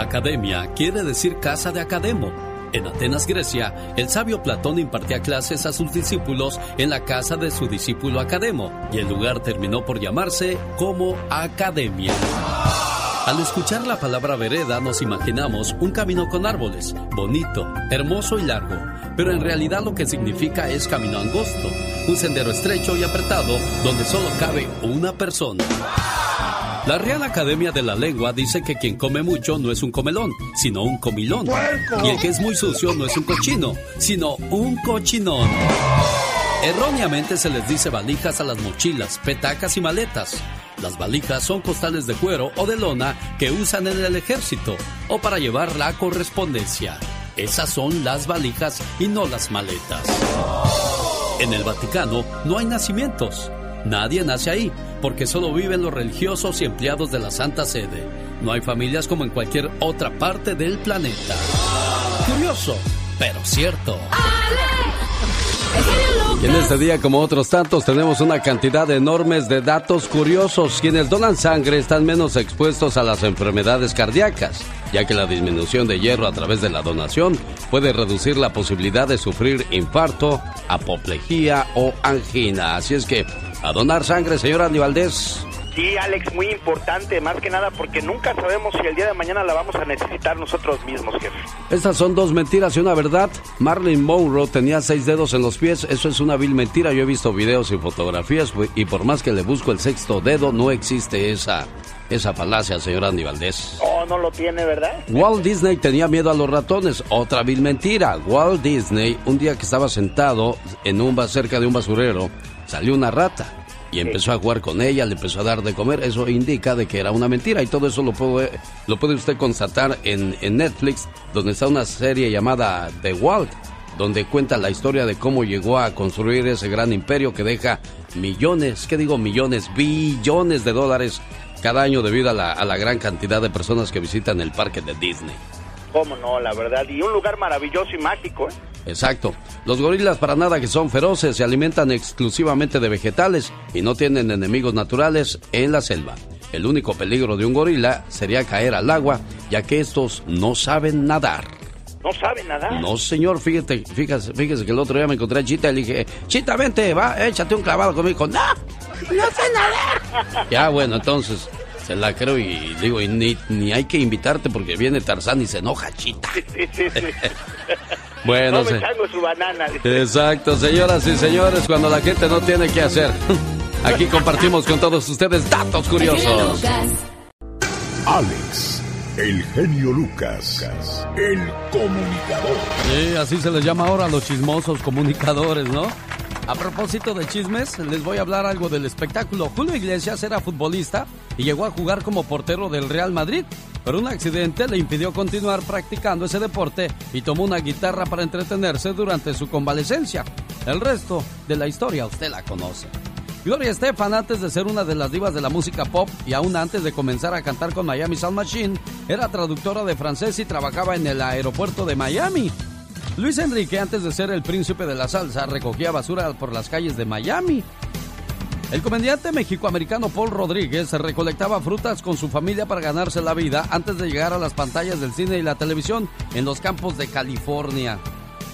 Academia quiere decir casa de Academo. En Atenas, Grecia, el sabio Platón impartía clases a sus discípulos en la casa de su discípulo Academo, y el lugar terminó por llamarse como Academia. Al escuchar la palabra vereda nos imaginamos un camino con árboles, bonito, hermoso y largo, pero en realidad lo que significa es camino angosto, un sendero estrecho y apretado donde solo cabe una persona. La Real Academia de la Lengua dice que quien come mucho no es un comelón, sino un comilón. Y el que es muy sucio no es un cochino, sino un cochinón. Erróneamente se les dice valijas a las mochilas, petacas y maletas. Las valijas son costales de cuero o de lona que usan en el ejército o para llevar la correspondencia. Esas son las valijas y no las maletas. En el Vaticano no hay nacimientos. Nadie nace ahí, porque solo viven los religiosos y empleados de la Santa Sede. No hay familias como en cualquier otra parte del planeta. Curioso, pero cierto. Y en este día, como otros tantos, tenemos una cantidad enorme de datos curiosos. Quienes donan sangre están menos expuestos a las enfermedades cardíacas, ya que la disminución de hierro a través de la donación puede reducir la posibilidad de sufrir infarto, apoplejía o angina. Así es que, a donar sangre, señor Andy Valdés. Sí, Alex, muy importante, más que nada porque nunca sabemos si el día de mañana la vamos a necesitar nosotros mismos, jefe. Estas son dos mentiras y una verdad. Marilyn Monroe tenía seis dedos en los pies, eso es una vil mentira. Yo he visto videos y fotografías y por más que le busco el sexto dedo, no existe esa, esa falacia, señor Andy Valdés. Oh, no lo tiene, ¿verdad? Walt Disney tenía miedo a los ratones, otra vil mentira. Walt Disney, un día que estaba sentado en un cerca de un basurero, salió una rata y empezó a jugar con ella, le empezó a dar de comer. Eso indica de que era una mentira y todo eso lo puede, lo puede usted constatar en, en Netflix, donde está una serie llamada The Walt, donde cuenta la historia de cómo llegó a construir ese gran imperio que deja millones, ¿qué digo millones? Billones de dólares cada año debido a la, a la gran cantidad de personas que visitan el parque de Disney. Cómo no, la verdad. Y un lugar maravilloso y mágico, ¿eh? Exacto. Los gorilas para nada que son feroces, se alimentan exclusivamente de vegetales y no tienen enemigos naturales en la selva. El único peligro de un gorila sería caer al agua, ya que estos no saben nadar. ¿No saben nadar? No, señor, fíjate, fíjese, fíjese que el otro día me encontré a Chita y le dije, Chita, vente, va, échate un clavado conmigo. No, no sé nadar. Ya, bueno, entonces se la creo y digo, y ni, ni hay que invitarte porque viene Tarzán y se enoja, Chita. Sí, sí, sí. Bueno, su banana. Exacto, señoras y señores, cuando la gente no tiene que hacer. Aquí compartimos con todos ustedes datos curiosos. Alex, el genio Lucas, el comunicador. Sí, así se les llama ahora a los chismosos comunicadores, ¿no? A propósito de chismes, les voy a hablar algo del espectáculo. Julio Iglesias era futbolista y llegó a jugar como portero del Real Madrid, pero un accidente le impidió continuar practicando ese deporte y tomó una guitarra para entretenerse durante su convalecencia. El resto de la historia usted la conoce. Gloria Estefan, antes de ser una de las divas de la música pop y aún antes de comenzar a cantar con Miami Sound Machine, era traductora de francés y trabajaba en el aeropuerto de Miami. Luis Enrique, antes de ser el príncipe de la salsa, recogía basura por las calles de Miami. El comediante mexicoamericano Paul Rodríguez recolectaba frutas con su familia para ganarse la vida antes de llegar a las pantallas del cine y la televisión en los campos de California.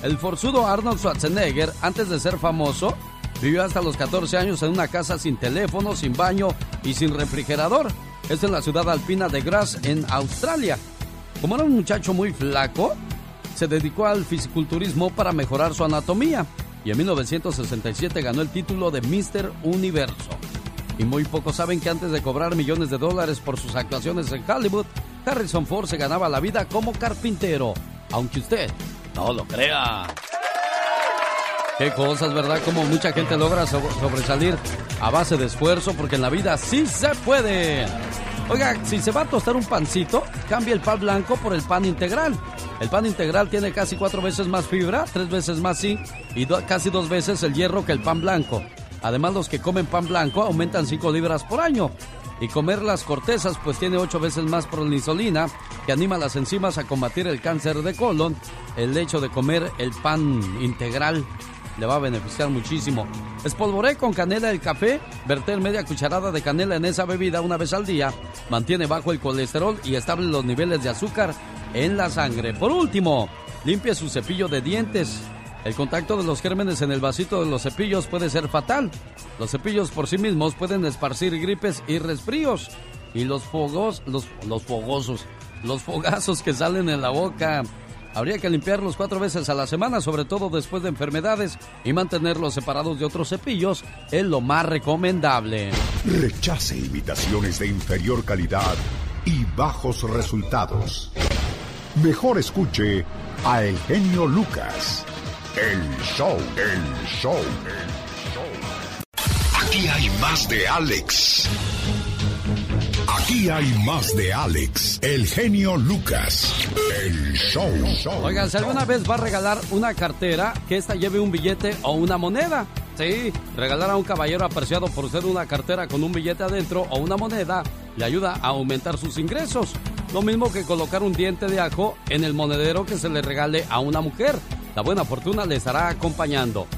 El forzudo Arnold Schwarzenegger, antes de ser famoso, vivió hasta los 14 años en una casa sin teléfono, sin baño y sin refrigerador. Es en la ciudad alpina de Grass, en Australia. Como era un muchacho muy flaco, se dedicó al fisiculturismo para mejorar su anatomía y en 1967 ganó el título de Mr. Universo. Y muy pocos saben que antes de cobrar millones de dólares por sus actuaciones en Hollywood, Harrison Ford se ganaba la vida como carpintero, aunque usted no lo crea. Qué cosas, ¿verdad? Como mucha gente logra sobresalir a base de esfuerzo, porque en la vida sí se puede. Oiga, si se va a tostar un pancito, cambie el pan blanco por el pan integral. El pan integral tiene casi cuatro veces más fibra, tres veces más zinc y casi dos veces el hierro que el pan blanco. Además, los que comen pan blanco aumentan 5 libras por año. Y comer las cortezas pues tiene ocho veces más pronisolina que anima las enzimas a combatir el cáncer de colon. El hecho de comer el pan integral le va a beneficiar muchísimo. Espolvoré con canela el café, verter media cucharada de canela en esa bebida una vez al día, mantiene bajo el colesterol y estable los niveles de azúcar en la sangre. Por último, limpie su cepillo de dientes. El contacto de los gérmenes en el vasito de los cepillos puede ser fatal. Los cepillos por sí mismos pueden esparcir gripes y resfríos. Y los fogos, los, los fogosos, los fogazos que salen en la boca. Habría que limpiarlos cuatro veces a la semana, sobre todo después de enfermedades, y mantenerlos separados de otros cepillos es lo más recomendable. Rechace imitaciones de inferior calidad y bajos resultados. Mejor escuche a El Genio Lucas. El show, el show, el show. Aquí hay más de Alex. Aquí hay más de Alex, el genio Lucas, el show. Oigan, si alguna vez va a regalar una cartera, que esta lleve un billete o una moneda. Sí, regalar a un caballero apreciado por ser una cartera con un billete adentro o una moneda le ayuda a aumentar sus ingresos. Lo mismo que colocar un diente de ajo en el monedero que se le regale a una mujer. La buena fortuna le estará acompañando.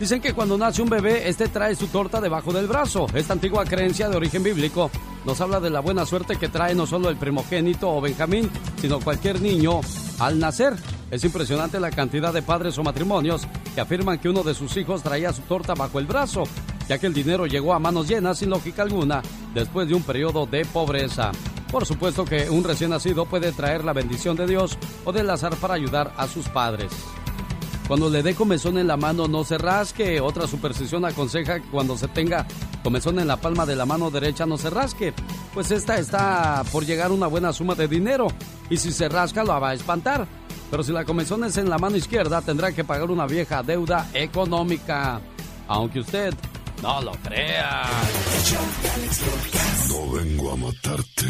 Dicen que cuando nace un bebé, este trae su torta debajo del brazo. Esta antigua creencia de origen bíblico nos habla de la buena suerte que trae no solo el primogénito o Benjamín, sino cualquier niño al nacer. Es impresionante la cantidad de padres o matrimonios que afirman que uno de sus hijos traía su torta bajo el brazo, ya que el dinero llegó a manos llenas sin lógica alguna después de un periodo de pobreza. Por supuesto que un recién nacido puede traer la bendición de Dios o del azar para ayudar a sus padres. Cuando le dé comezón en la mano no se rasque. Otra superstición aconseja que cuando se tenga comezón en la palma de la mano derecha no se rasque. Pues esta está por llegar una buena suma de dinero. Y si se rasca lo va a espantar. Pero si la comezón es en la mano izquierda tendrá que pagar una vieja deuda económica. Aunque usted no lo crea. No vengo a matarte.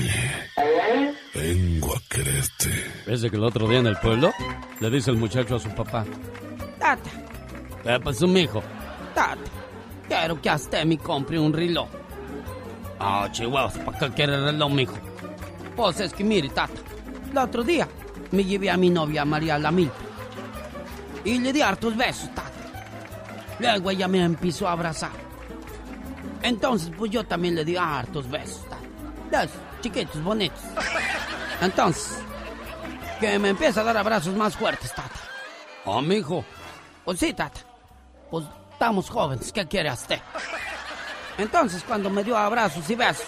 Vengo a quererte. ¿Ves que el otro día en el pueblo le dice el muchacho a su papá? Tata. ¿Qué pasó, mijo? Tata. Quiero que hasta me compre un reloj. Ah, chihuahua, ¿para qué quiere el reloj, mijo? Pues es que mire, tata. El otro día me llevé a mi novia María Lamil. Y le di hartos besos, tata. Luego ella me empezó a abrazar. Entonces, pues yo también le di hartos besos, tata. Dos chiquitos, bonitos. Entonces, que me empieza a dar abrazos más fuertes, tata. Oh, mijo. Pues sí, tata. Pues estamos jóvenes, ¿qué quiere usted? Entonces, cuando me dio abrazos y besos,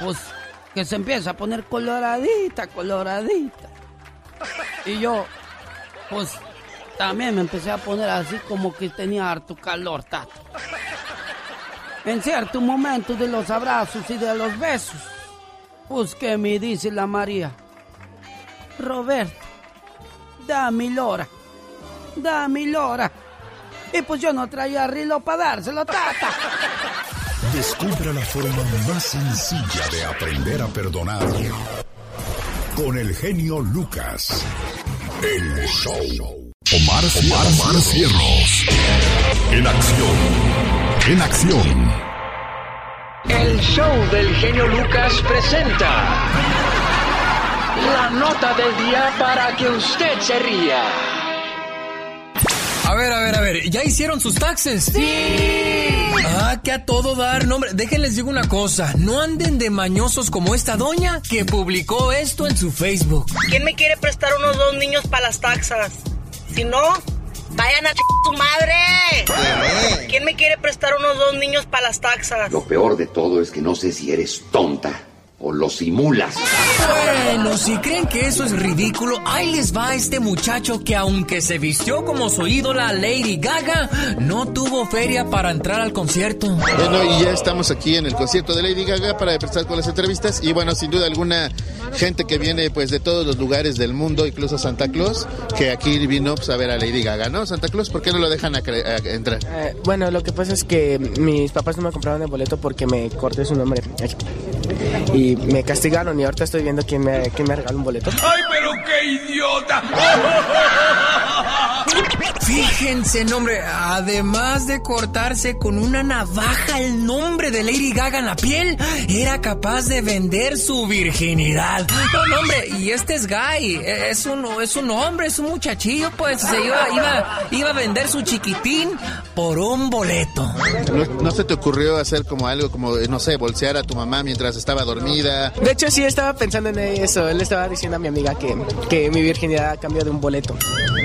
pues que se empieza a poner coloradita, coloradita. Y yo, pues también me empecé a poner así como que tenía harto calor, tata. En cierto momento de los abrazos y de los besos, pues que me dice la María, Roberto, da mi lora, da mi lora. Y pues yo no traía rilo para dárselo, tata. Descubra la forma más sencilla de aprender a perdonar. Con el genio Lucas. El show. Omar, Omar, Omar Cierros. En acción. En acción. El show del genio Lucas presenta la nota del día para que usted se ría. A ver, a ver, a ver, ¿ya hicieron sus taxes? ¡Sí! Ah, que a todo dar, no, hombre, déjenles digo una cosa, no anden de mañosos como esta doña que publicó esto en su Facebook. ¿Quién me quiere prestar unos dos niños para las taxas? Si no, vayan a ch su madre. ¿Quién me quiere prestar unos dos niños para las taxas? Lo peor de todo es que no sé si eres tonta o lo simulas. Bueno, si creen que eso es ridículo, ahí les va este muchacho que aunque se vistió como su ídola Lady Gaga, no tuvo feria para entrar al concierto. Bueno, y ya estamos aquí en el concierto de Lady Gaga para empezar con las entrevistas y bueno, sin duda alguna gente que viene pues de todos los lugares del mundo, incluso Santa Claus, que aquí vino pues, a ver a Lady Gaga, ¿no? Santa Claus, ¿por qué no lo dejan a cre- a entrar? Eh, bueno, lo que pasa es que mis papás no me compraron el boleto porque me corté su nombre. Ay, y me castigaron y ahorita estoy viendo quién me, quién me regaló un boleto. ¡Ay, pero qué idiota! Fíjense, nombre, además de cortarse con una navaja el nombre de Lady Gaga en la piel, era capaz de vender su virginidad. No, no, hombre, y este es Guy, es un, es un hombre, es un muchachillo, pues se iba, iba, iba a vender su chiquitín por un boleto. ¿No, se te ocurrió hacer como algo como, no sé, bolsear a tu mamá mientras estaba dormida? De hecho, sí estaba pensando en eso. Él estaba diciendo a mi amiga que, que mi virginidad cambió de un boleto.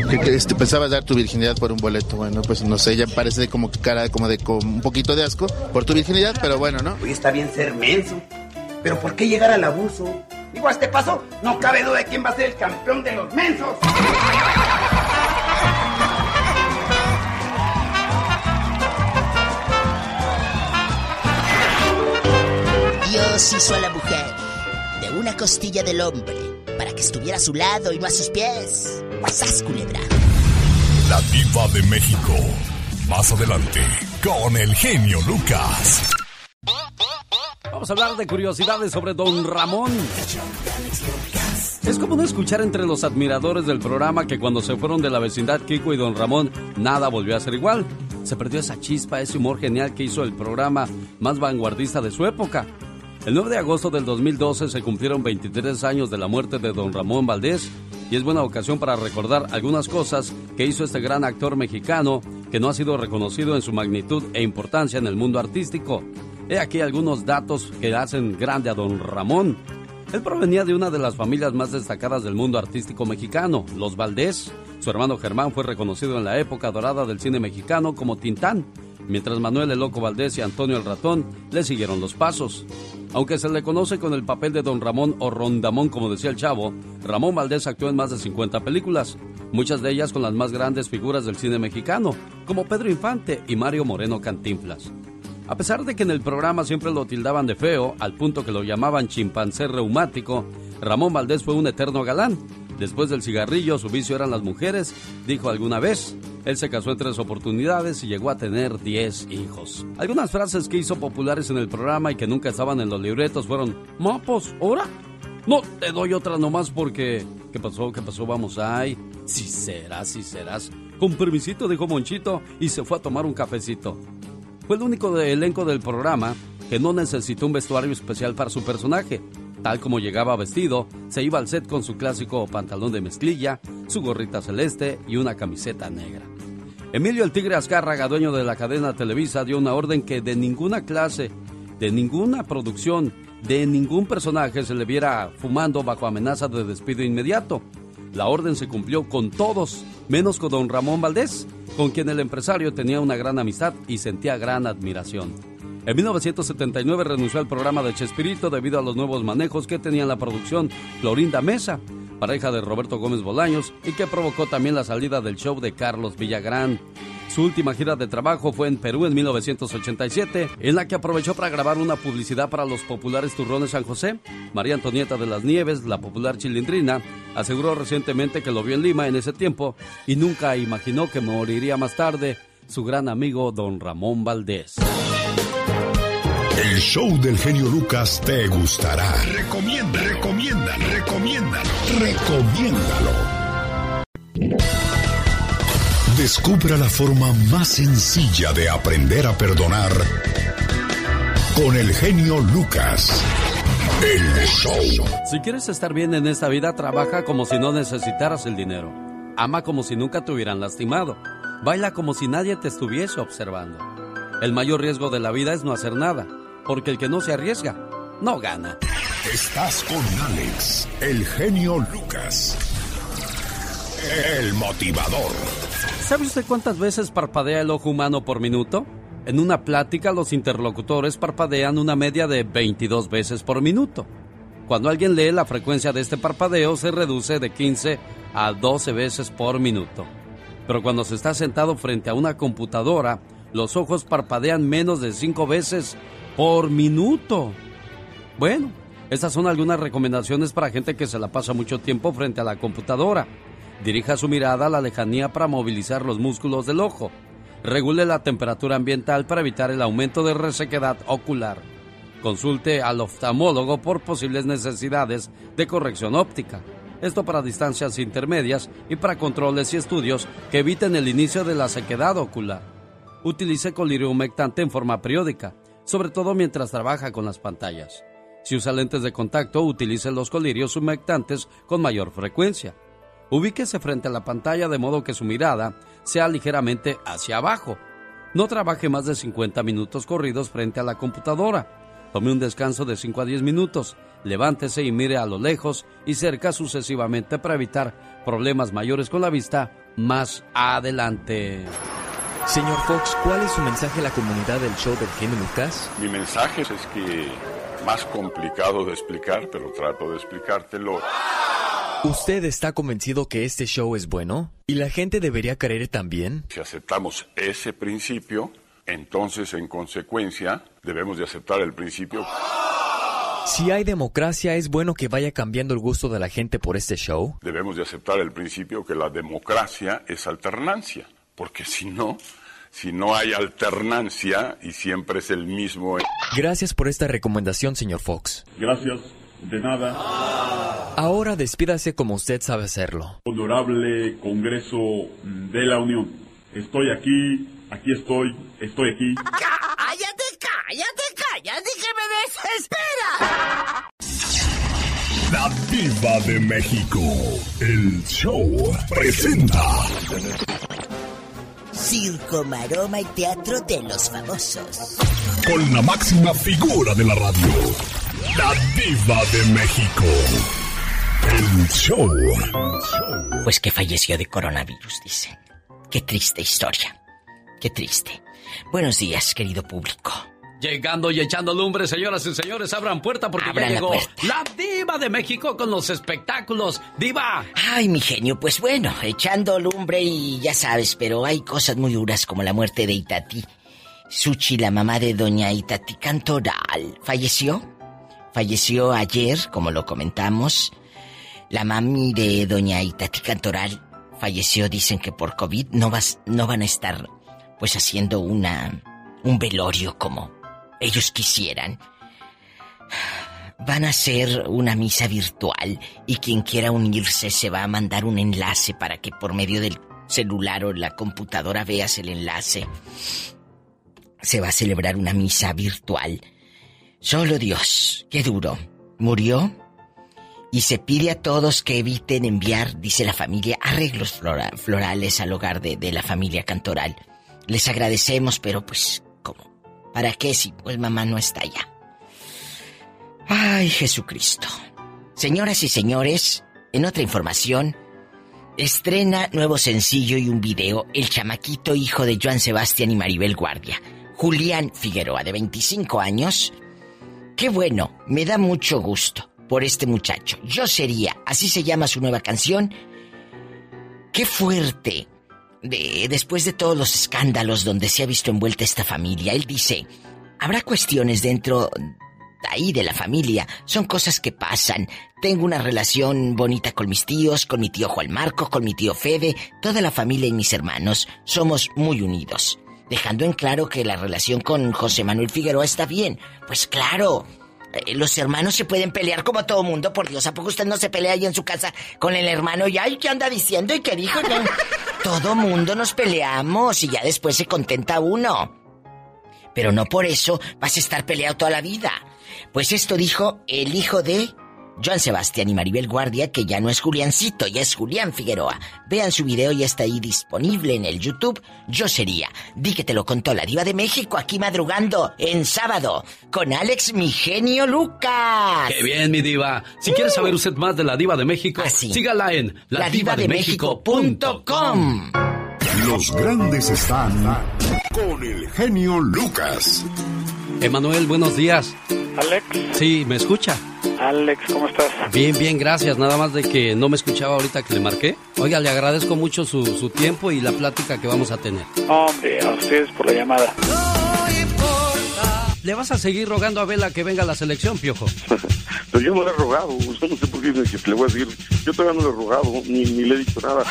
Que, que este, pensabas dar tu virginidad por un boleto. Bueno, pues no sé, ya parece como cara como de con un poquito de asco por tu virginidad, pero bueno, ¿no? Hoy está bien ser menso. Pero ¿por qué llegar al abuso? Digo, a este paso no cabe duda de quién va a ser el campeón de los mensos. Dios hizo a la mujer de una costilla del hombre para que estuviera a su lado y no a sus pies. ¡Sas, culebra! La diva de México. Más adelante, con el genio Lucas. Vamos a hablar de curiosidades sobre Don Ramón. Es común escuchar entre los admiradores del programa que cuando se fueron de la vecindad Kiko y Don Ramón, nada volvió a ser igual. Se perdió esa chispa, ese humor genial que hizo el programa más vanguardista de su época. El 9 de agosto del 2012 se cumplieron 23 años de la muerte de don Ramón Valdés y es buena ocasión para recordar algunas cosas que hizo este gran actor mexicano que no ha sido reconocido en su magnitud e importancia en el mundo artístico. He aquí algunos datos que hacen grande a don Ramón. Él provenía de una de las familias más destacadas del mundo artístico mexicano, los Valdés. Su hermano Germán fue reconocido en la época dorada del cine mexicano como Tintán, mientras Manuel el Loco Valdés y Antonio el Ratón le siguieron los pasos. Aunque se le conoce con el papel de Don Ramón o Rondamón, como decía el chavo, Ramón Valdés actuó en más de 50 películas, muchas de ellas con las más grandes figuras del cine mexicano, como Pedro Infante y Mario Moreno Cantinflas. A pesar de que en el programa siempre lo tildaban de feo, al punto que lo llamaban chimpancé reumático, Ramón Valdés fue un eterno galán. Después del cigarrillo, su vicio eran las mujeres, dijo alguna vez. Él se casó en tres oportunidades y llegó a tener 10 hijos. Algunas frases que hizo populares en el programa y que nunca estaban en los libretos fueron, ¿mapos? ¿Hora? No, te doy otra nomás porque... ¿Qué pasó? ¿Qué pasó? Vamos ahí. Si serás, si serás. Con permisito, dijo Monchito y se fue a tomar un cafecito. Fue el único de elenco del programa que no necesitó un vestuario especial para su personaje. Tal como llegaba vestido, se iba al set con su clásico pantalón de mezclilla, su gorrita celeste y una camiseta negra. Emilio el Tigre Azcárraga, dueño de la cadena Televisa, dio una orden que de ninguna clase, de ninguna producción, de ningún personaje se le viera fumando bajo amenaza de despido inmediato. La orden se cumplió con todos, menos con don Ramón Valdés, con quien el empresario tenía una gran amistad y sentía gran admiración. En 1979 renunció al programa de Chespirito debido a los nuevos manejos que tenía en la producción Florinda Mesa, pareja de Roberto Gómez Bolaños, y que provocó también la salida del show de Carlos Villagrán. Su última gira de trabajo fue en Perú en 1987, en la que aprovechó para grabar una publicidad para los populares turrones San José. María Antonieta de las Nieves, la popular chilindrina, aseguró recientemente que lo vio en Lima en ese tiempo y nunca imaginó que moriría más tarde su gran amigo don Ramón Valdés. El show del genio Lucas te gustará. Recomienda, recomienda, recomiéndalo. Recomiéndalo. Descubra la forma más sencilla de aprender a perdonar con el genio Lucas. El show. Si quieres estar bien en esta vida, trabaja como si no necesitaras el dinero. Ama como si nunca te hubieran lastimado. Baila como si nadie te estuviese observando. El mayor riesgo de la vida es no hacer nada porque el que no se arriesga, no gana. Estás con Alex, el genio Lucas, el motivador. ¿Sabe usted cuántas veces parpadea el ojo humano por minuto? En una plática los interlocutores parpadean una media de 22 veces por minuto. Cuando alguien lee la frecuencia de este parpadeo se reduce de 15 a 12 veces por minuto. Pero cuando se está sentado frente a una computadora, los ojos parpadean menos de 5 veces por minuto. Bueno, estas son algunas recomendaciones para gente que se la pasa mucho tiempo frente a la computadora. Dirija su mirada a la lejanía para movilizar los músculos del ojo. Regule la temperatura ambiental para evitar el aumento de resequedad ocular. Consulte al oftalmólogo por posibles necesidades de corrección óptica. Esto para distancias intermedias y para controles y estudios que eviten el inicio de la sequedad ocular. Utilice colirio humectante en forma periódica, sobre todo mientras trabaja con las pantallas. Si usa lentes de contacto, utilice los colirios humectantes con mayor frecuencia. Ubíquese frente a la pantalla de modo que su mirada sea ligeramente hacia abajo. No trabaje más de 50 minutos corridos frente a la computadora. Tome un descanso de 5 a 10 minutos. Levántese y mire a lo lejos y cerca sucesivamente para evitar problemas mayores con la vista más adelante. Señor Fox, ¿cuál es su mensaje a la comunidad del show del genio Lucas? Mi mensaje es que más complicado de explicar, pero trato de explicártelo. ¿Usted está convencido que este show es bueno? ¿Y la gente debería creer también? Si aceptamos ese principio, entonces en consecuencia debemos de aceptar el principio. Si hay democracia, ¿es bueno que vaya cambiando el gusto de la gente por este show? Debemos de aceptar el principio que la democracia es alternancia, porque si no, si no hay alternancia y siempre es el mismo. Gracias por esta recomendación, señor Fox. Gracias, de nada. Ahora despídase como usted sabe hacerlo. Honorable Congreso de la Unión, estoy aquí, aquí estoy, estoy aquí. ¡Cállate, cállate, cállate, que me desespera! La Diva de México, el show presenta. Circo, maroma y teatro de los famosos. Con la máxima figura de la radio, la Diva de México. El show. Pues que falleció de coronavirus, dicen. Qué triste historia. Qué triste. Buenos días, querido público. Llegando y echando lumbre, señoras y señores, abran puerta porque Abran ya la llegó puerta. la diva de México con los espectáculos. ¡Diva! Ay, mi genio, pues bueno, echando lumbre y ya sabes, pero hay cosas muy duras como la muerte de Itati. Suchi, la mamá de doña Itati Cantoral, falleció. Falleció ayer, como lo comentamos. La mami de doña Itati Cantoral falleció, dicen que por COVID no, vas, no van a estar pues haciendo una un velorio como ellos quisieran. Van a hacer una misa virtual y quien quiera unirse se va a mandar un enlace para que por medio del celular o la computadora veas el enlace. Se va a celebrar una misa virtual. Solo Dios, qué duro. Murió y se pide a todos que eviten enviar, dice la familia, arreglos flora- florales al hogar de, de la familia Cantoral. Les agradecemos, pero pues. ¿Para qué si pues mamá no está allá? Ay, Jesucristo. Señoras y señores, en otra información, estrena nuevo sencillo y un video el chamaquito hijo de Joan Sebastián y Maribel Guardia, Julián Figueroa, de 25 años. Qué bueno, me da mucho gusto por este muchacho. Yo sería, así se llama su nueva canción. Qué fuerte. De, después de todos los escándalos donde se ha visto envuelta esta familia, él dice, habrá cuestiones dentro ahí de la familia, son cosas que pasan. Tengo una relación bonita con mis tíos, con mi tío Juan Marco, con mi tío Fede, toda la familia y mis hermanos somos muy unidos. Dejando en claro que la relación con José Manuel Figueroa está bien. Pues claro, eh, los hermanos se pueden pelear como todo mundo, por Dios, ¿a poco usted no se pelea ahí en su casa con el hermano y ay, qué anda diciendo y qué dijo? No. Todo mundo nos peleamos y ya después se contenta uno. Pero no por eso vas a estar peleado toda la vida. Pues esto dijo el hijo de Joan Sebastián y Maribel Guardia, que ya no es Juliancito, ya es Julián Figueroa. Vean su video, ya está ahí disponible en el YouTube. Yo sería, di que te lo contó la diva de México, aquí madrugando, en sábado, con Alex Mi Genio Lucas. ¡Qué bien, mi diva! Si quiere saber usted más de la diva de México, sígala en ladivademéxico.com. Los grandes están con el genio Lucas. Emanuel, buenos días. Alex. Sí, ¿me escucha? Alex, ¿cómo estás? Bien, bien, gracias. Nada más de que no me escuchaba ahorita que le marqué. Oiga, le agradezco mucho su, su tiempo y la plática que vamos a tener. Hombre, a ustedes por la llamada. ¿Le vas a seguir rogando a Vela que venga a la selección, Piojo? Pero yo no le he rogado, usted no sé por qué dice que le voy a decir. Yo todavía no le he rogado, ni, ni le he dicho nada.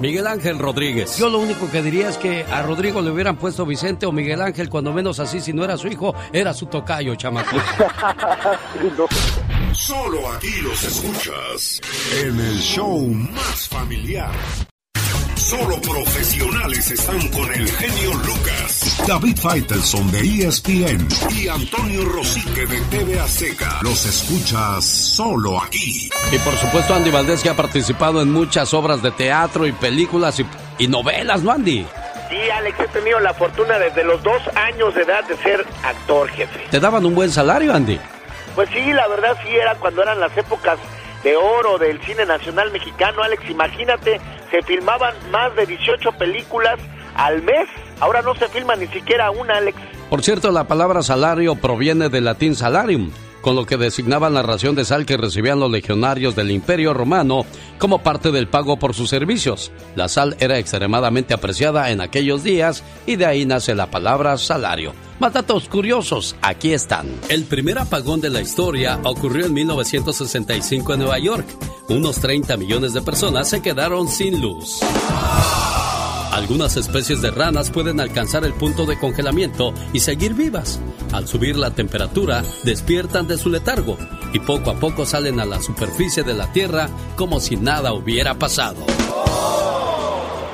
Miguel Ángel Rodríguez. Yo lo único que diría es que a Rodrigo le hubieran puesto Vicente o Miguel Ángel, cuando menos así, si no era su hijo, era su tocayo, chamaco. Solo aquí los escuchas en el show más familiar. Solo profesionales están con el genio Lucas. David Faitelson de ESPN y Antonio Rosique de TV Azteca. Los escuchas solo aquí. Y por supuesto Andy Valdés que ha participado en muchas obras de teatro y películas y, y novelas, ¿no Andy? Sí, Alex, he tenido la fortuna desde los dos años de edad de ser actor, jefe. ¿Te daban un buen salario, Andy? Pues sí, la verdad sí era cuando eran las épocas de oro del cine nacional mexicano, Alex. Imagínate, se filmaban más de 18 películas al mes. Ahora no se filma ni siquiera una, Alex. Por cierto, la palabra salario proviene del latín salarium, con lo que designaban la ración de sal que recibían los legionarios del Imperio Romano como parte del pago por sus servicios. La sal era extremadamente apreciada en aquellos días y de ahí nace la palabra salario. Más datos curiosos, aquí están. El primer apagón de la historia ocurrió en 1965 en Nueva York. Unos 30 millones de personas se quedaron sin luz. Algunas especies de ranas pueden alcanzar el punto de congelamiento y seguir vivas. Al subir la temperatura, despiertan de su letargo y poco a poco salen a la superficie de la Tierra como si nada hubiera pasado.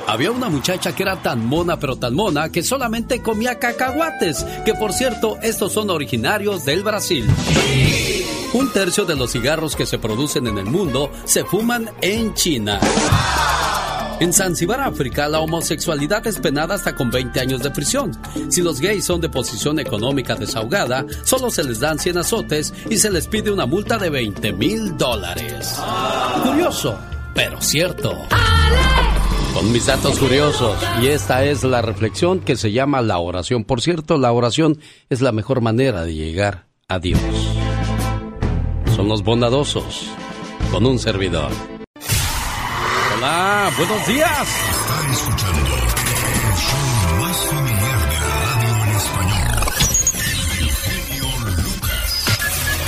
Había una muchacha que era tan mona pero tan mona que solamente comía cacahuates, que por cierto estos son originarios del Brasil. Un tercio de los cigarros que se producen en el mundo se fuman en China. En Zanzibar, África, la homosexualidad es penada hasta con 20 años de prisión. Si los gays son de posición económica desahogada, solo se les dan 100 azotes y se les pide una multa de 20 mil dólares. Curioso, pero cierto. Con mis datos curiosos. Y esta es la reflexión que se llama la oración. Por cierto, la oración es la mejor manera de llegar a Dios. Son los bondadosos con un servidor. Hola, buenos días. Está escuchando el show más familiar de la radio en español. El genio Lucas,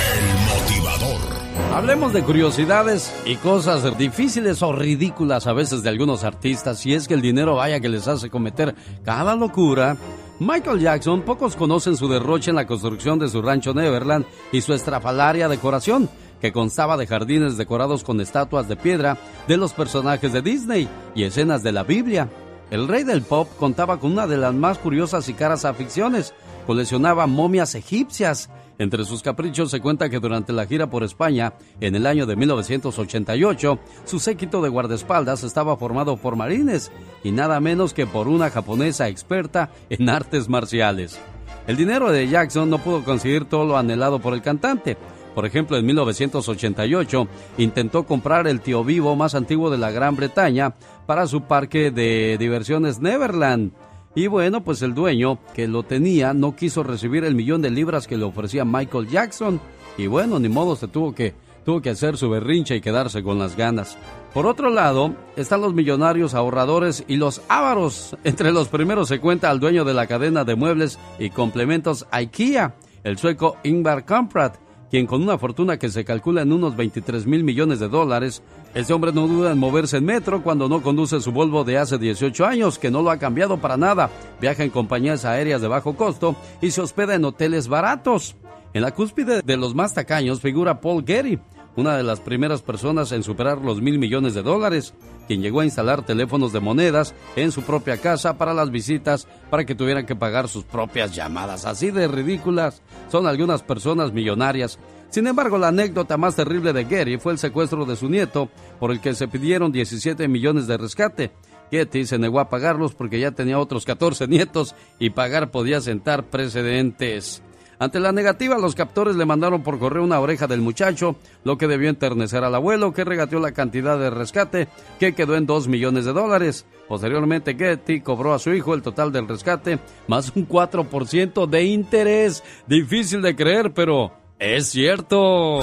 el motivador. Hablemos de curiosidades y cosas difíciles o ridículas a veces de algunos artistas, y es que el dinero vaya que les hace cometer cada locura. Michael Jackson, pocos conocen su derroche en la construcción de su rancho Neverland y su estrafalaria decoración, que constaba de jardines decorados con estatuas de piedra de los personajes de Disney y escenas de la Biblia. El rey del pop contaba con una de las más curiosas y caras aficiones. Coleccionaba momias egipcias. Entre sus caprichos se cuenta que durante la gira por España, en el año de 1988, su séquito de guardaespaldas estaba formado por marines y nada menos que por una japonesa experta en artes marciales. El dinero de Jackson no pudo conseguir todo lo anhelado por el cantante. Por ejemplo, en 1988 intentó comprar el tío vivo más antiguo de la Gran Bretaña para su parque de diversiones Neverland. Y bueno, pues el dueño que lo tenía no quiso recibir el millón de libras que le ofrecía Michael Jackson. Y bueno, ni modo se tuvo que, tuvo que hacer su berrinche y quedarse con las ganas. Por otro lado, están los millonarios ahorradores y los ávaros. Entre los primeros se cuenta al dueño de la cadena de muebles y complementos IKEA, el sueco Ingvar Kamprad, quien con una fortuna que se calcula en unos 23 mil millones de dólares, este hombre no duda en moverse en metro cuando no conduce su Volvo de hace 18 años, que no lo ha cambiado para nada, viaja en compañías aéreas de bajo costo y se hospeda en hoteles baratos. En la cúspide de los más tacaños figura Paul Getty, una de las primeras personas en superar los mil millones de dólares, quien llegó a instalar teléfonos de monedas en su propia casa para las visitas para que tuvieran que pagar sus propias llamadas. Así de ridículas son algunas personas millonarias. Sin embargo, la anécdota más terrible de Getty fue el secuestro de su nieto, por el que se pidieron 17 millones de rescate. Getty se negó a pagarlos porque ya tenía otros 14 nietos y pagar podía sentar precedentes. Ante la negativa, los captores le mandaron por correo una oreja del muchacho, lo que debió enternecer al abuelo, que regateó la cantidad de rescate, que quedó en 2 millones de dólares. Posteriormente, Getty cobró a su hijo el total del rescate, más un 4% de interés. Difícil de creer, pero es cierto.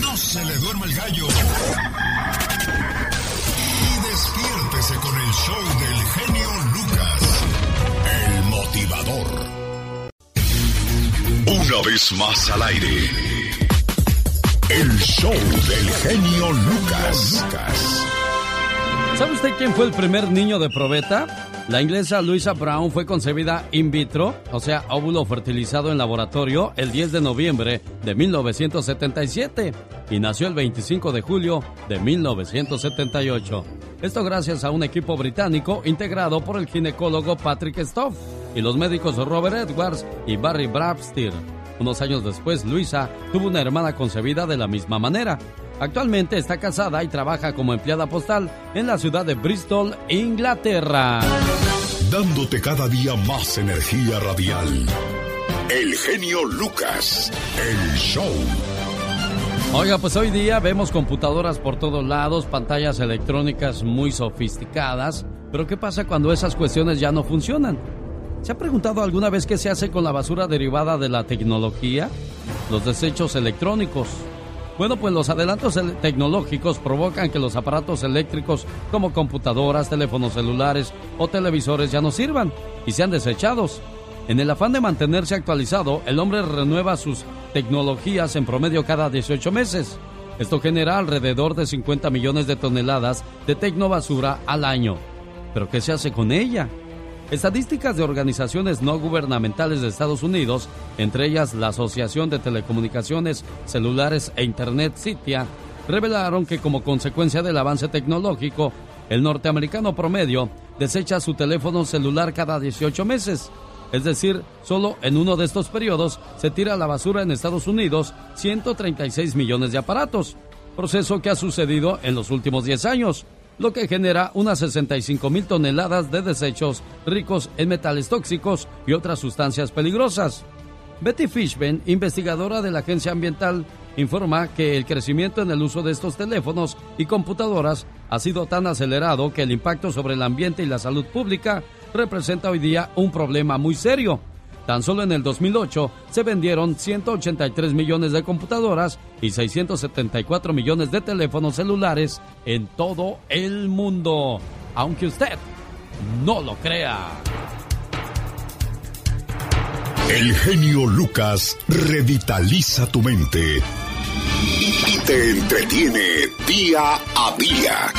No se le Una vez más al aire. El show del genio Lucas. ¿Sabe usted quién fue el primer niño de probeta? La inglesa Louisa Brown fue concebida in vitro, o sea, óvulo fertilizado en laboratorio, el 10 de noviembre de 1977 y nació el 25 de julio de 1978. Esto gracias a un equipo británico integrado por el ginecólogo Patrick Stoff y los médicos Robert Edwards y Barry Brabsteer. Unos años después, Luisa tuvo una hermana concebida de la misma manera. Actualmente está casada y trabaja como empleada postal en la ciudad de Bristol, Inglaterra. Dándote cada día más energía radial. El genio Lucas. El show. Oiga, pues hoy día vemos computadoras por todos lados, pantallas electrónicas muy sofisticadas, pero ¿qué pasa cuando esas cuestiones ya no funcionan? ¿Se ha preguntado alguna vez qué se hace con la basura derivada de la tecnología? Los desechos electrónicos. Bueno, pues los adelantos tecnológicos provocan que los aparatos eléctricos como computadoras, teléfonos celulares o televisores ya no sirvan y sean desechados. En el afán de mantenerse actualizado, el hombre renueva sus tecnologías en promedio cada 18 meses. Esto genera alrededor de 50 millones de toneladas de tecnobasura al año. ¿Pero qué se hace con ella? Estadísticas de organizaciones no gubernamentales de Estados Unidos, entre ellas la Asociación de Telecomunicaciones Celulares e Internet CITIA, revelaron que como consecuencia del avance tecnológico, el norteamericano promedio desecha su teléfono celular cada 18 meses. Es decir, solo en uno de estos periodos se tira a la basura en Estados Unidos 136 millones de aparatos, proceso que ha sucedido en los últimos 10 años lo que genera unas 65 mil toneladas de desechos ricos en metales tóxicos y otras sustancias peligrosas. Betty Fishman, investigadora de la Agencia Ambiental, informa que el crecimiento en el uso de estos teléfonos y computadoras ha sido tan acelerado que el impacto sobre el ambiente y la salud pública representa hoy día un problema muy serio. Tan solo en el 2008 se vendieron 183 millones de computadoras y 674 millones de teléfonos celulares en todo el mundo. Aunque usted no lo crea. El genio Lucas revitaliza tu mente y te entretiene día a día.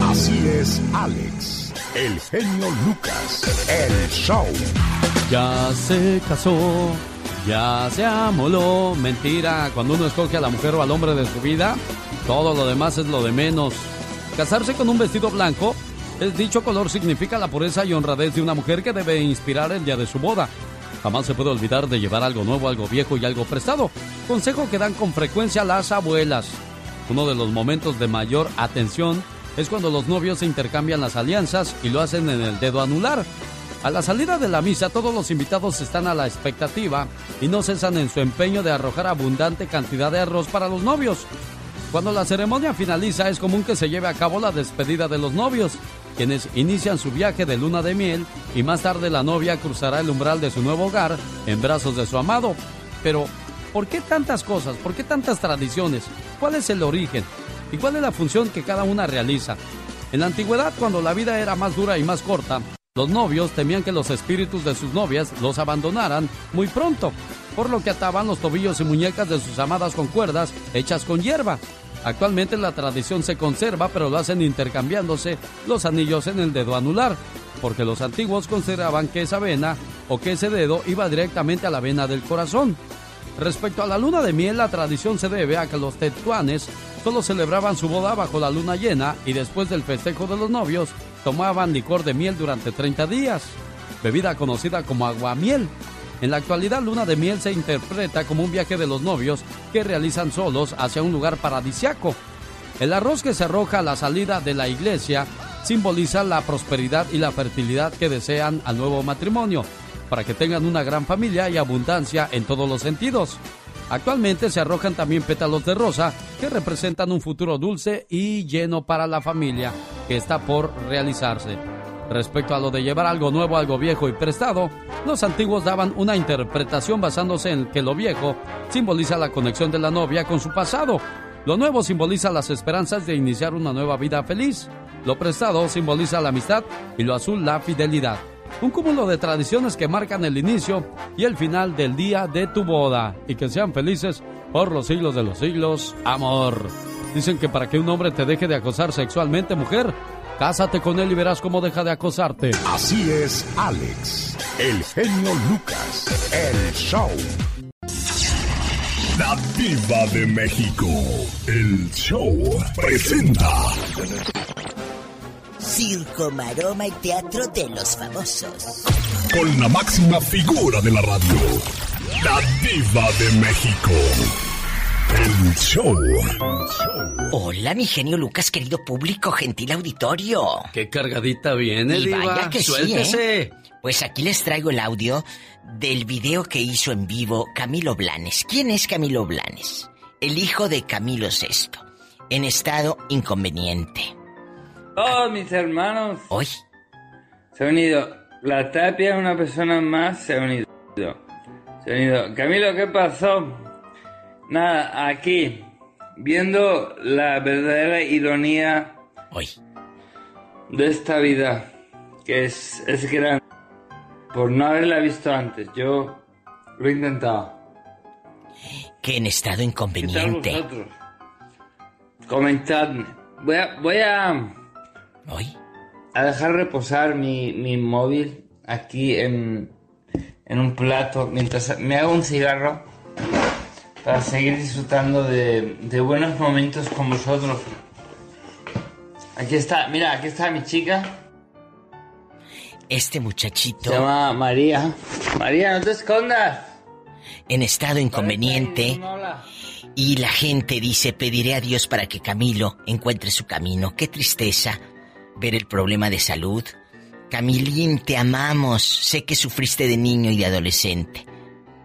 Así es, Alex el genio Lucas, el show. Ya se casó, ya se amoló. Mentira, cuando uno escoge a la mujer o al hombre de su vida, todo lo demás es lo de menos. Casarse con un vestido blanco, el dicho color significa la pureza y honradez de una mujer que debe inspirar el día de su boda. Jamás se puede olvidar de llevar algo nuevo, algo viejo y algo prestado. Consejo que dan con frecuencia las abuelas. Uno de los momentos de mayor atención es cuando los novios se intercambian las alianzas y lo hacen en el dedo anular. A la salida de la misa todos los invitados están a la expectativa y no cesan en su empeño de arrojar abundante cantidad de arroz para los novios. Cuando la ceremonia finaliza es común que se lleve a cabo la despedida de los novios, quienes inician su viaje de luna de miel y más tarde la novia cruzará el umbral de su nuevo hogar en brazos de su amado. Pero, ¿por qué tantas cosas? ¿Por qué tantas tradiciones? ¿Cuál es el origen? Y cuál es la función que cada una realiza. En la antigüedad, cuando la vida era más dura y más corta, los novios temían que los espíritus de sus novias los abandonaran muy pronto, por lo que ataban los tobillos y muñecas de sus amadas con cuerdas hechas con hierba. Actualmente la tradición se conserva, pero lo hacen intercambiándose los anillos en el dedo anular, porque los antiguos consideraban que esa vena o que ese dedo iba directamente a la vena del corazón. Respecto a la luna de miel, la tradición se debe a que los tetuanes solo celebraban su boda bajo la luna llena y después del festejo de los novios tomaban licor de miel durante 30 días, bebida conocida como aguamiel. En la actualidad, luna de miel se interpreta como un viaje de los novios que realizan solos hacia un lugar paradisiaco. El arroz que se arroja a la salida de la iglesia simboliza la prosperidad y la fertilidad que desean al nuevo matrimonio, para que tengan una gran familia y abundancia en todos los sentidos. Actualmente se arrojan también pétalos de rosa que representan un futuro dulce y lleno para la familia que está por realizarse. Respecto a lo de llevar algo nuevo, algo viejo y prestado, los antiguos daban una interpretación basándose en que lo viejo simboliza la conexión de la novia con su pasado, lo nuevo simboliza las esperanzas de iniciar una nueva vida feliz, lo prestado simboliza la amistad y lo azul la fidelidad un cúmulo de tradiciones que marcan el inicio y el final del día de tu boda y que sean felices por los siglos de los siglos. Amor. Dicen que para que un hombre te deje de acosar sexualmente, mujer, cásate con él y verás cómo deja de acosarte. Así es, Alex, el genio Lucas, el show. La diva de México, el show presenta. Circo, maroma y teatro de los famosos. Con la máxima figura de la radio, la diva de México. El show. Hola, mi genio Lucas, querido público, gentil auditorio. Qué cargadita viene, Y diva. vaya que sí. ¿eh? Pues aquí les traigo el audio del video que hizo en vivo Camilo Blanes. ¿Quién es Camilo Blanes? El hijo de Camilo VI, en estado inconveniente. Todos mis hermanos Hoy, se han unido. La tapia, una persona más, se ha unido. Se ha unido. Camilo, ¿qué pasó? Nada, aquí, viendo la verdadera ironía Hoy. de esta vida, que es, es grande, por no haberla visto antes. Yo lo he intentado. que en estado ¿Qué tal inconveniente. vosotros? Comentadme. Voy a, voy a, Hoy. a dejar reposar mi, mi móvil aquí en, en un plato mientras me hago un cigarro para seguir disfrutando de, de buenos momentos con vosotros. Aquí está, mira, aquí está mi chica. Este muchachito. Se llama María. María, no te escondas. en estado inconveniente y la gente dice pediré a Dios para que Camilo encuentre su camino. Qué tristeza ver el problema de salud. Camilín, te amamos. Sé que sufriste de niño y de adolescente.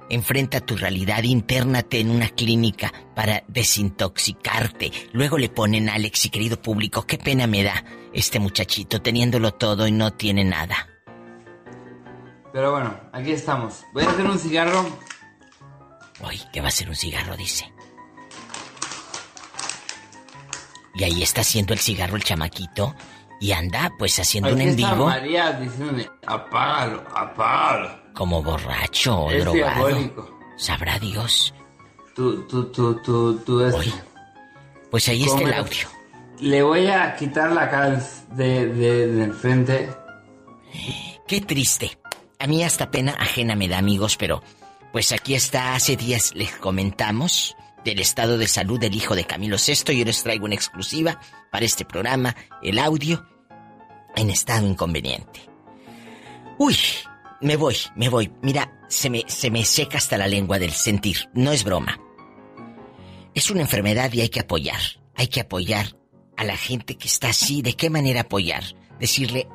Enfrenta tu realidad, internate en una clínica para desintoxicarte. Luego le ponen a Alex y querido público, qué pena me da este muchachito teniéndolo todo y no tiene nada. Pero bueno, aquí estamos. Voy a hacer un cigarro. Hoy, que va a ser un cigarro, dice. Y ahí está haciendo el cigarro el chamaquito. Y anda, pues haciendo un en vivo. María diciéndome, apágalo, apágalo. Como borracho o Es drogado. diabólico. Sabrá Dios. Tú, tú, tú, tú, tú es... Pues ahí está el audio. Le voy a quitar la cara de, de, de enfrente. Qué triste. A mí hasta pena ajena me da, amigos, pero pues aquí está. Hace días les comentamos del estado de salud del hijo de Camilo VI. Yo les traigo una exclusiva para este programa, el audio en estado inconveniente. Uy, me voy, me voy. Mira, se me, se me seca hasta la lengua del sentir. No es broma. Es una enfermedad y hay que apoyar. Hay que apoyar a la gente que está así. ¿De qué manera apoyar? Decirle,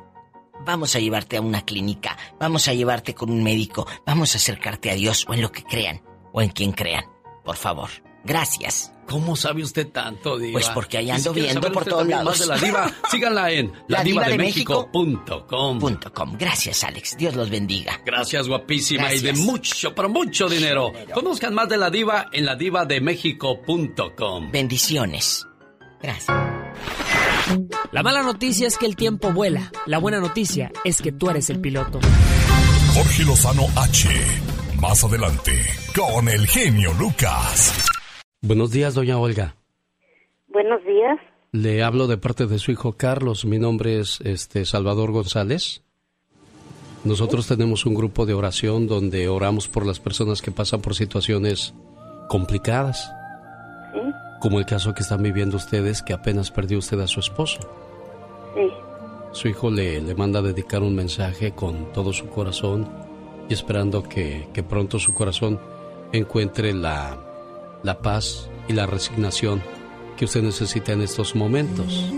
vamos a llevarte a una clínica, vamos a llevarte con un médico, vamos a acercarte a Dios o en lo que crean, o en quien crean. Por favor. Gracias. ¿Cómo sabe usted tanto, Diva? Pues porque ahí ando si viendo por todos lados. Más de la Diva, síganla en La Diva de ladivademexico.com. Punto com. Gracias, Alex. Dios los bendiga. Gracias, guapísima. Y de mucho, pero mucho dinero. Conozcan más de la diva en ladivademexico.com. Bendiciones. Gracias. La mala noticia es que el tiempo vuela. La buena noticia es que tú eres el piloto. Jorge Lozano H. Más adelante, con el genio Lucas. Buenos días, doña Olga. Buenos días. Le hablo de parte de su hijo Carlos. Mi nombre es este Salvador González. Nosotros tenemos un grupo de oración donde oramos por las personas que pasan por situaciones complicadas, Sí, como el caso que están viviendo ustedes, que apenas perdió usted a su esposo. sí. Su hijo le, le manda a dedicar un mensaje con todo su corazón y esperando que, que pronto su corazón encuentre la, la paz y la resignación que usted necesita en estos momentos.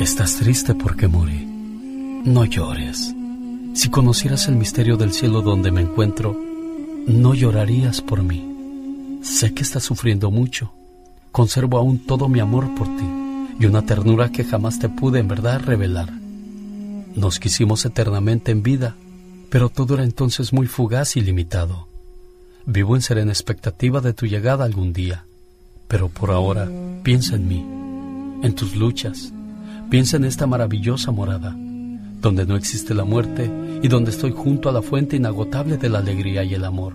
Estás triste porque morí. No llores. Si conocieras el misterio del cielo donde me encuentro, no llorarías por mí. Sé que estás sufriendo mucho. Conservo aún todo mi amor por ti y una ternura que jamás te pude en verdad revelar. Nos quisimos eternamente en vida, pero todo era entonces muy fugaz y limitado. Vivo en serena expectativa de tu llegada algún día, pero por ahora piensa en mí, en tus luchas, piensa en esta maravillosa morada, donde no existe la muerte y donde estoy junto a la fuente inagotable de la alegría y el amor.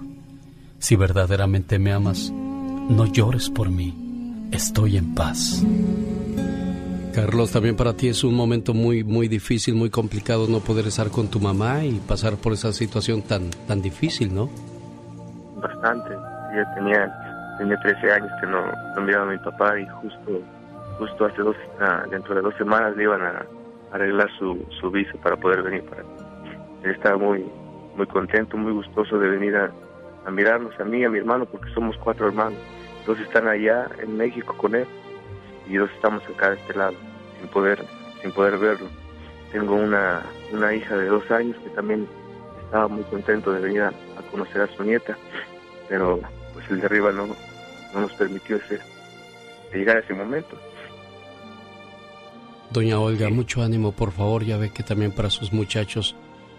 Si verdaderamente me amas, no llores por mí, estoy en paz. Carlos, también para ti es un momento muy, muy difícil, muy complicado no poder estar con tu mamá y pasar por esa situación tan, tan difícil, ¿no? Bastante. Ya tenía, tenía 13 años que no, no miraba a mi papá y justo, justo hace dos, ah, dentro de dos semanas le iban a arreglar su, su visa para poder venir para Él estaba muy, muy contento, muy gustoso de venir a, mirarnos a mí y a mi hermano porque somos cuatro hermanos. Dos están allá en México con él y dos estamos acá de este lado sin poder sin poder verlo. Tengo una, una hija de dos años que también estaba muy contento de venir a conocer a su nieta, pero pues el de arriba no, no nos permitió ese, llegar a ese momento. Doña Olga, mucho ánimo, por favor. Ya ve que también para sus muchachos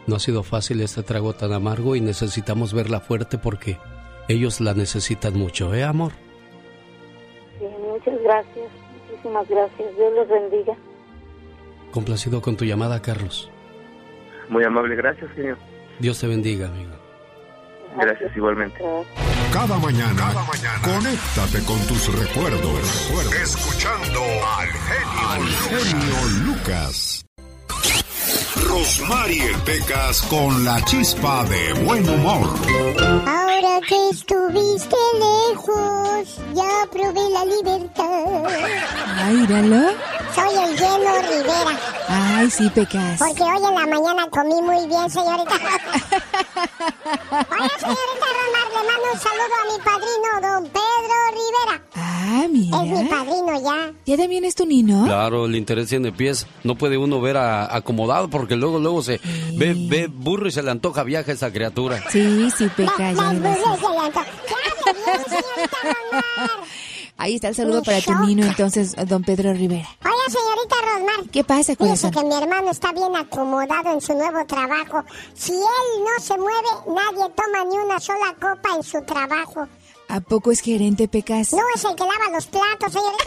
no ha sido fácil este trago tan amargo y necesitamos verla fuerte porque ellos la necesitan mucho, ¿eh, amor? Sí, muchas gracias. Muchísimas gracias. Dios los bendiga. Complacido con tu llamada, Carlos. Muy amable, gracias, señor. Dios te bendiga, amigo. Gracias igualmente. Cada mañana, conéctate con tus recuerdos. Escuchando al genio, al genio Lucas. Rosmarie Pecas con la chispa de buen humor. Ahora que estuviste lejos, ya probé la libertad. Ay, míralo. Soy el lleno Rivera. Ay, sí, Pecas. Porque hoy en la mañana comí muy bien, señorita. Hola, señorita Romar, le mando un saludo a mi padrino, don Pedro Rivera. Ah, mira. Es mi padrino ya. ¿Ya también es tu nino? Claro, el interés tiene pies. No puede uno ver a- acomodado porque luego, luego se ve, ve burro y se le antoja viaje a esa criatura. Sí, sí, Pecas. ya Las me vas a- burlas se le antojan. ¡Ya hable bien, señorita Romar! Ahí está el saludo Me para tu choca. nino, entonces, don Pedro Rivera. Oiga, señorita Rosmar. ¿Qué pasa, corazón? que mi hermano está bien acomodado en su nuevo trabajo. Si él no se mueve, nadie toma ni una sola copa en su trabajo. ¿A poco es gerente, Pecas? No es el que lava los platos, señorita.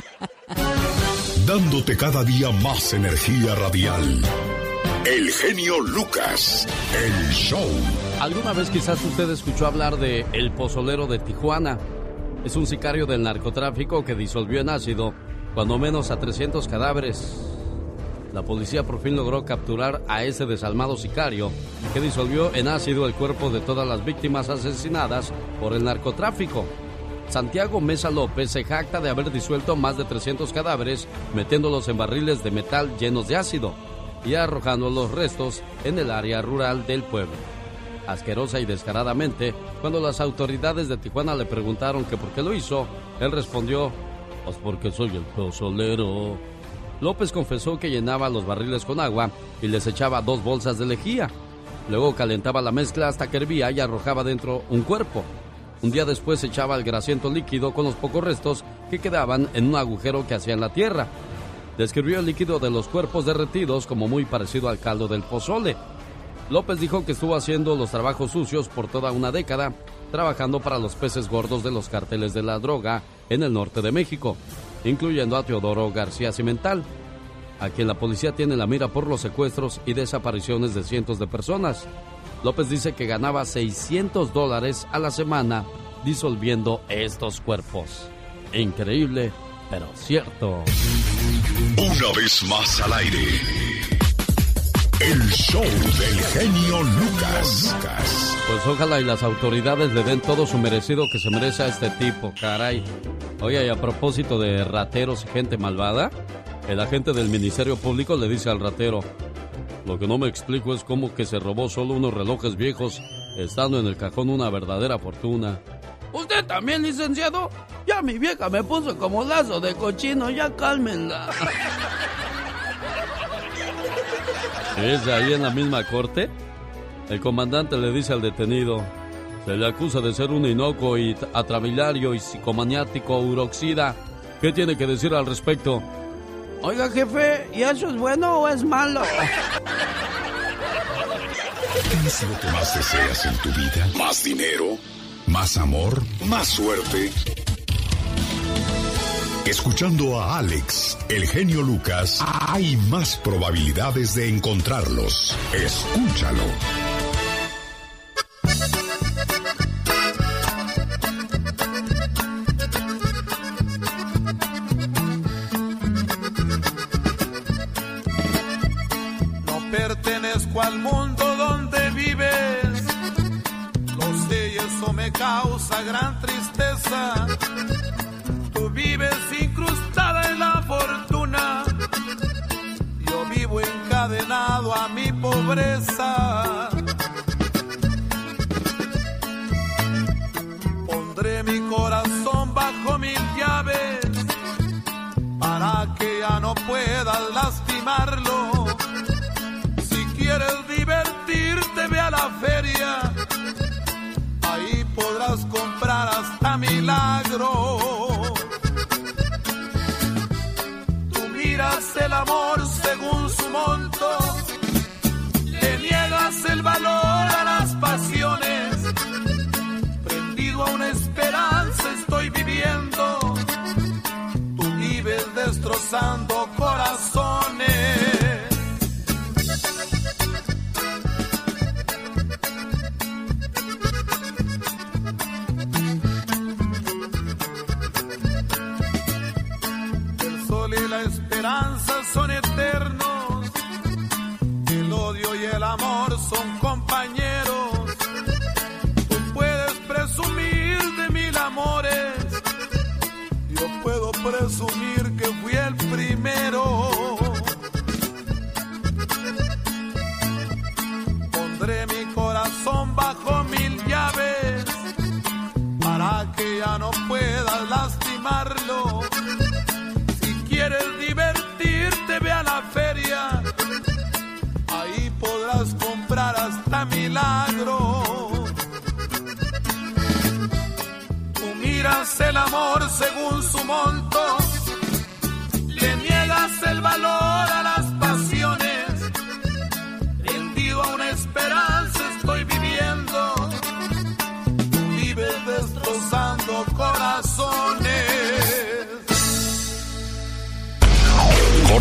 Dándote cada día más energía radial. El genio Lucas. El show. ¿Alguna vez quizás usted escuchó hablar de El Pozolero de Tijuana? Es un sicario del narcotráfico que disolvió en ácido cuando menos a 300 cadáveres. La policía por fin logró capturar a ese desalmado sicario que disolvió en ácido el cuerpo de todas las víctimas asesinadas por el narcotráfico. Santiago Mesa López se jacta de haber disuelto más de 300 cadáveres metiéndolos en barriles de metal llenos de ácido y arrojando los restos en el área rural del pueblo. Asquerosa y descaradamente, cuando las autoridades de Tijuana le preguntaron que por qué lo hizo, él respondió, pues porque soy el pozolero. López confesó que llenaba los barriles con agua y les echaba dos bolsas de lejía. Luego calentaba la mezcla hasta que hervía y arrojaba dentro un cuerpo. Un día después echaba el grasiento líquido con los pocos restos que quedaban en un agujero que hacía en la tierra. Describió el líquido de los cuerpos derretidos como muy parecido al caldo del pozole. López dijo que estuvo haciendo los trabajos sucios por toda una década, trabajando para los peces gordos de los carteles de la droga en el norte de México, incluyendo a Teodoro García Cimental, a quien la policía tiene la mira por los secuestros y desapariciones de cientos de personas. López dice que ganaba 600 dólares a la semana disolviendo estos cuerpos. Increíble, pero cierto. Una vez más al aire. El show del genio Lucas. Pues ojalá y las autoridades le den todo su merecido que se merece a este tipo, caray. Oye, y a propósito de rateros y gente malvada, el agente del Ministerio Público le dice al ratero, lo que no me explico es cómo que se robó solo unos relojes viejos, estando en el cajón una verdadera fortuna. ¿Usted también, licenciado? Ya mi vieja me puso como lazo de cochino, ya cálmenla. ¿Es ahí en la misma corte? El comandante le dice al detenido, se le acusa de ser un inocuo y atrabiliario y psicomaniático uroxida. ¿Qué tiene que decir al respecto? Oiga, jefe, ¿y eso es bueno o es malo? ¿Qué es lo que más deseas en tu vida? ¿Más dinero? ¿Más amor? ¿Más suerte? Escuchando a Alex, el genio Lucas, hay más probabilidades de encontrarlos. Escúchalo. Gran tristeza. Tú vives incrustada en la fortuna. Yo vivo encadenado a mi pobreza. Milagro. Tú miras el amor según su monto. Le niegas el valor a las pasiones. Prendido a una esperanza estoy viviendo tú vives destrozando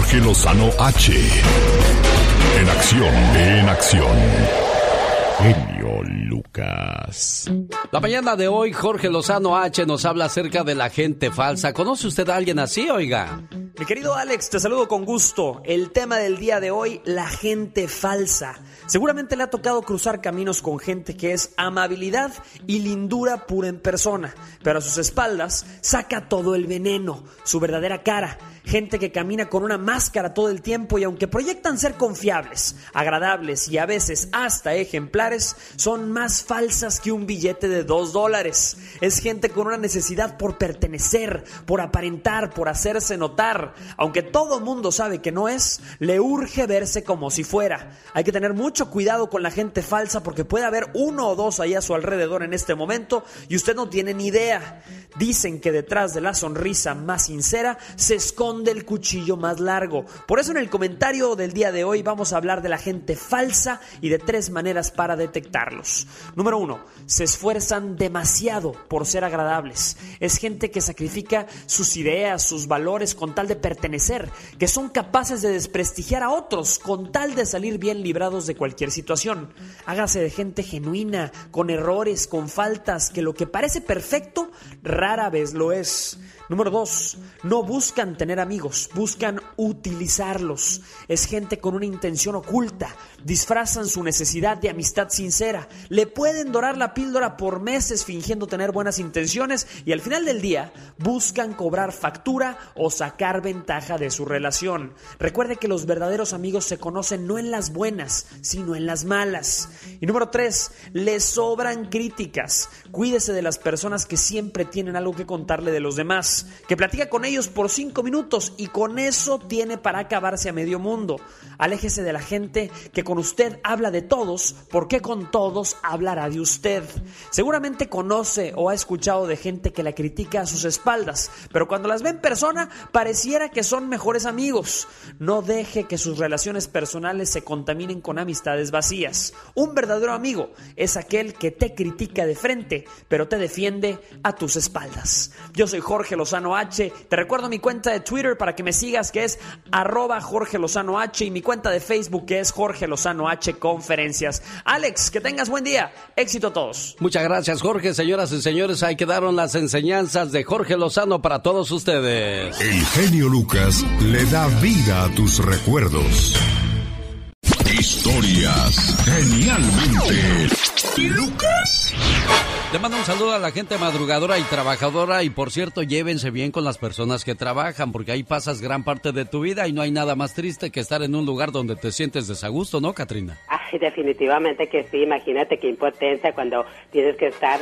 Jorge Lozano H. En acción, en acción. Genio Lucas. La mañana de hoy, Jorge Lozano H nos habla acerca de la gente falsa. ¿Conoce usted a alguien así, oiga? Mi querido Alex, te saludo con gusto. El tema del día de hoy, la gente falsa. Seguramente le ha tocado cruzar caminos con gente que es amabilidad y lindura pura en persona, pero a sus espaldas saca todo el veneno, su verdadera cara. Gente que camina con una máscara todo el tiempo y aunque proyectan ser confiables, agradables y a veces hasta ejemplares, son más falsas que un billete de dos dólares. Es gente con una necesidad por pertenecer, por aparentar, por hacerse notar. Aunque todo mundo sabe que no es, le urge verse como si fuera. Hay que tener mucho cuidado con la gente falsa porque puede haber uno o dos ahí a su alrededor en este momento y usted no tiene ni idea. Dicen que detrás de la sonrisa más sincera se esconde el cuchillo más largo. Por eso en el comentario del día de hoy vamos a hablar de la gente falsa y de tres maneras para detectarlos. Número uno, se esfuerzan demasiado por ser agradables. Es gente que sacrifica sus ideas, sus valores con tal de pertenecer, que son capaces de desprestigiar a otros con tal de salir bien librados de cualquier situación. Hágase de gente genuina, con errores, con faltas, que lo que parece perfecto rara vez lo es. Número dos, no buscan tener amigos, buscan utilizarlos. Es gente con una intención oculta. Disfrazan su necesidad de amistad sincera. Le pueden dorar la píldora por meses fingiendo tener buenas intenciones y al final del día buscan cobrar factura o sacar ventaja de su relación. Recuerde que los verdaderos amigos se conocen no en las buenas, sino en las malas. Y número tres, le sobran críticas. Cuídese de las personas que siempre tienen algo que contarle de los demás, que platica con ellos por cinco minutos y con eso tiene para acabarse a medio mundo. Aléjese de la gente que con usted habla de todos, porque con todos hablará de usted. Seguramente conoce o ha escuchado de gente que la critica a sus espaldas, pero cuando las ve en persona pareciera que son mejores amigos. No deje que sus relaciones personales se contaminen con amistades vacías. Un verdadero amigo es aquel que te critica de frente, pero te defiende a tus espaldas. Yo soy Jorge Lozano H. Te recuerdo mi cuenta de Twitter para que me sigas que es arroba Jorge Lozano H y mi cuenta de Facebook que es Jorge Lozano H Conferencias. Alex, que tengas buen día. Éxito a todos. Muchas gracias, Jorge. Señoras y señores, ahí quedaron las enseñanzas de Jorge Lozano para todos ustedes. El genio Lucas le da vida a tus recuerdos. Historia Historias genialmente Lucas. Le mando un saludo a la gente madrugadora y trabajadora y por cierto llévense bien con las personas que trabajan porque ahí pasas gran parte de tu vida y no hay nada más triste que estar en un lugar donde te sientes desagusto, ¿no, Katrina? Ay, definitivamente que sí. Imagínate qué impotencia cuando tienes que estar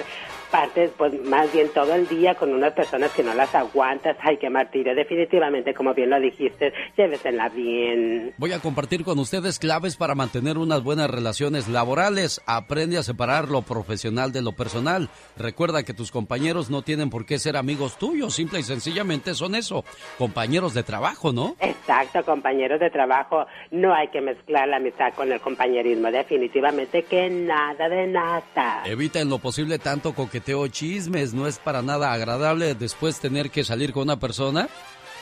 partes, pues más bien todo el día con unas personas que no las aguantas. Ay, qué martirio. Definitivamente, como bien lo dijiste, llévesela bien. Voy a compartir con ustedes claves para mantener unas buenas relaciones laborales. Aprende a separar lo profesional de lo personal. Recuerda que tus compañeros no tienen por qué ser amigos tuyos. Simple y sencillamente son eso, compañeros de trabajo, ¿no? Exacto, compañeros de trabajo. No hay que mezclar la amistad con el compañerismo. Definitivamente que nada de nada. Evita en lo posible tanto coqueteo chismes. No es para nada agradable después tener que salir con una persona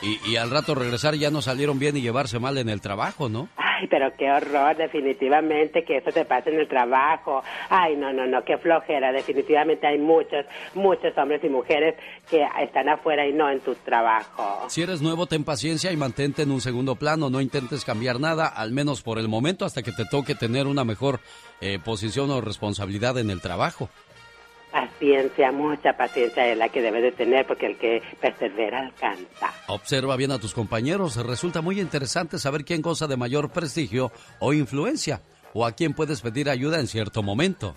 y, y al rato regresar ya no salieron bien y llevarse mal en el trabajo, ¿no? Ay, pero qué horror, definitivamente que eso te pasa en el trabajo. Ay, no, no, no, qué flojera. Definitivamente hay muchos, muchos hombres y mujeres que están afuera y no en tu trabajo. Si eres nuevo, ten paciencia y mantente en un segundo plano. No intentes cambiar nada, al menos por el momento, hasta que te toque tener una mejor eh, posición o responsabilidad en el trabajo. Paciencia, mucha paciencia es la que debes de tener porque el que persevera alcanza. Observa bien a tus compañeros. Resulta muy interesante saber quién goza de mayor prestigio o influencia o a quién puedes pedir ayuda en cierto momento.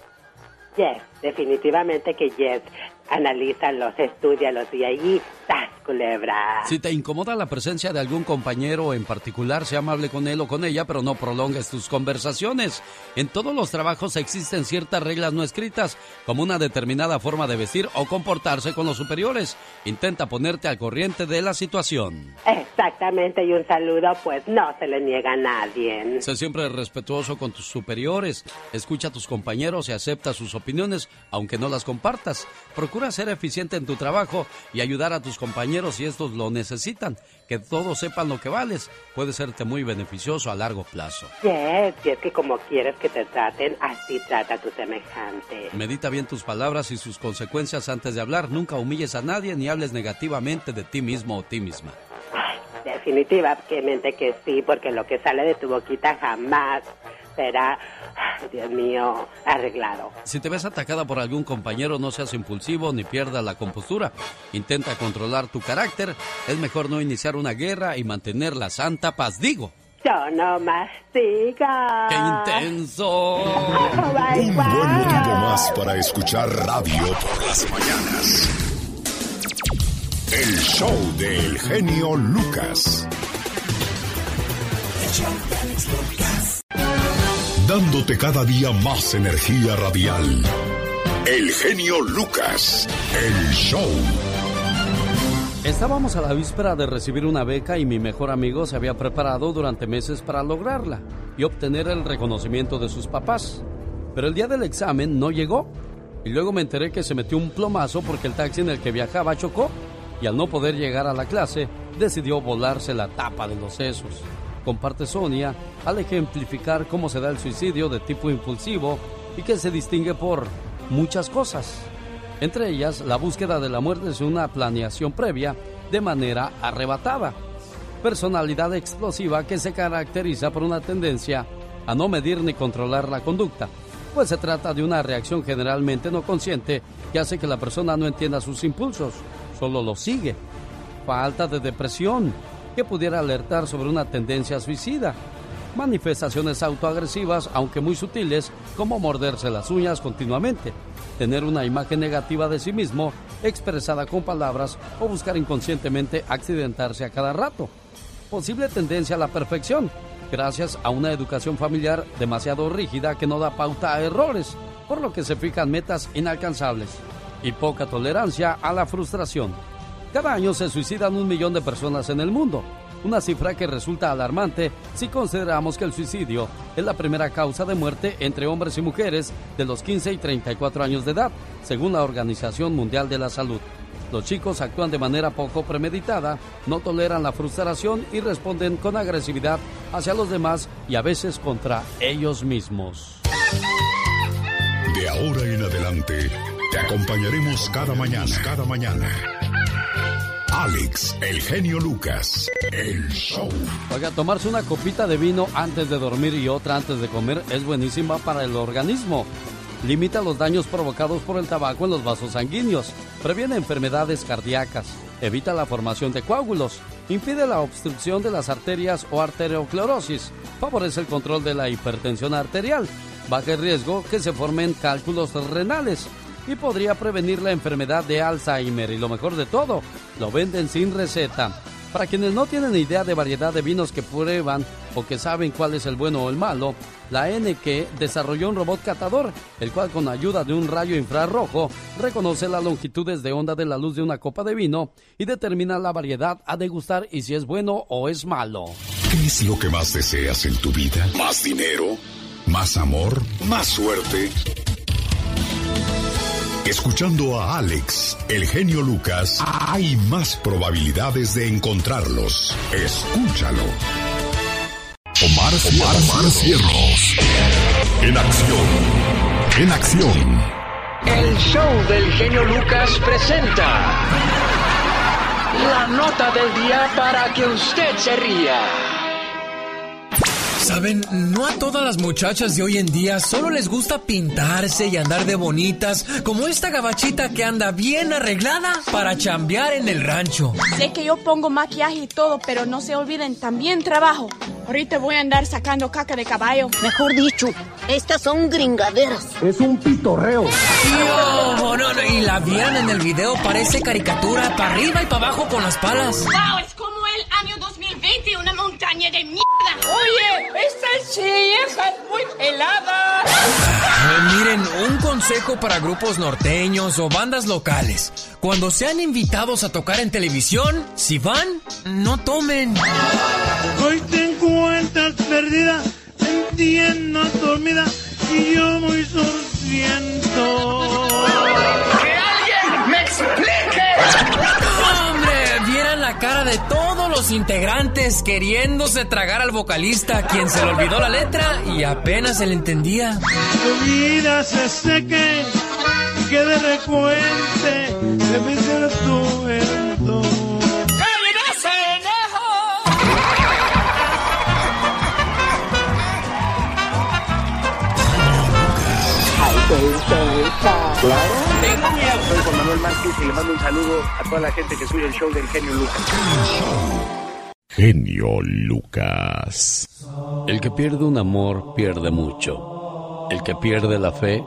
Yes, definitivamente que yes. Analízalos, estudialos y ahí, ¡tas, culebra! Si te incomoda la presencia de algún compañero en particular, sea amable con él o con ella, pero no prolongues tus conversaciones. En todos los trabajos existen ciertas reglas no escritas, como una determinada forma de vestir o comportarse con los superiores. Intenta ponerte al corriente de la situación. Exactamente, y un saludo pues no se le niega a nadie. Sé siempre respetuoso con tus superiores, escucha a tus compañeros y acepta sus opiniones, aunque no las compartas. Procura ser eficiente en tu trabajo y ayudar a tus compañeros si estos lo necesitan. Que todos sepan lo que vales puede serte muy beneficioso a largo plazo. Yes, y es que como quieres que te traten, así trata a tu semejante. Medita bien tus palabras y sus consecuencias antes de hablar. Nunca humilles a nadie ni hables negativamente de ti mismo o ti misma. Definitivamente que sí, porque lo que sale de tu boquita jamás será, Dios mío, arreglado. Si te ves atacada por algún compañero, no seas impulsivo ni pierdas la compostura. Intenta controlar tu carácter. Es mejor no iniciar una guerra y mantener la santa paz. Digo. Yo no mastiga. ¡Qué intenso! Un buen motivo más para escuchar radio por las mañanas. El show del genio Lucas. Dándote cada día más energía radial. El genio Lucas. El show. Estábamos a la víspera de recibir una beca y mi mejor amigo se había preparado durante meses para lograrla y obtener el reconocimiento de sus papás. Pero el día del examen no llegó y luego me enteré que se metió un plomazo porque el taxi en el que viajaba chocó y al no poder llegar a la clase decidió volarse la tapa de los sesos. Comparte Sonia al ejemplificar cómo se da el suicidio de tipo impulsivo y que se distingue por muchas cosas. Entre ellas, la búsqueda de la muerte es una planeación previa de manera arrebatada. Personalidad explosiva que se caracteriza por una tendencia a no medir ni controlar la conducta, pues se trata de una reacción generalmente no consciente que hace que la persona no entienda sus impulsos, solo los sigue. Falta de depresión, que pudiera alertar sobre una tendencia suicida. Manifestaciones autoagresivas, aunque muy sutiles, como morderse las uñas continuamente, tener una imagen negativa de sí mismo, expresada con palabras o buscar inconscientemente accidentarse a cada rato. Posible tendencia a la perfección, gracias a una educación familiar demasiado rígida que no da pauta a errores, por lo que se fijan metas inalcanzables. Y poca tolerancia a la frustración. Cada año se suicidan un millón de personas en el mundo, una cifra que resulta alarmante si consideramos que el suicidio es la primera causa de muerte entre hombres y mujeres de los 15 y 34 años de edad, según la Organización Mundial de la Salud. Los chicos actúan de manera poco premeditada, no toleran la frustración y responden con agresividad hacia los demás y a veces contra ellos mismos. De ahora en adelante, te acompañaremos cada mañana, cada mañana. Alex, el genio Lucas, el show. Oiga, tomarse una copita de vino antes de dormir y otra antes de comer es buenísima para el organismo. Limita los daños provocados por el tabaco en los vasos sanguíneos, previene enfermedades cardíacas, evita la formación de coágulos, impide la obstrucción de las arterias o arterioclerosis, favorece el control de la hipertensión arterial, baja el riesgo que se formen cálculos renales y podría prevenir la enfermedad de Alzheimer. Y lo mejor de todo, lo venden sin receta. Para quienes no tienen idea de variedad de vinos que prueban o que saben cuál es el bueno o el malo, la NQ desarrolló un robot catador, el cual con ayuda de un rayo infrarrojo reconoce las longitudes de onda de la luz de una copa de vino y determina la variedad a degustar y si es bueno o es malo. ¿Qué es lo que más deseas en tu vida? ¿Más dinero? ¿Más amor? ¿Más suerte? Escuchando a Alex, el genio Lucas, hay más probabilidades de encontrarlos. Escúchalo. Omar, Omar, Omar Cierros. En acción. En acción. El show del genio Lucas presenta la nota del día para que usted se ría. Saben, no a todas las muchachas de hoy en día solo les gusta pintarse y andar de bonitas, como esta gabachita que anda bien arreglada para chambear en el rancho. Sé que yo pongo maquillaje y todo, pero no se olviden, también trabajo. Ahorita voy a andar sacando caca de caballo. Mejor dicho, estas son gringaderas. Es un pitorreo. No, no, no, y la vieran en el video, parece caricatura, para arriba y para abajo con las palas. ¡Wow! Es como el año 2020, una montaña de mierda. Oye, esta chilleja es muy helada. Eh, miren, un consejo para grupos norteños o bandas locales. Cuando sean invitados a tocar en televisión, si van, no tomen. Hoy te encuentras perdida, entiendo dormida y yo muy sorciento. Los integrantes queriéndose tragar al vocalista, quien se le olvidó la letra y apenas se le entendía. Tu vida se seque y que de recuente de mi ser tu evento. Claro. Soy Juan Manuel Márquez y le mando un saludo a toda la gente que escucha el show del genio Lucas. Genio Lucas. El que pierde un amor pierde mucho. El que pierde la fe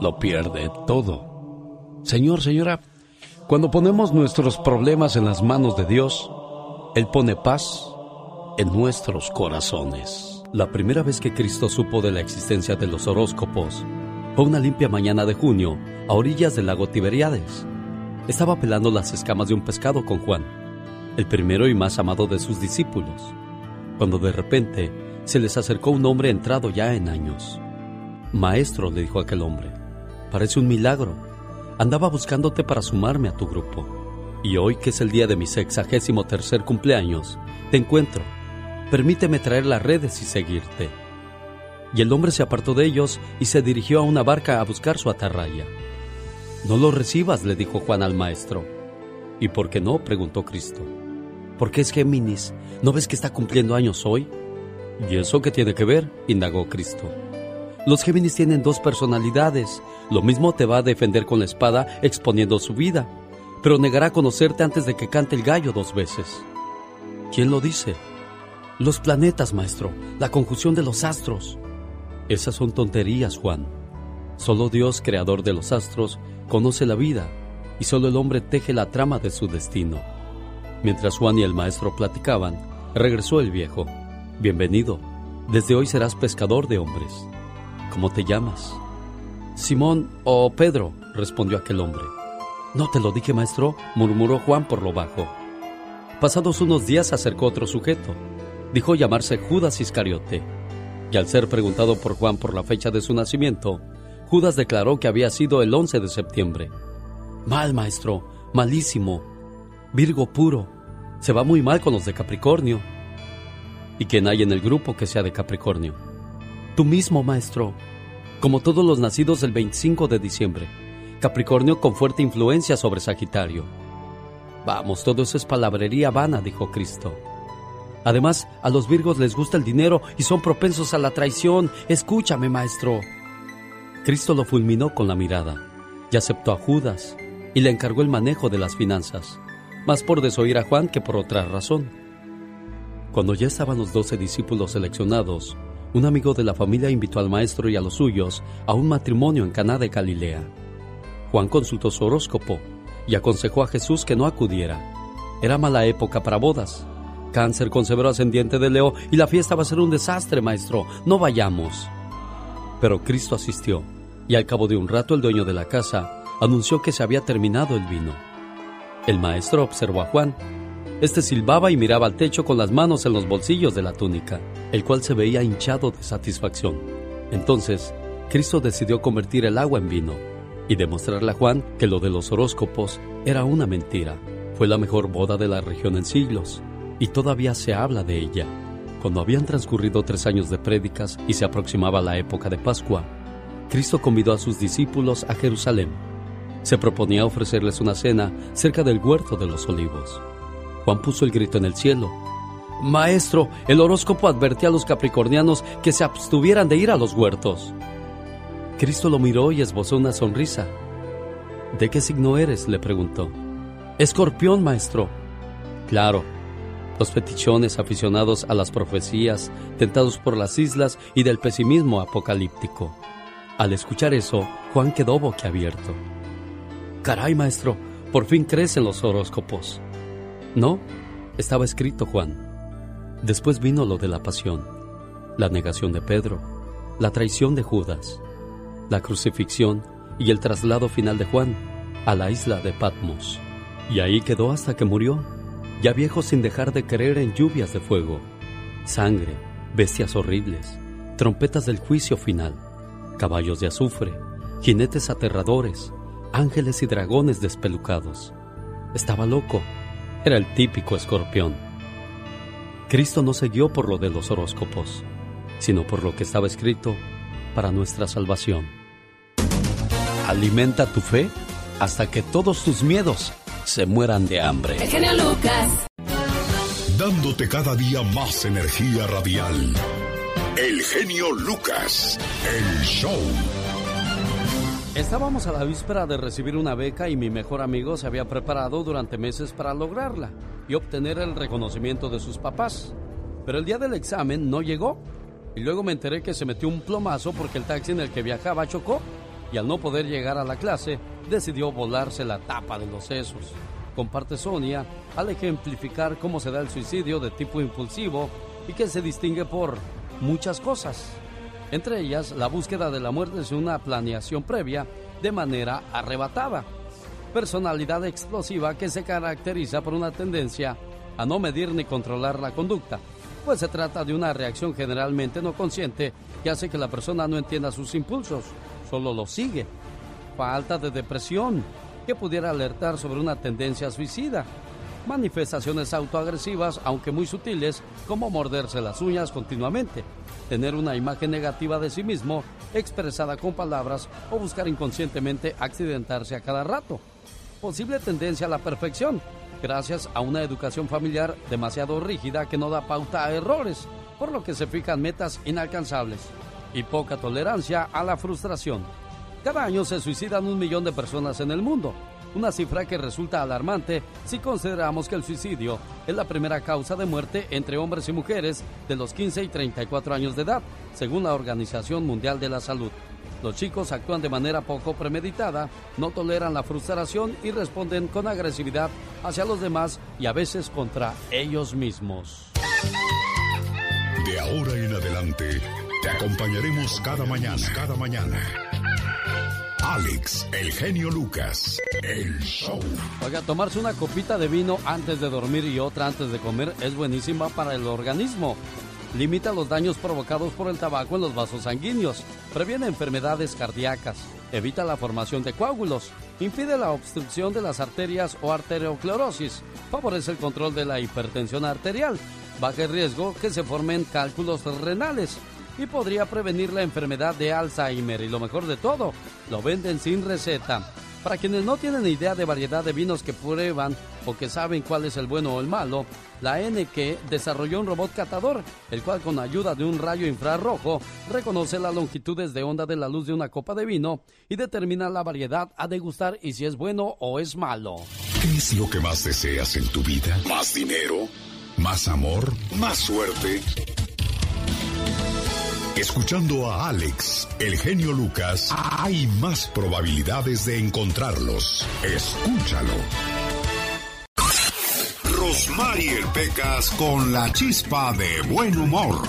lo pierde todo. Señor, señora, cuando ponemos nuestros problemas en las manos de Dios, Él pone paz en nuestros corazones. La primera vez que Cristo supo de la existencia de los horóscopos fue una limpia mañana de junio a orillas del lago Tiberiades. Estaba pelando las escamas de un pescado con Juan, el primero y más amado de sus discípulos, cuando de repente se les acercó un hombre entrado ya en años. Maestro, le dijo aquel hombre, parece un milagro. Andaba buscándote para sumarme a tu grupo. Y hoy, que es el día de mi sexagésimo tercer cumpleaños, te encuentro. Permíteme traer las redes y seguirte. Y el hombre se apartó de ellos y se dirigió a una barca a buscar su atarraya. No lo recibas, le dijo Juan al maestro. ¿Y por qué no? preguntó Cristo. Porque es Géminis. ¿No ves que está cumpliendo años hoy? ¿Y eso qué tiene que ver? indagó Cristo. Los Géminis tienen dos personalidades. Lo mismo te va a defender con la espada exponiendo su vida, pero negará conocerte antes de que cante el gallo dos veces. ¿Quién lo dice? Los planetas, maestro, la conjunción de los astros. Esas son tonterías, Juan. Solo Dios, creador de los astros, conoce la vida y solo el hombre teje la trama de su destino. Mientras Juan y el maestro platicaban, regresó el viejo. Bienvenido. Desde hoy serás pescador de hombres. ¿Cómo te llamas? Simón o Pedro, respondió aquel hombre. No te lo dije, maestro, murmuró Juan por lo bajo. Pasados unos días acercó otro sujeto. Dijo llamarse Judas Iscariote. Y al ser preguntado por Juan por la fecha de su nacimiento, Judas declaró que había sido el 11 de septiembre. Mal, maestro, malísimo. Virgo puro. Se va muy mal con los de Capricornio. ¿Y quién hay en el grupo que sea de Capricornio? Tú mismo, maestro. Como todos los nacidos el 25 de diciembre. Capricornio con fuerte influencia sobre Sagitario. Vamos, todo eso es palabrería vana, dijo Cristo. Además, a los virgos les gusta el dinero y son propensos a la traición. Escúchame, maestro. Cristo lo fulminó con la mirada y aceptó a Judas y le encargó el manejo de las finanzas, más por desoír a Juan que por otra razón. Cuando ya estaban los doce discípulos seleccionados, un amigo de la familia invitó al maestro y a los suyos a un matrimonio en Caná de Galilea. Juan consultó su horóscopo y aconsejó a Jesús que no acudiera. Era mala época para bodas. Cáncer con severo ascendiente de Leo y la fiesta va a ser un desastre, maestro. No vayamos. Pero Cristo asistió y al cabo de un rato el dueño de la casa anunció que se había terminado el vino. El maestro observó a Juan. Este silbaba y miraba al techo con las manos en los bolsillos de la túnica, el cual se veía hinchado de satisfacción. Entonces, Cristo decidió convertir el agua en vino y demostrarle a Juan que lo de los horóscopos era una mentira. Fue la mejor boda de la región en siglos y todavía se habla de ella. Cuando habían transcurrido tres años de prédicas y se aproximaba la época de Pascua, Cristo convidó a sus discípulos a Jerusalén. Se proponía ofrecerles una cena cerca del huerto de los olivos. Juan puso el grito en el cielo. Maestro, el horóscopo advertía a los capricornianos que se abstuvieran de ir a los huertos. Cristo lo miró y esbozó una sonrisa. ¿De qué signo eres? le preguntó. Escorpión, maestro. Claro. Los fetichones aficionados a las profecías, tentados por las islas y del pesimismo apocalíptico. Al escuchar eso, Juan quedó boquiabierto. Caray, maestro, por fin crecen los horóscopos. No, estaba escrito, Juan. Después vino lo de la pasión, la negación de Pedro, la traición de Judas, la crucifixión y el traslado final de Juan a la isla de Patmos. Y ahí quedó hasta que murió, ya viejo sin dejar de creer en lluvias de fuego, sangre, bestias horribles, trompetas del juicio final caballos de azufre, jinetes aterradores, ángeles y dragones despelucados. Estaba loco. Era el típico escorpión. Cristo no se guió por lo de los horóscopos, sino por lo que estaba escrito para nuestra salvación. Alimenta tu fe hasta que todos tus miedos se mueran de hambre. El genio Lucas. Dándote cada día más energía radial. El genio Lucas, el show. Estábamos a la víspera de recibir una beca y mi mejor amigo se había preparado durante meses para lograrla y obtener el reconocimiento de sus papás. Pero el día del examen no llegó y luego me enteré que se metió un plomazo porque el taxi en el que viajaba chocó y al no poder llegar a la clase decidió volarse la tapa de los sesos. Comparte Sonia al ejemplificar cómo se da el suicidio de tipo impulsivo y que se distingue por muchas cosas. Entre ellas, la búsqueda de la muerte es una planeación previa de manera arrebatada. Personalidad explosiva que se caracteriza por una tendencia a no medir ni controlar la conducta, pues se trata de una reacción generalmente no consciente que hace que la persona no entienda sus impulsos, solo los sigue. Falta de depresión, que pudiera alertar sobre una tendencia suicida manifestaciones autoagresivas, aunque muy sutiles, como morderse las uñas continuamente, tener una imagen negativa de sí mismo expresada con palabras o buscar inconscientemente accidentarse a cada rato. Posible tendencia a la perfección, gracias a una educación familiar demasiado rígida que no da pauta a errores, por lo que se fijan metas inalcanzables. Y poca tolerancia a la frustración. Cada año se suicidan un millón de personas en el mundo una cifra que resulta alarmante si consideramos que el suicidio es la primera causa de muerte entre hombres y mujeres de los 15 y 34 años de edad, según la Organización Mundial de la Salud. Los chicos actúan de manera poco premeditada, no toleran la frustración y responden con agresividad hacia los demás y a veces contra ellos mismos. De ahora en adelante, te acompañaremos cada mañana, cada mañana Alex, el genio Lucas, el show. Oiga, tomarse una copita de vino antes de dormir y otra antes de comer es buenísima para el organismo. Limita los daños provocados por el tabaco en los vasos sanguíneos, previene enfermedades cardíacas, evita la formación de coágulos, impide la obstrucción de las arterias o arterioclerosis, favorece el control de la hipertensión arterial, baja el riesgo que se formen cálculos renales y podría prevenir la enfermedad de Alzheimer. Y lo mejor de todo, lo venden sin receta. Para quienes no tienen idea de variedad de vinos que prueban o que saben cuál es el bueno o el malo, la NQ desarrolló un robot catador, el cual con ayuda de un rayo infrarrojo reconoce las longitudes de onda de la luz de una copa de vino y determina la variedad a degustar y si es bueno o es malo. ¿Qué es lo que más deseas en tu vida? ¿Más dinero? ¿Más amor? ¿Más suerte? Escuchando a Alex, el genio Lucas, hay más probabilidades de encontrarlos. Escúchalo. Rosmarie Pecas con la chispa de buen humor.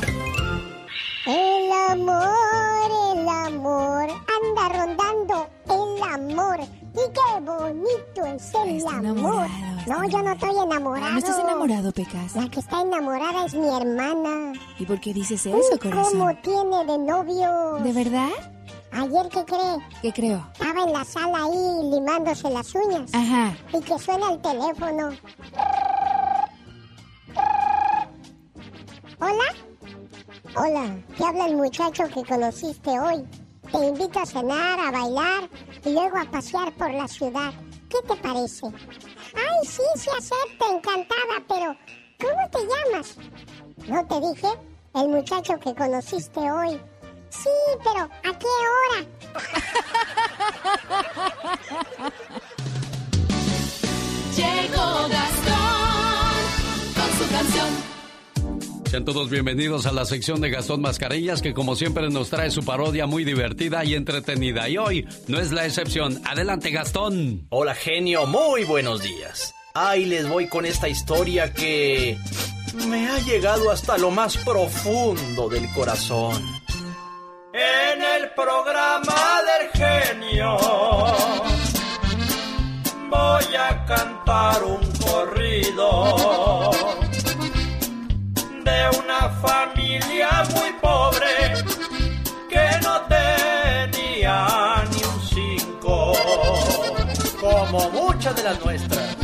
El amor, el amor, anda rondando el amor. Y qué bonito es el amor. No, yo no estoy enamorado. ¿No estás enamorado, Pecas? La que está enamorada es mi hermana. ¿Y por qué dices eso, Uy, corazón? ¿Cómo tiene de novio? ¿De verdad? Ayer, ¿qué cree? ¿Qué creo? Estaba en la sala ahí limándose las uñas. Ajá. Y que suena el teléfono. ¿Hola? Hola, te habla el muchacho que conociste hoy. Te invito a cenar, a bailar y luego a pasear por la ciudad. ¿Qué te parece? Ay, sí, sí acepto, encantada, pero ¿cómo te llamas? ¿No te dije? El muchacho que conociste hoy. Sí, pero ¿a qué hora? Llegó Gastón Sean todos bienvenidos a la sección de Gastón Mascareñas que como siempre nos trae su parodia muy divertida y entretenida. Y hoy no es la excepción. Adelante Gastón. Hola genio, muy buenos días. Ahí les voy con esta historia que me ha llegado hasta lo más profundo del corazón. En el programa del genio voy a cantar un corrido de una familia muy pobre que no tenía ni un cinco, como muchas de las nuestras.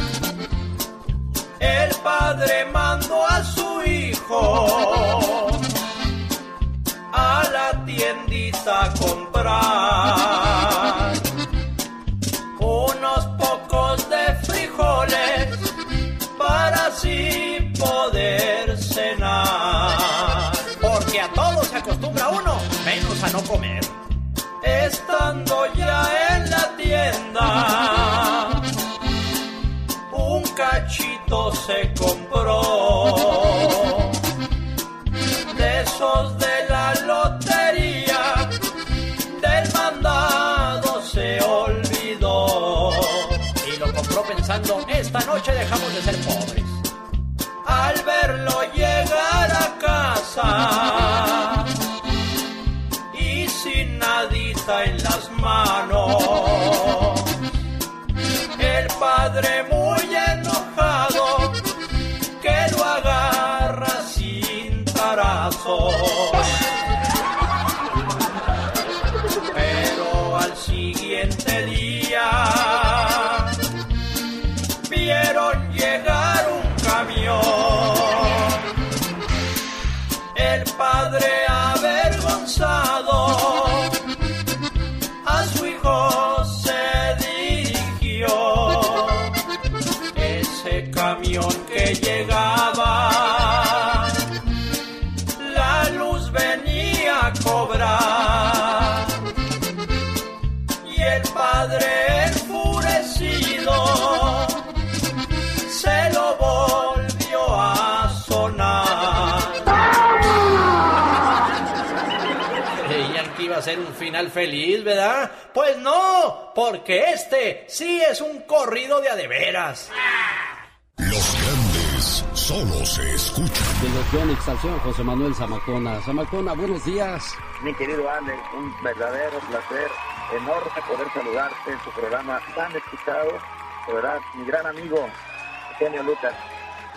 El padre mandó a su hijo noche dejamos de ser pobres. Al verlo llegar a casa y sin nadita en las manos, el padre muy enojado que lo agarra sin tarazo. Un final feliz, ¿verdad? Pues no, porque este sí es un corrido de a de veras. Los grandes solo se escuchan. De los Yonix al señor José Manuel Zamacona. Zamacona, buenos días. Mi querido Alex, un verdadero placer, enorme poder saludarte en tu programa tan escuchado. De verdad, mi gran amigo, Eugenio Lucas,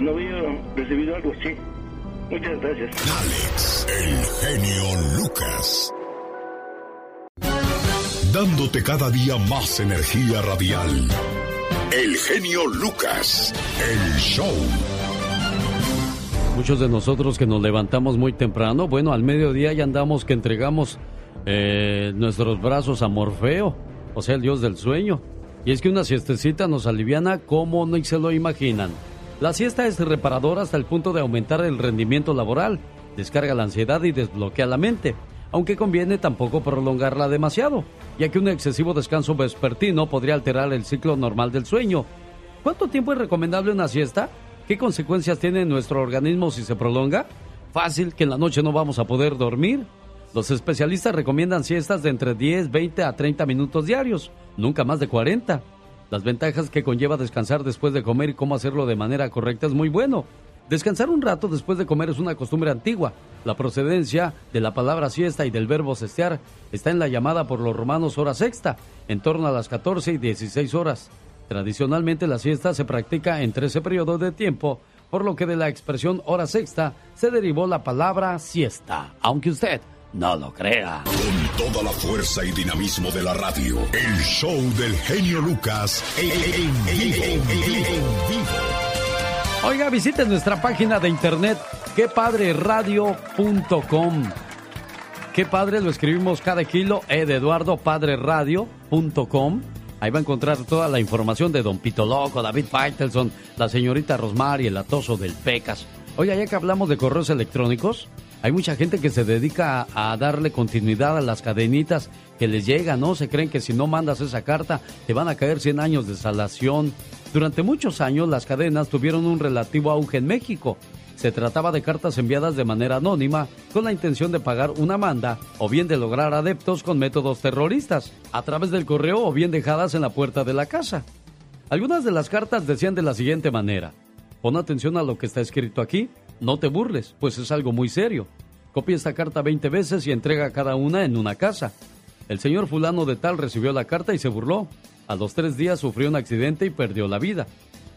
no había recibido algo así. Muchas gracias. Alex, el genio Lucas. Dándote cada día más energía radial. El genio Lucas, el show. Muchos de nosotros que nos levantamos muy temprano, bueno, al mediodía ya andamos que entregamos eh, nuestros brazos a Morfeo, o sea, el dios del sueño. Y es que una siestecita nos aliviana como no se lo imaginan. La siesta es reparadora hasta el punto de aumentar el rendimiento laboral, descarga la ansiedad y desbloquea la mente, aunque conviene tampoco prolongarla demasiado, ya que un excesivo descanso vespertino podría alterar el ciclo normal del sueño. ¿Cuánto tiempo es recomendable una siesta? ¿Qué consecuencias tiene en nuestro organismo si se prolonga? Fácil, que en la noche no vamos a poder dormir. Los especialistas recomiendan siestas de entre 10, 20 a 30 minutos diarios, nunca más de 40. Las ventajas que conlleva descansar después de comer y cómo hacerlo de manera correcta es muy bueno. Descansar un rato después de comer es una costumbre antigua. La procedencia de la palabra siesta y del verbo cestear está en la llamada por los romanos hora sexta, en torno a las 14 y 16 horas. Tradicionalmente la siesta se practica entre ese periodo de tiempo, por lo que de la expresión hora sexta se derivó la palabra siesta, aunque usted no lo crea. Con toda la fuerza y dinamismo de la radio, el show del genio Lucas en, vivo. Oiga, visite nuestra página de internet quepadreradio.com. Qué padre, lo escribimos cada kilo, e de Eduardo, padreradio.com. Ahí va a encontrar toda la información de Don Pito Loco, David Faitelson, la señorita Rosmar y el atoso del Pecas. Oye, ya que hablamos de correos electrónicos, hay mucha gente que se dedica a, darle continuidad a las cadenitas que les llegan, ¿no? Se creen que si no mandas esa carta te van a caer 100 años de salación. Durante muchos años las cadenas tuvieron un relativo auge en México. Se trataba de cartas enviadas de manera anónima con la intención de pagar una manda o bien de lograr adeptos con métodos terroristas, a través del correo o bien dejadas en la puerta de la casa. Algunas de las cartas decían de la siguiente manera, pon atención a lo que está escrito aquí, no te burles, pues es algo muy serio. Copia esta carta 20 veces y entrega cada una en una casa. El señor fulano de tal recibió la carta y se burló. A los tres días sufrió un accidente y perdió la vida.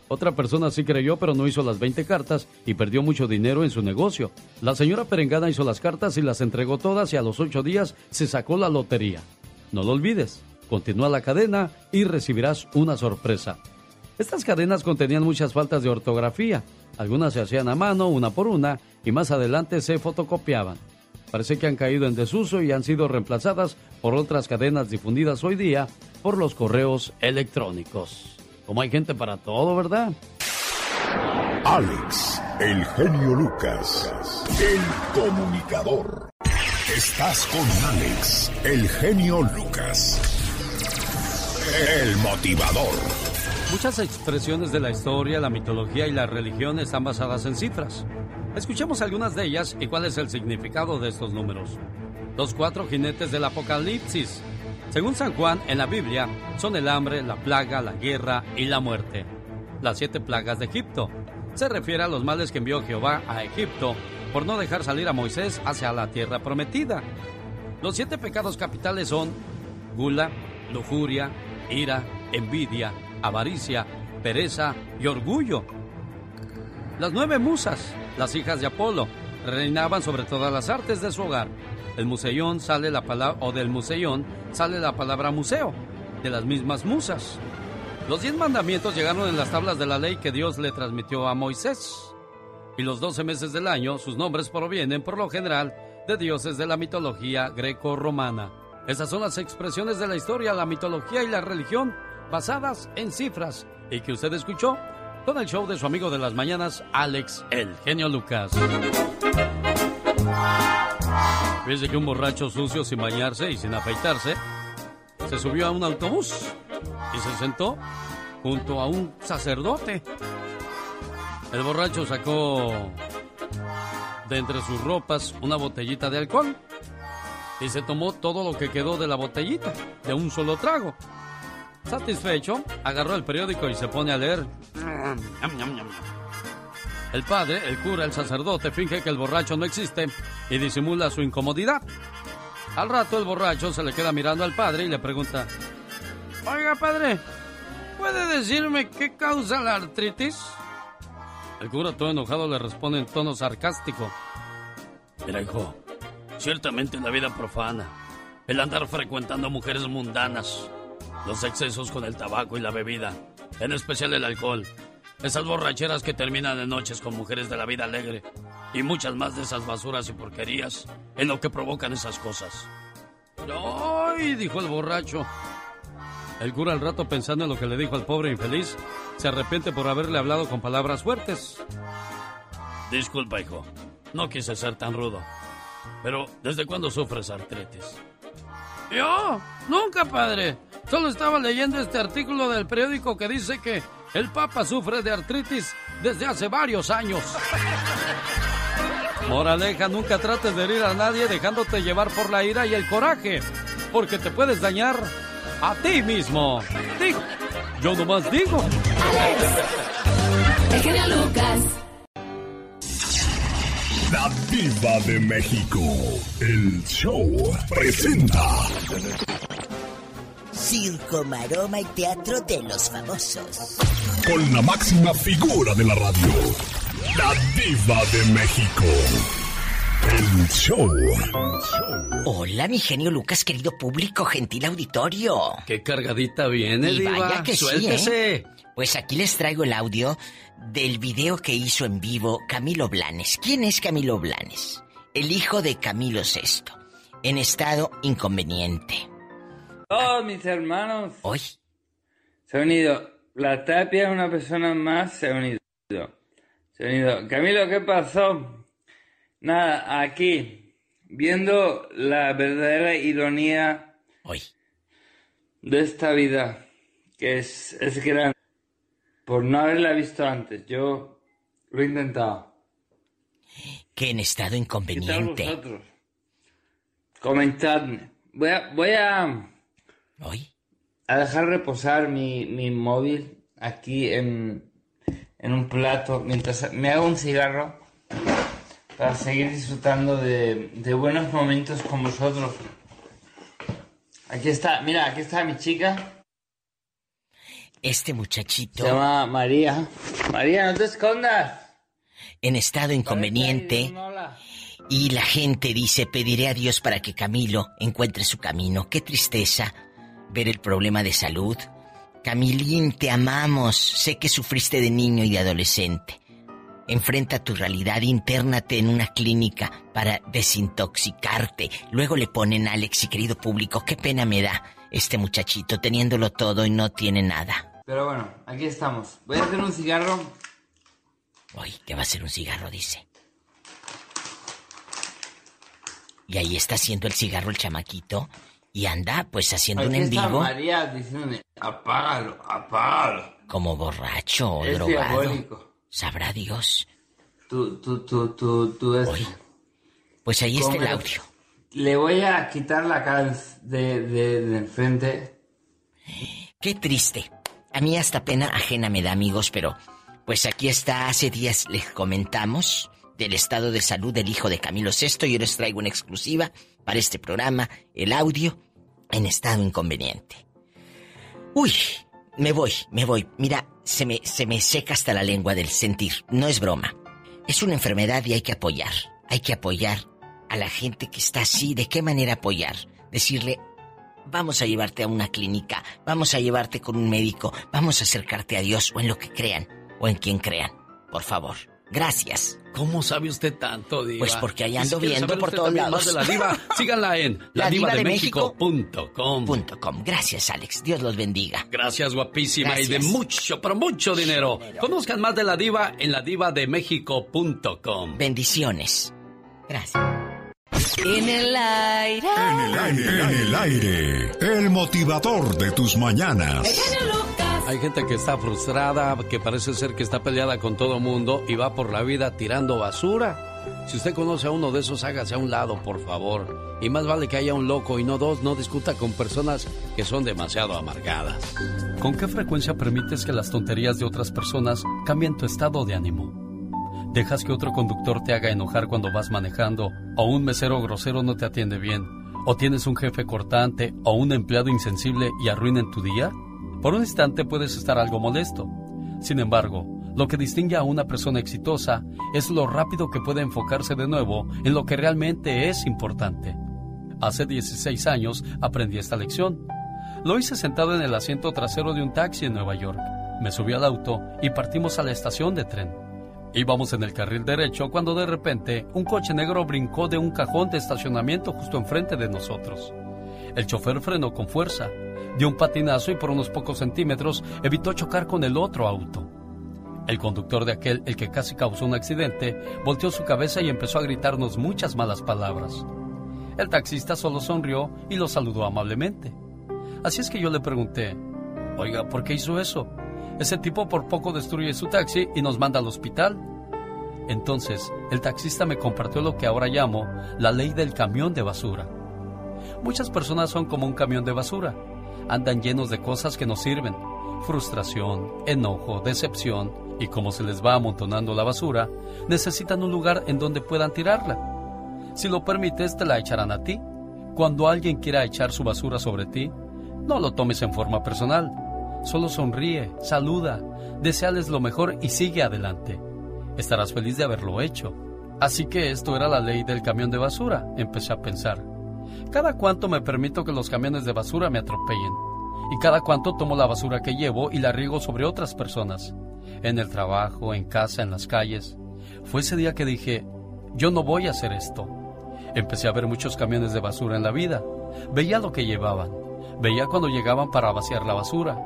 Otra persona sí creyó, pero no hizo las 20 cartas y perdió mucho dinero en su negocio. La señora Perengana hizo las cartas y las entregó todas y a los ocho días se sacó la lotería. No lo olvides, continúa la cadena y recibirás una sorpresa. Estas cadenas contenían muchas faltas de ortografía. Algunas se hacían a mano, una por una, y más adelante se fotocopiaban. Parece que han caído en desuso y han sido reemplazadas por otras cadenas difundidas hoy día por los correos electrónicos. Como hay gente para todo, ¿verdad? Alex, el genio Lucas, el comunicador. Estás con Alex, el genio Lucas, el motivador. Muchas expresiones de la historia, la mitología y la religión están basadas en cifras. Escuchemos algunas de ellas y cuál es el significado de estos números. Los cuatro jinetes del Apocalipsis. Según San Juan, en la Biblia, son el hambre, la plaga, la guerra y la muerte. Las siete plagas de Egipto. Se refiere a los males que envió Jehová a Egipto por no dejar salir a Moisés hacia la tierra prometida. Los siete pecados capitales son gula, lujuria, ira, envidia, avaricia, pereza y orgullo. Las nueve musas, las hijas de Apolo, reinaban sobre todas las artes de su hogar. El museyón sale la palabra, o del museyón sale la palabra museo, de las mismas musas. Los diez mandamientos llegaron en las tablas de la ley que Dios le transmitió a Moisés. Y los doce meses del año, sus nombres provienen por lo general de dioses de la mitología greco-romana. Esas son las expresiones de la historia, la mitología y la religión basadas en cifras y que usted escuchó con el show de su amigo de las mañanas, Alex, el genio Lucas. Fíjese que un borracho sucio sin bañarse y sin afeitarse se subió a un autobús y se sentó junto a un sacerdote. El borracho sacó de entre sus ropas una botellita de alcohol y se tomó todo lo que quedó de la botellita de un solo trago. Satisfecho, agarró el periódico y se pone a leer. El padre, el cura, el sacerdote finge que el borracho no existe y disimula su incomodidad. Al rato el borracho se le queda mirando al padre y le pregunta, Oiga, padre, ¿puede decirme qué causa la artritis? El cura todo enojado le responde en tono sarcástico. Mira, hijo, ciertamente en la vida profana, el andar frecuentando mujeres mundanas, los excesos con el tabaco y la bebida, en especial el alcohol, esas borracheras que terminan en noches con mujeres de la vida alegre y muchas más de esas basuras y porquerías en lo que provocan esas cosas. ¡Ay! dijo el borracho. El cura al rato pensando en lo que le dijo al pobre infeliz, se arrepiente por haberle hablado con palabras fuertes. Disculpa, hijo. No quise ser tan rudo. Pero, ¿desde cuándo sufres artritis? Yo, nunca, padre. Solo estaba leyendo este artículo del periódico que dice que el Papa sufre de artritis desde hace varios años. Moraleja, nunca trates de herir a nadie dejándote llevar por la ira y el coraje, porque te puedes dañar a ti mismo. Digo, yo nomás digo. El Lucas. La Diva de México. El show presenta. Circo, maroma y teatro de los famosos. Con la máxima figura de la radio. La Diva de México. El show. Hola, mi genio Lucas, querido público, gentil auditorio. Qué cargadita viene, Y Diva. vaya que sí, Suéltese. ¿eh? Pues aquí les traigo el audio del video que hizo en vivo Camilo Blanes. ¿Quién es Camilo Blanes? El hijo de Camilo VI, en estado inconveniente. Todos mis hermanos Hoy, se han unido. La tapia, una persona más, se ha unido. Se ha unido. Camilo, ¿qué pasó? Nada, aquí, viendo la verdadera ironía Hoy. de esta vida, que es, es grande, por no haberla visto antes. Yo lo he intentado. que en estado ¿Qué tal inconveniente. vosotros? Comentadme. Voy a, voy a, Hoy. a dejar reposar mi, mi móvil aquí en, en un plato mientras me hago un cigarro para seguir disfrutando de, de buenos momentos con vosotros. Aquí está, mira, aquí está mi chica. Este muchachito. Se llama María. María, no te escondas. en estado inconveniente y la gente dice pediré a Dios para que Camilo encuentre su camino. Qué tristeza ver el problema de salud. Camilín, te amamos. Sé que sufriste de niño y de adolescente. Enfrenta tu realidad, internate en una clínica para desintoxicarte. Luego le ponen a Alex y querido público, qué pena me da este muchachito teniéndolo todo y no tiene nada. Pero bueno, aquí estamos. Voy a hacer un cigarro. Uy, que va a ser un cigarro, dice. Y ahí está haciendo el cigarro el chamaquito. Y anda, pues haciendo un Aquí en está vivo María diciéndome, apágalo, apágalo. como borracho o Es drogado. diabólico. Sabrá Dios. Tú, tú, tú, tú, tú es... Pues ahí está el audio. Le voy a quitar la cara de, de, de enfrente. Qué triste. A mí hasta pena ajena me da, amigos, pero pues aquí está. Hace días les comentamos del estado de salud del hijo de Camilo VI yo les traigo una exclusiva para este programa, el audio en estado inconveniente. Uy, me voy, me voy. Mira, se me, se me seca hasta la lengua del sentir. No es broma. Es una enfermedad y hay que apoyar. Hay que apoyar a la gente que está así. ¿De qué manera apoyar? Decirle, vamos a llevarte a una clínica, vamos a llevarte con un médico, vamos a acercarte a Dios o en lo que crean o en quien crean. Por favor. Gracias. ¿Cómo sabe usted tanto, Diva? Pues porque ahí ando si viendo por todos lados. más de la Diva, síganla en La Diva de. Gracias, Alex. Dios los bendiga. Gracias, guapísima. Y de mucho, pero mucho dinero. Conozcan más de la diva en ladivademexico.com. Bendiciones. Gracias. En el aire. En el aire. En el aire. El motivador de tus mañanas. Hay gente que está frustrada, que parece ser que está peleada con todo mundo y va por la vida tirando basura. Si usted conoce a uno de esos, hágase a un lado, por favor. Y más vale que haya un loco y no dos, no discuta con personas que son demasiado amargadas. ¿Con qué frecuencia permites que las tonterías de otras personas cambien tu estado de ánimo? ¿Dejas que otro conductor te haga enojar cuando vas manejando o un mesero grosero no te atiende bien? ¿O tienes un jefe cortante o un empleado insensible y arruinen tu día? Por un instante puedes estar algo molesto. Sin embargo, lo que distingue a una persona exitosa es lo rápido que puede enfocarse de nuevo en lo que realmente es importante. Hace 16 años aprendí esta lección. Lo hice sentado en el asiento trasero de un taxi en Nueva York. Me subí al auto y partimos a la estación de tren. Íbamos en el carril derecho cuando de repente un coche negro brincó de un cajón de estacionamiento justo enfrente de nosotros. El chofer frenó con fuerza, dio un patinazo y por unos pocos centímetros evitó chocar con el otro auto. El conductor de aquel, el que casi causó un accidente, volteó su cabeza y empezó a gritarnos muchas malas palabras. El taxista solo sonrió y lo saludó amablemente. Así es que yo le pregunté, oiga, ¿por qué hizo eso? Ese tipo por poco destruye su taxi y nos manda al hospital. Entonces, el taxista me compartió lo que ahora llamo la ley del camión de basura. Muchas personas son como un camión de basura. Andan llenos de cosas que no sirven. Frustración, enojo, decepción, y como se les va amontonando la basura, necesitan un lugar en donde puedan tirarla. Si lo permites, te la echarán a ti. Cuando alguien quiera echar su basura sobre ti, no lo tomes en forma personal Solo sonríe, saluda, deseales lo mejor y sigue adelante. Estarás feliz de haberlo hecho. Así que esto era la ley del camión de basura, empecé a pensar. Cada cuánto me permito que los camiones de basura me atropellen. Y cada cuánto tomo la basura que llevo y la riego sobre otras personas. En el trabajo, en casa, en las calles. Fue ese día que dije, yo no voy a hacer esto. Empecé a ver muchos camiones de basura en la vida. Veía lo que llevaban. Veía cuando llegaban para vaciar la basura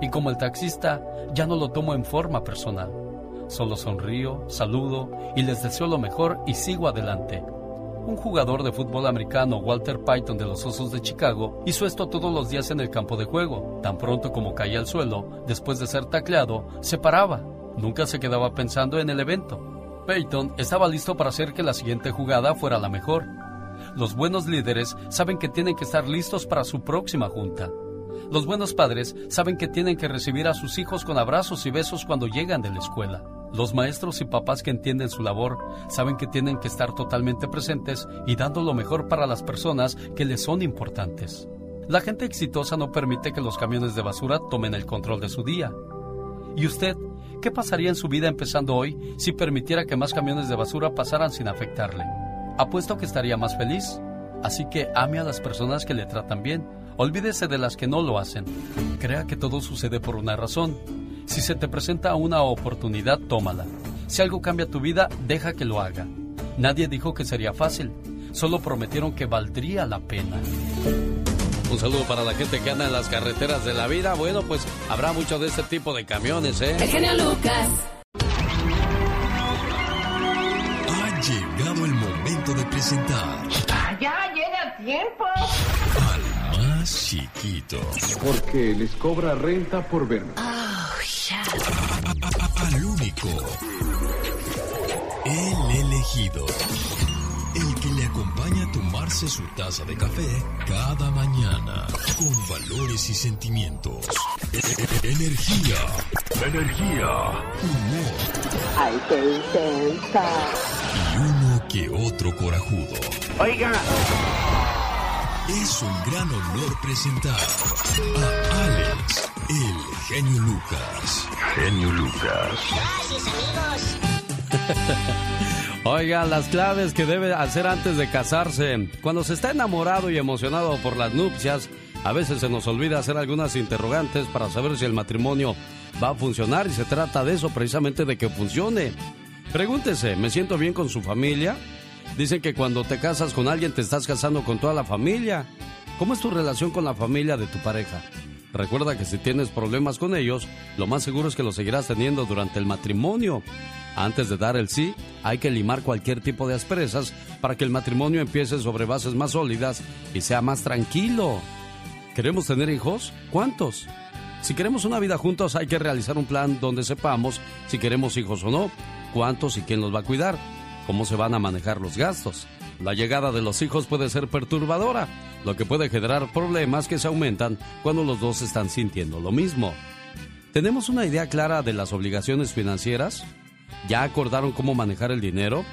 y como el taxista ya no lo tomo en forma personal. Solo sonrío, saludo y les deseo lo mejor y sigo adelante. Un jugador de fútbol americano, Walter Python de los Osos de Chicago, hizo esto todos los días en el campo de juego. Tan pronto como caía al suelo, después de ser tacleado, se paraba. Nunca se quedaba pensando en el evento. Peyton estaba listo para hacer que la siguiente jugada fuera la mejor. Los buenos líderes saben que tienen que estar listos para su próxima junta. Los buenos padres saben que tienen que recibir a sus hijos con abrazos y besos cuando llegan de la escuela. Los maestros y papás que entienden su labor saben que tienen que estar totalmente presentes y dando lo mejor para las personas que les son importantes. La gente exitosa no permite que los camiones de basura tomen el control de su día. ¿Y usted qué pasaría en su vida empezando hoy si permitiera que más camiones de basura pasaran sin afectarle? Apuesto que estaría más feliz. Así que ame a las personas que le tratan bien Olvídese de las que no lo hacen. Crea que todo sucede por una razón. Si se te presenta una oportunidad, tómala. Si algo cambia tu vida, deja que lo haga. Nadie dijo que sería fácil, solo prometieron que valdría la pena. Un saludo para la gente que anda en las carreteras de la vida. Bueno, pues habrá mucho de este tipo de camiones, ¿eh? El genio Lucas. Ha llegado el momento de presentar. Ya llega tiempo chiquito. Porque les cobra renta por verme. Al único. El elegido. El que le acompaña a tomarse su taza de café cada mañana. Con valores y sentimientos. Energía. Energía. Humor. Ay, qué intensa. Y uno que otro corajudo. Oiga. Es un gran honor presentar a Alex, el genio Lucas. Genio Lucas. Gracias, amigos. Oiga, las claves que debe hacer antes de casarse. Cuando se está enamorado y emocionado por las nupcias, a veces se nos olvida hacer algunas interrogantes para saber si el matrimonio va a funcionar y se trata de eso precisamente de que funcione. Pregúntese, ¿me siento bien con su familia? Dicen que cuando te casas con alguien te estás casando con toda la familia. ¿Cómo es tu relación con la familia de tu pareja? Recuerda que si tienes problemas con ellos, lo más seguro es que lo seguirás teniendo durante el matrimonio. Antes de dar el sí, hay que limar cualquier tipo de asperezas para que el matrimonio empiece sobre bases más sólidas y sea más tranquilo. ¿Queremos tener hijos? ¿Cuántos? Si queremos una vida juntos hay que realizar un plan donde sepamos si queremos hijos o no, cuántos y quién los va a cuidar cómo se van a manejar los gastos. La llegada de los hijos puede ser perturbadora, lo que puede generar problemas que se aumentan cuando los dos están sintiendo lo mismo. ¿Tenemos una idea clara de las obligaciones financieras? ¿Ya acordaron cómo manejar el dinero?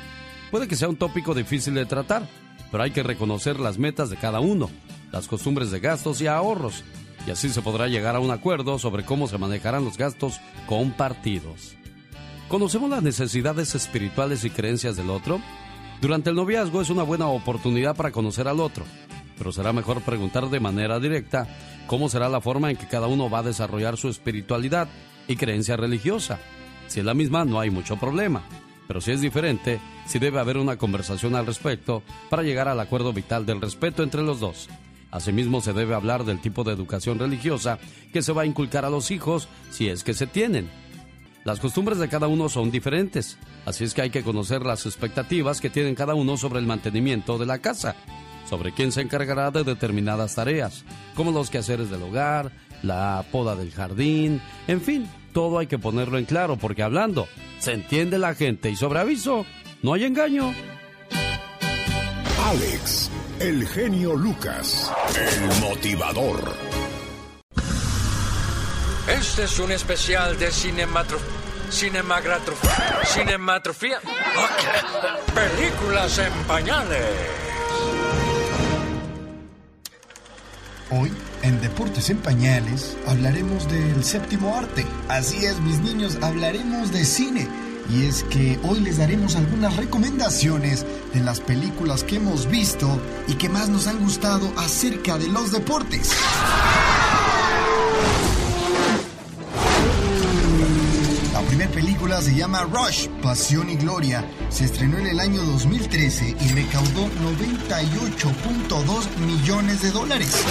Puede que sea un tópico difícil de tratar, pero hay que reconocer las metas de cada uno, las costumbres de gastos y ahorros, y así se podrá llegar a un acuerdo sobre cómo se manejarán los gastos compartidos. ¿Conocemos las necesidades espirituales y creencias del otro? Durante el noviazgo es una buena oportunidad para conocer al otro, pero será mejor preguntar de manera directa cómo será la forma en que cada uno va a desarrollar su espiritualidad y creencia religiosa. Si es la misma, no hay mucho problema, pero si es diferente, sí debe haber una conversación al respecto para llegar al acuerdo vital del respeto entre los dos. Asimismo, se debe hablar del tipo de educación religiosa que se va a inculcar a los hijos si es que se tienen las costumbres de cada uno son diferentes, así es que hay que conocer las expectativas que tienen cada uno sobre el mantenimiento de la casa, sobre quién se encargará de determinadas tareas, como los quehaceres del hogar, la poda del jardín, en fin, todo hay que ponerlo en claro porque hablando se entiende la gente y sobre aviso no hay engaño. Alex, el genio Lucas, el motivador. Este es un especial de cinematro... cinemagrafía... Cinematrofía. Ok. Películas en pañales. Hoy, en Deportes en Pañales, hablaremos del séptimo arte. Así es, mis niños, hablaremos de cine. Y es que hoy les daremos algunas recomendaciones de las películas que hemos visto y que más nos han gustado acerca de los deportes. La primera película se llama Rush, Pasión y Gloria. Se estrenó en el año 2013 y recaudó 98.2 millones de dólares.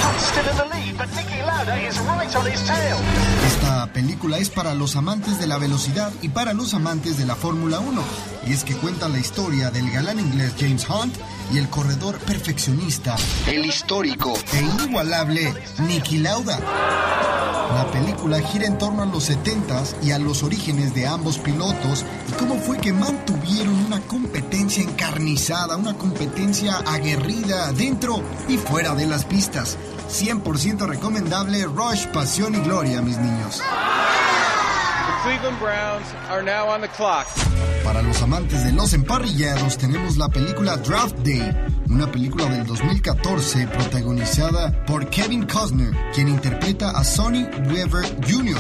Esta película es para los amantes de la velocidad y para los amantes de la Fórmula 1. Y es que cuenta la historia del galán inglés James Hunt y el corredor perfeccionista, el histórico e inigualable Nicky Lauda. La película gira en torno a los 70s y a los orígenes de ambos y cómo fue que mantuvieron una competencia encarnizada, una competencia aguerrida dentro y fuera de las pistas. 100% recomendable Rush, Pasión y Gloria, mis niños. Cleveland Browns are now on the clock. Para los amantes de los emparrillados tenemos la película Draft Day, una película del 2014 protagonizada por Kevin Costner, quien interpreta a Sonny Weaver Jr.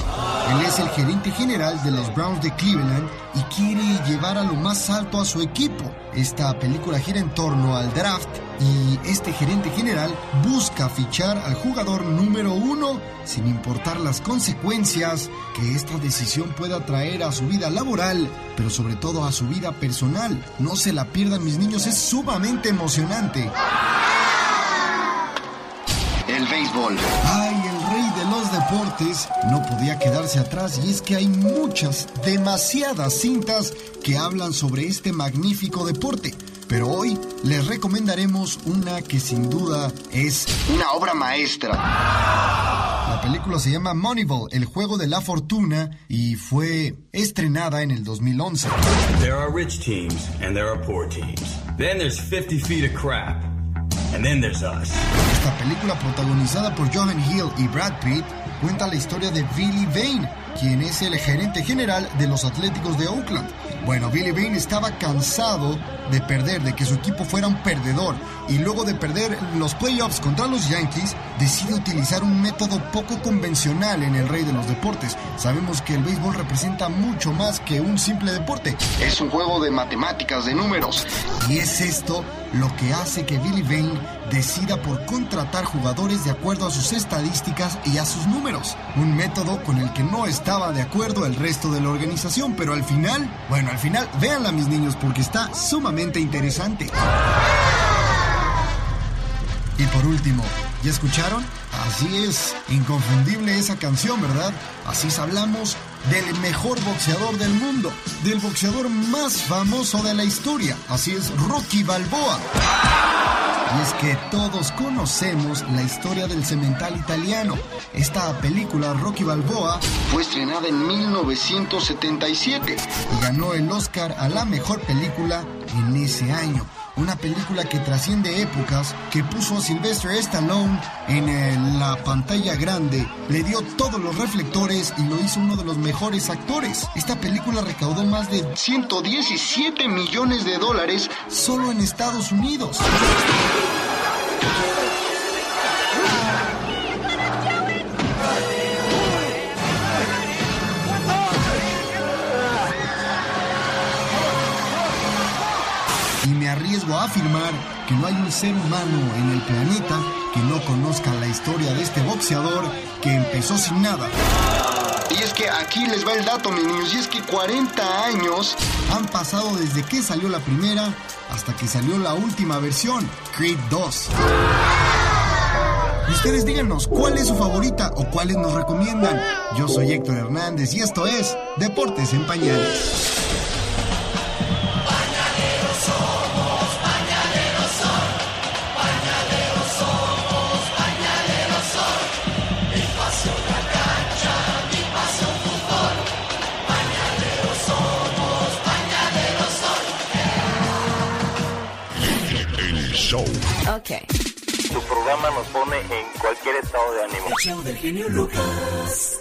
Él es el gerente general de los Browns de Cleveland y quiere llevar a lo más alto a su equipo. Esta película gira en torno al draft y este gerente general busca fichar al jugador número uno sin importar las consecuencias que esta decisión pueda traer a su vida laboral, pero sobre todo a su vida personal. No se la pierdan mis niños, es sumamente emocionante. El béisbol. Ay, el rey de los deportes no podía quedarse atrás y es que hay muchas, demasiadas cintas que hablan sobre este magnífico deporte. Pero hoy les recomendaremos una que sin duda es una obra maestra. La película se llama Moneyball, el juego de la fortuna, y fue estrenada en el 2011. There are rich teams and there are poor teams. Then there's 50 feet of crap. And then there's us. Esta película protagonizada por Jonathan Hill y Brad Pitt cuenta la historia de Billy Vane, quien es el gerente general de los Atléticos de Oakland. Bueno, Billy Vane estaba cansado de perder, de que su equipo fuera un perdedor, y luego de perder los playoffs contra los Yankees, decide utilizar un método poco convencional en el rey de los deportes. Sabemos que el béisbol representa mucho más que un simple deporte. Es un juego de matemáticas, de números. Y es esto lo que hace que Billy Vane decida por contratar jugadores de acuerdo a sus estadísticas y a sus números. Un método con el que no estaba de acuerdo el resto de la organización, pero al final, bueno, al final, véanla mis niños porque está sumamente interesante. Y por último, ¿ya escucharon? Así es, inconfundible esa canción, ¿verdad? Así hablamos del mejor boxeador del mundo, del boxeador más famoso de la historia. Así es, Rocky Balboa. Y es que todos conocemos la historia del cemental italiano. Esta película, Rocky Balboa, fue estrenada en 1977 y ganó el Oscar a la mejor película en ese año. Una película que trasciende épocas, que puso a Sylvester Stallone en eh, la pantalla grande, le dio todos los reflectores y lo hizo uno de los mejores actores. Esta película recaudó más de 117 millones de dólares solo en Estados Unidos. A afirmar que no hay un ser humano en el planeta que no conozca la historia de este boxeador que empezó sin nada. Y es que aquí les va el dato, mis niños, y es que 40 años han pasado desde que salió la primera hasta que salió la última versión, Creed 2. Y ustedes díganos, ¿cuál es su favorita o cuáles nos recomiendan? Yo soy Héctor Hernández y esto es Deportes en Pañales. Ok. Tu programa nos pone en cualquier estado de ánimo. El show del genio Lucas.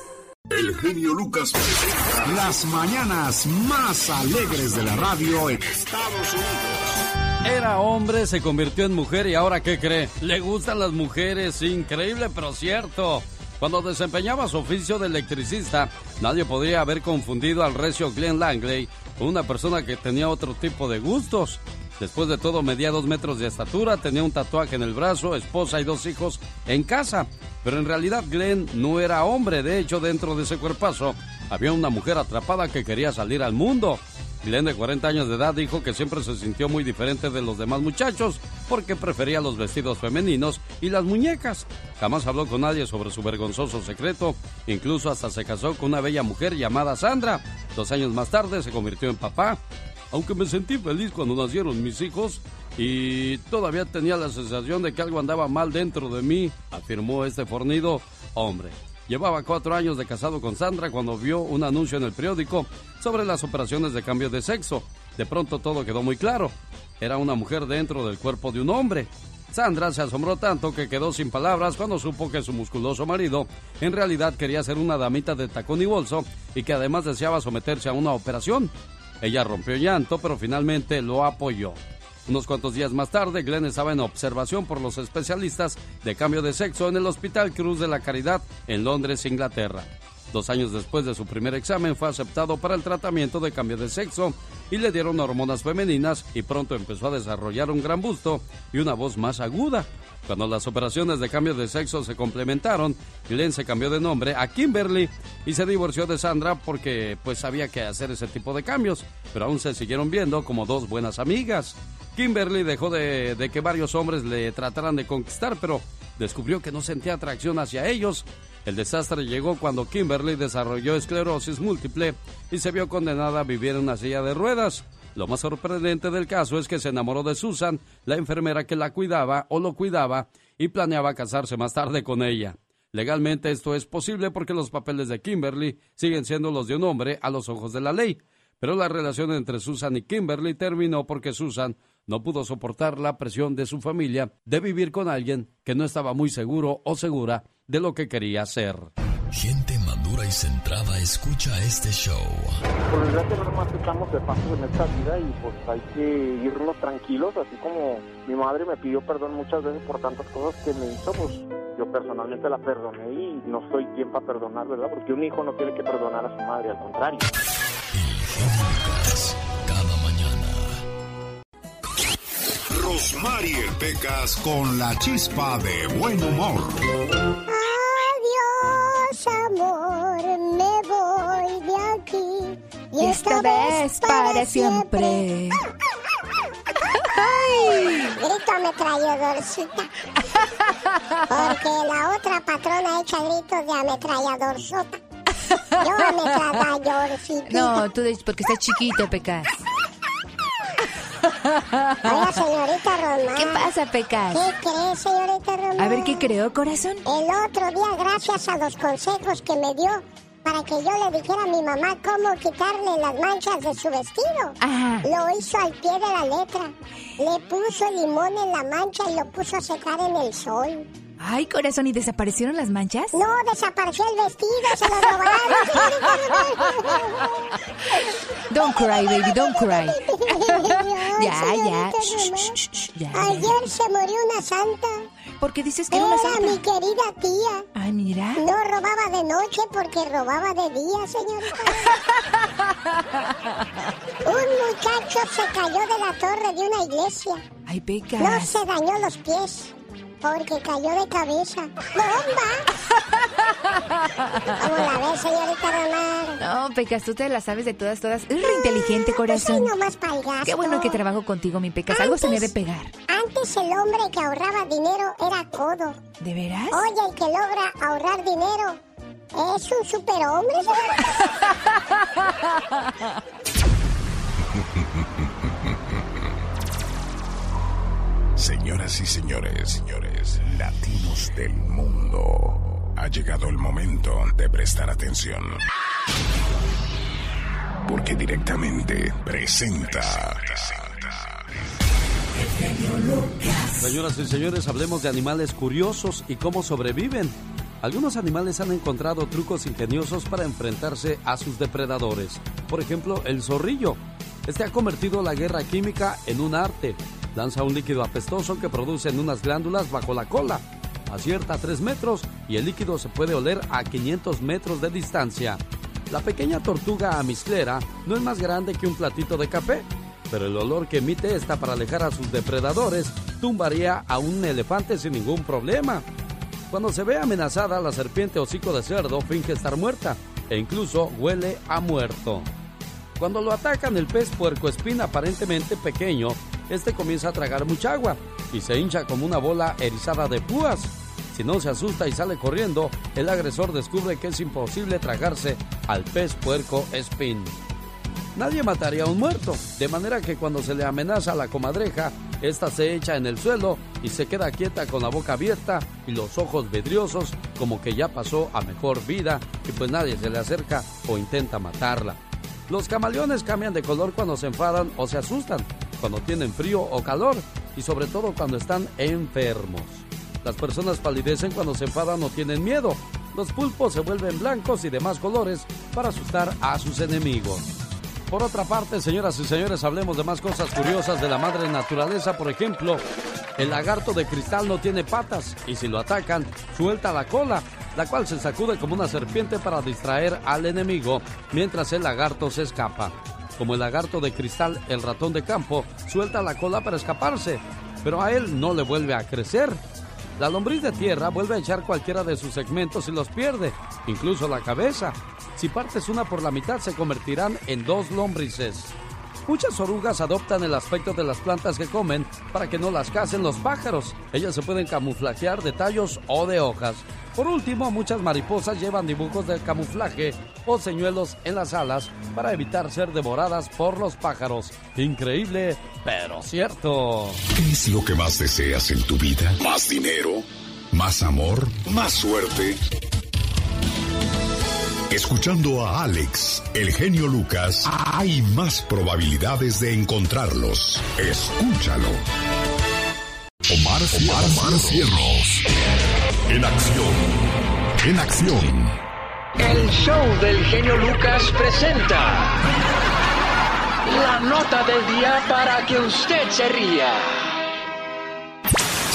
El genio Lucas presenta las mañanas más alegres de la radio en Estados Unidos. Era hombre, se convirtió en mujer y ahora ¿qué cree? Le gustan las mujeres, increíble pero cierto. Cuando desempeñaba su oficio de electricista, nadie podría haber confundido al recio Glenn Langley con una persona que tenía otro tipo de gustos. Después de todo, medía dos metros de estatura, tenía un tatuaje en el brazo, esposa y dos hijos en casa. Pero en realidad Glenn no era hombre, de hecho dentro de ese cuerpazo había una mujer atrapada que quería salir al mundo. Glenn de 40 años de edad dijo que siempre se sintió muy diferente de los demás muchachos porque prefería los vestidos femeninos y las muñecas. Jamás habló con nadie sobre su vergonzoso secreto, incluso hasta se casó con una bella mujer llamada Sandra. Dos años más tarde se convirtió en papá. Aunque me sentí feliz cuando nacieron mis hijos y todavía tenía la sensación de que algo andaba mal dentro de mí, afirmó este fornido hombre. Llevaba cuatro años de casado con Sandra cuando vio un anuncio en el periódico sobre las operaciones de cambio de sexo. De pronto todo quedó muy claro. Era una mujer dentro del cuerpo de un hombre. Sandra se asombró tanto que quedó sin palabras cuando supo que su musculoso marido en realidad quería ser una damita de tacón y bolso y que además deseaba someterse a una operación. Ella rompió llanto, pero finalmente lo apoyó. Unos cuantos días más tarde, Glenn estaba en observación por los especialistas de cambio de sexo en el Hospital Cruz de la Caridad en Londres, Inglaterra. Dos años después de su primer examen fue aceptado para el tratamiento de cambio de sexo y le dieron hormonas femeninas y pronto empezó a desarrollar un gran busto y una voz más aguda. Cuando las operaciones de cambio de sexo se complementaron, Glenn se cambió de nombre a Kimberly y se divorció de Sandra porque pues había que hacer ese tipo de cambios, pero aún se siguieron viendo como dos buenas amigas. Kimberly dejó de, de que varios hombres le trataran de conquistar, pero descubrió que no sentía atracción hacia ellos. El desastre llegó cuando Kimberly desarrolló esclerosis múltiple y se vio condenada a vivir en una silla de ruedas. Lo más sorprendente del caso es que se enamoró de Susan, la enfermera que la cuidaba o lo cuidaba, y planeaba casarse más tarde con ella. Legalmente esto es posible porque los papeles de Kimberly siguen siendo los de un hombre a los ojos de la ley. Pero la relación entre Susan y Kimberly terminó porque Susan no pudo soportar la presión de su familia de vivir con alguien que no estaba muy seguro o segura de lo que quería hacer. Gente madura y centrada escucha este show. Por desgracia no nomás estamos de pasos en esta vida y pues hay que irnos tranquilos, así como mi madre me pidió perdón muchas veces por tantas cosas que me hizo, pues yo personalmente la perdoné y no soy quien para perdonar, ¿verdad? Porque un hijo no tiene que perdonar a su madre, al contrario. Cada mañana. Rosmarie Pecas con la chispa de buen humor. Adiós, amor, me voy de aquí. Y esta vez para siempre. ¡Ay! Grito ametralladorcita. Porque la otra patrona echa gritos de ametralladorzota. Yo ametralladorcita. No, tú dices porque estás chiquito, Pecas. Hola, señorita Román. ¿Qué pasa, Pecas? ¿Qué crees, señorita Román? A ver, ¿qué creo, corazón? El otro día, gracias a los consejos que me dio para que yo le dijera a mi mamá cómo quitarle las manchas de su vestido. Ajá. Lo hizo al pie de la letra. Le puso limón en la mancha y lo puso a secar en el sol. Ay, corazón, ¿y desaparecieron las manchas? No, desapareció el vestido, se lo robaron. Don't cry, baby, don't cry. Ya, ya. ya, Ayer se murió una santa. ¿Por qué dices que era una Era santa? mi querida tía. Ay, mira. No robaba de noche porque robaba de día, señorita. Un muchacho se cayó de la torre de una iglesia. Ay, No pecas. se dañó los pies porque cayó de cabeza. ¡Bomba! ¿Cómo la ves, señorita Román? No, Pecas, tú te las sabes de todas, todas. Es re inteligente, Pues soy corazón. nomás. Qué bueno que trabajo contigo, mi Pecas. Algo se me ha de pegar. Antes el hombre que ahorraba dinero era codo. ¿De veras? Oye, el que logra ahorrar dinero es un superhombre, Señoras y señores, señores, latinos del mundo, ha llegado el momento de prestar atención. Porque directamente presenta. Señoras y señores, hablemos de animales curiosos y cómo sobreviven. Algunos animales han encontrado trucos ingeniosos para enfrentarse a sus depredadores. Por ejemplo, el zorrillo. Este ha convertido la guerra química en un arte. Lanza un líquido apestoso que produce en unas glándulas bajo la cola. Acierta a 3 metros y el líquido se puede oler a 500 metros de distancia. La pequeña tortuga amisclera no es más grande que un platito de café, pero el olor que emite esta para alejar a sus depredadores tumbaría a un elefante sin ningún problema. Cuando se ve amenazada, la serpiente hocico de cerdo finge estar muerta e incluso huele a muerto. Cuando lo atacan el pez puercoespín aparentemente pequeño, este comienza a tragar mucha agua y se hincha como una bola erizada de púas. Si no se asusta y sale corriendo, el agresor descubre que es imposible tragarse al pez puerco espín. Nadie mataría a un muerto, de manera que cuando se le amenaza a la comadreja, esta se echa en el suelo y se queda quieta con la boca abierta y los ojos vidriosos, como que ya pasó a mejor vida y pues nadie se le acerca o intenta matarla. Los camaleones cambian de color cuando se enfadan o se asustan, cuando tienen frío o calor y sobre todo cuando están enfermos. Las personas palidecen cuando se enfadan o tienen miedo. Los pulpos se vuelven blancos y demás colores para asustar a sus enemigos. Por otra parte, señoras y señores, hablemos de más cosas curiosas de la madre naturaleza. Por ejemplo, el lagarto de cristal no tiene patas y si lo atacan, suelta la cola, la cual se sacude como una serpiente para distraer al enemigo mientras el lagarto se escapa. Como el lagarto de cristal, el ratón de campo suelta la cola para escaparse, pero a él no le vuelve a crecer. La lombriz de tierra vuelve a echar cualquiera de sus segmentos y los pierde, incluso la cabeza. Si partes una por la mitad se convertirán en dos lombrices. Muchas orugas adoptan el aspecto de las plantas que comen para que no las casen los pájaros. Ellas se pueden camuflajear de tallos o de hojas. Por último, muchas mariposas llevan dibujos de camuflaje o señuelos en las alas para evitar ser devoradas por los pájaros. Increíble, pero cierto. ¿Qué es lo que más deseas en tu vida? ¿Más dinero? ¿Más amor? ¿Más suerte? Escuchando a Alex, el genio Lucas, hay más probabilidades de encontrarlos. Escúchalo. Omar, Omar, Cierros. En acción. En acción. El show del genio Lucas presenta la nota del día para que usted se ría.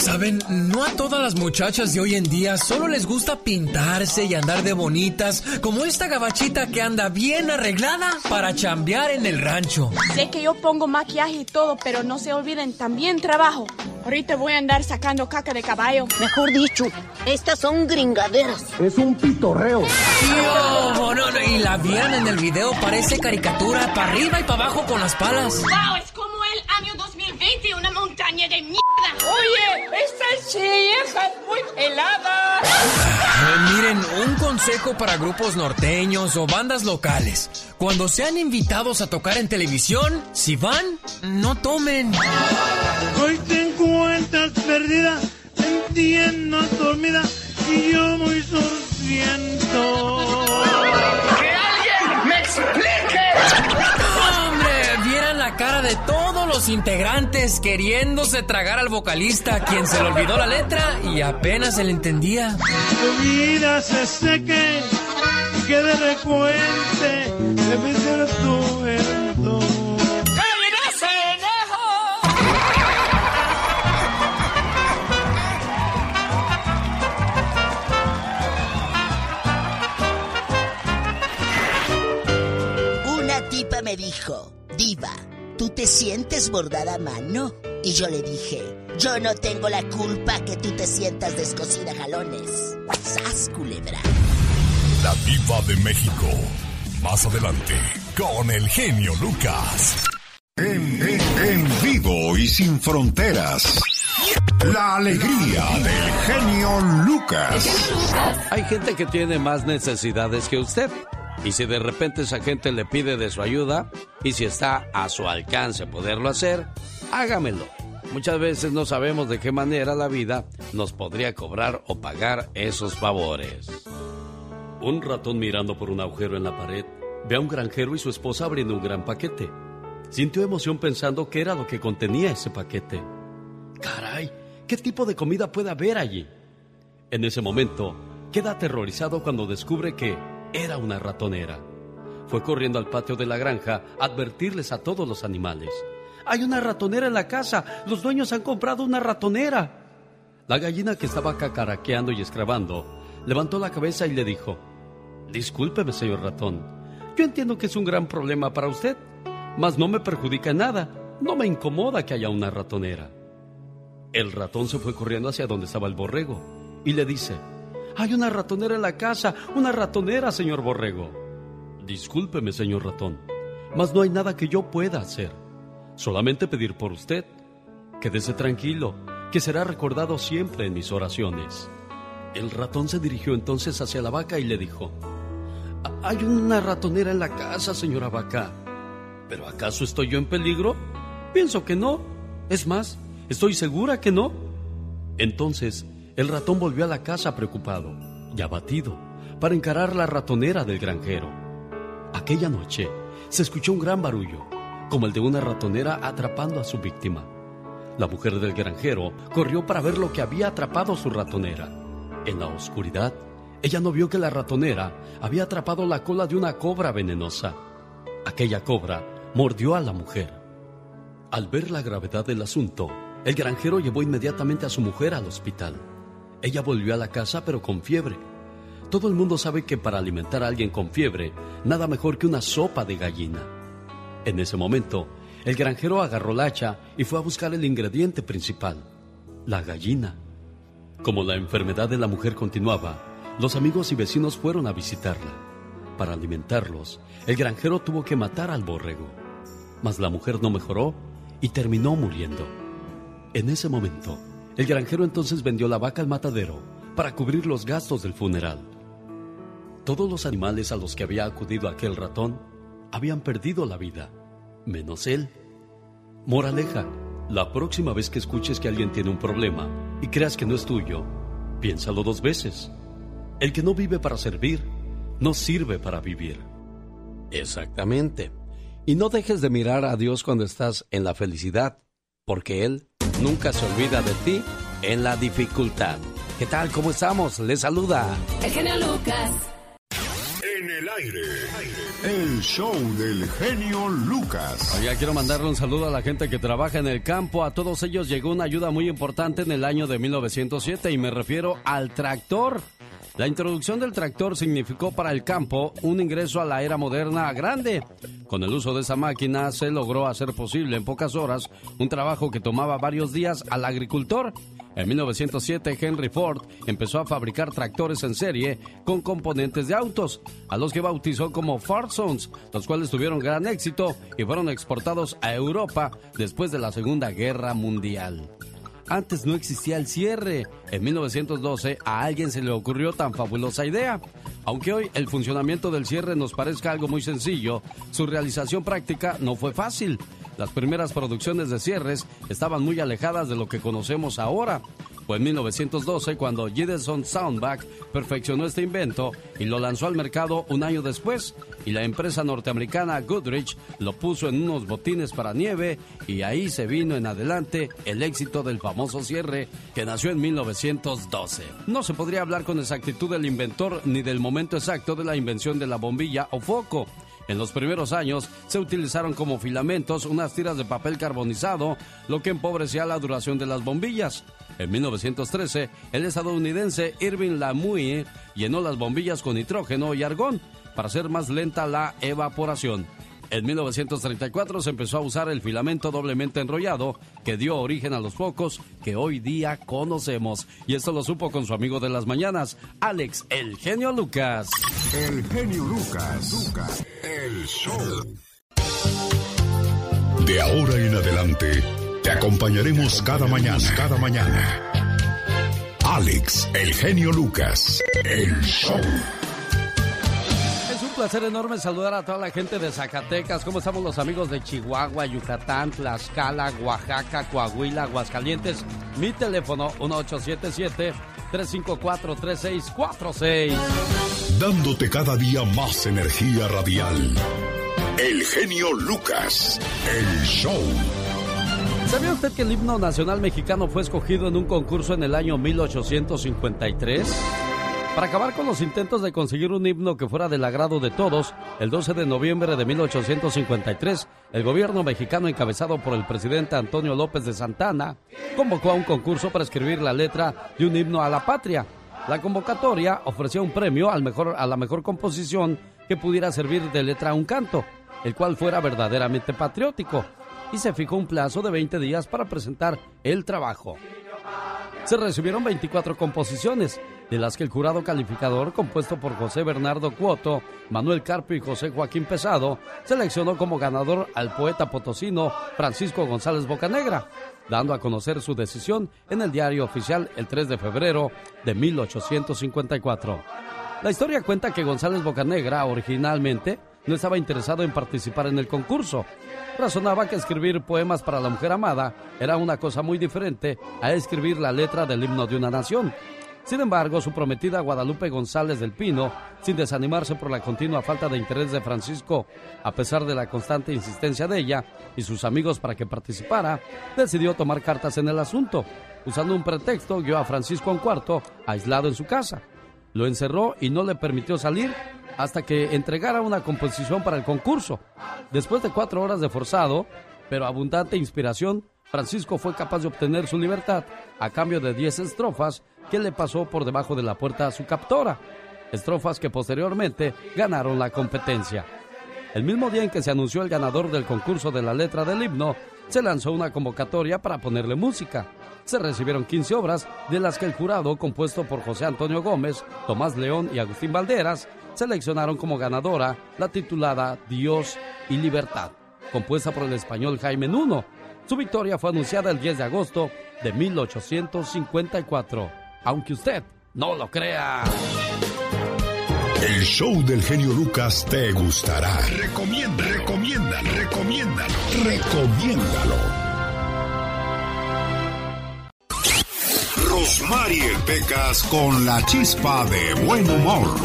Saben, no a todas las muchachas de hoy en día solo les gusta pintarse y andar de bonitas, como esta gabachita que anda bien arreglada para chambear en el rancho. Sé que yo pongo maquillaje y todo, pero no se olviden, también trabajo. Ahorita voy a andar sacando caca de caballo. Mejor dicho, estas son gringaderas. Es un pitorreo. no, no, y la vieran en el video, parece caricatura, para arriba y para abajo con las palas. ¡Wow! Es como el año 2020, una montaña de mierda. Oye, esta chieja es muy helada. Eh, miren, un consejo para grupos norteños o bandas locales. Cuando sean invitados a tocar en televisión, si van, no tomen. Hoy te encuentras perdida, entiendo dormida y yo muy sorciento. Los integrantes queriéndose tragar al vocalista, quien se le olvidó la letra y apenas se le entendía. Tu vida se seque, que de tu evento. Una tipa me dijo, Diva, ¿tú te sientes bordada a mano? Y yo le dije, yo no tengo la culpa que tú te sientas descosida a jalones. ¡Sas, culebra! La diva de México. Más adelante, con el genio Lucas. En, en- en vivo y sin fronteras. La alegría del genio Lucas. Hay gente que tiene más necesidades que usted. Y si de repente esa gente le pide de su ayuda, y si está a su alcance poderlo hacer, hágamelo. Muchas veces no sabemos de qué manera la vida nos podría cobrar o pagar esos favores. Un ratón mirando por un agujero en la pared ve a un granjero y su esposa abriendo un gran paquete. Sintió emoción pensando qué era lo que contenía ese paquete. Caray, ¿qué tipo de comida puede haber allí? En ese momento, queda aterrorizado cuando descubre que era una ratonera. Fue corriendo al patio de la granja a advertirles a todos los animales. Hay una ratonera en la casa. Los dueños han comprado una ratonera. La gallina que estaba cacaraqueando y escrabando levantó la cabeza y le dijo, Discúlpeme, señor ratón. Yo entiendo que es un gran problema para usted, mas no me perjudica nada. No me incomoda que haya una ratonera. El ratón se fue corriendo hacia donde estaba el borrego y le dice, hay una ratonera en la casa, una ratonera, señor borrego. Discúlpeme, señor ratón, mas no hay nada que yo pueda hacer. Solamente pedir por usted. Quédese tranquilo, que será recordado siempre en mis oraciones. El ratón se dirigió entonces hacia la vaca y le dijo, "¿Ha- Hay una ratonera en la casa, señora vaca. ¿Pero acaso estoy yo en peligro? Pienso que no. Es más, estoy segura que no. Entonces, el ratón volvió a la casa preocupado y abatido para encarar la ratonera del granjero. Aquella noche se escuchó un gran barullo, como el de una ratonera atrapando a su víctima. La mujer del granjero corrió para ver lo que había atrapado su ratonera. En la oscuridad, ella no vio que la ratonera había atrapado la cola de una cobra venenosa. Aquella cobra mordió a la mujer. Al ver la gravedad del asunto, el granjero llevó inmediatamente a su mujer al hospital. Ella volvió a la casa pero con fiebre. Todo el mundo sabe que para alimentar a alguien con fiebre, nada mejor que una sopa de gallina. En ese momento, el granjero agarró la hacha y fue a buscar el ingrediente principal, la gallina. Como la enfermedad de la mujer continuaba, los amigos y vecinos fueron a visitarla. Para alimentarlos, el granjero tuvo que matar al borrego. Mas la mujer no mejoró y terminó muriendo. En ese momento, el granjero entonces vendió la vaca al matadero para cubrir los gastos del funeral. Todos los animales a los que había acudido aquel ratón habían perdido la vida, menos él. Moraleja, la próxima vez que escuches que alguien tiene un problema y creas que no es tuyo, piénsalo dos veces. El que no vive para servir, no sirve para vivir. Exactamente. Y no dejes de mirar a Dios cuando estás en la felicidad, porque Él nunca se olvida de ti en la dificultad. ¿Qué tal? ¿Cómo estamos? Les saluda. El genio Lucas. En el aire, el show del genio Lucas. Oiga, quiero mandarle un saludo a la gente que trabaja en el campo. A todos ellos llegó una ayuda muy importante en el año de 1907 y me refiero al tractor. La introducción del tractor significó para el campo un ingreso a la era moderna grande. Con el uso de esa máquina se logró hacer posible en pocas horas un trabajo que tomaba varios días al agricultor. En 1907 Henry Ford empezó a fabricar tractores en serie con componentes de autos, a los que bautizó como Farsones, los cuales tuvieron gran éxito y fueron exportados a Europa después de la Segunda Guerra Mundial. Antes no existía el cierre. En 1912 a alguien se le ocurrió tan fabulosa idea. Aunque hoy el funcionamiento del cierre nos parezca algo muy sencillo, su realización práctica no fue fácil. Las primeras producciones de cierres estaban muy alejadas de lo que conocemos ahora. Fue en 1912 cuando Gideon Soundback perfeccionó este invento y lo lanzó al mercado un año después. Y la empresa norteamericana Goodrich lo puso en unos botines para nieve y ahí se vino en adelante el éxito del famoso cierre que nació en 1912. No se podría hablar con exactitud del inventor ni del momento exacto de la invención de la bombilla o foco. En los primeros años se utilizaron como filamentos unas tiras de papel carbonizado, lo que empobrecía la duración de las bombillas. En 1913, el estadounidense Irving Lamuy llenó las bombillas con nitrógeno y argón para hacer más lenta la evaporación. En 1934 se empezó a usar el filamento doblemente enrollado que dio origen a los focos que hoy día conocemos. Y esto lo supo con su amigo de las mañanas, Alex, el genio Lucas. El genio Lucas. Lucas. El show. De ahora en adelante, te acompañaremos cada mañana. Cada mañana. Alex, el genio Lucas. El show placer enorme saludar a toda la gente de Zacatecas. ¿Cómo estamos los amigos de Chihuahua, Yucatán, Tlaxcala, Oaxaca, Coahuila, Aguascalientes? Mi teléfono 1877-354-3646. Dándote cada día más energía radial. El genio Lucas. El show. ¿Sabía usted que el himno nacional mexicano fue escogido en un concurso en el año 1853? Para acabar con los intentos de conseguir un himno que fuera del agrado de todos, el 12 de noviembre de 1853, el gobierno mexicano encabezado por el presidente Antonio López de Santana convocó a un concurso para escribir la letra de un himno a la patria. La convocatoria ofrecía un premio al mejor, a la mejor composición que pudiera servir de letra a un canto, el cual fuera verdaderamente patriótico, y se fijó un plazo de 20 días para presentar el trabajo. Se recibieron 24 composiciones, de las que el jurado calificador, compuesto por José Bernardo Cuoto, Manuel Carpio y José Joaquín Pesado, seleccionó como ganador al poeta potosino Francisco González Bocanegra, dando a conocer su decisión en el diario oficial el 3 de febrero de 1854. La historia cuenta que González Bocanegra originalmente no estaba interesado en participar en el concurso. Razonaba que escribir poemas para la mujer amada era una cosa muy diferente a escribir la letra del himno de una nación sin embargo, su prometida Guadalupe González del Pino, sin desanimarse por la continua falta de interés de Francisco, a pesar de la constante insistencia de ella y sus amigos para que participara, decidió tomar cartas en el asunto. Usando un pretexto, guió a Francisco a un cuarto, aislado en su casa. Lo encerró y no le permitió salir hasta que entregara una composición para el concurso. Después de cuatro horas de forzado, pero abundante inspiración, Francisco fue capaz de obtener su libertad a cambio de 10 estrofas que le pasó por debajo de la puerta a su captora. Estrofas que posteriormente ganaron la competencia. El mismo día en que se anunció el ganador del concurso de la letra del himno, se lanzó una convocatoria para ponerle música. Se recibieron 15 obras, de las que el jurado, compuesto por José Antonio Gómez, Tomás León y Agustín Valderas, seleccionaron como ganadora la titulada Dios y Libertad, compuesta por el español Jaime Nuno. Su victoria fue anunciada el 10 de agosto de 1854 aunque usted no lo crea. El show del genio Lucas te gustará. Recomienda, recomienda, recomiéndalo, recomiéndalo. Rosmarie Pecas con la chispa de buen humor.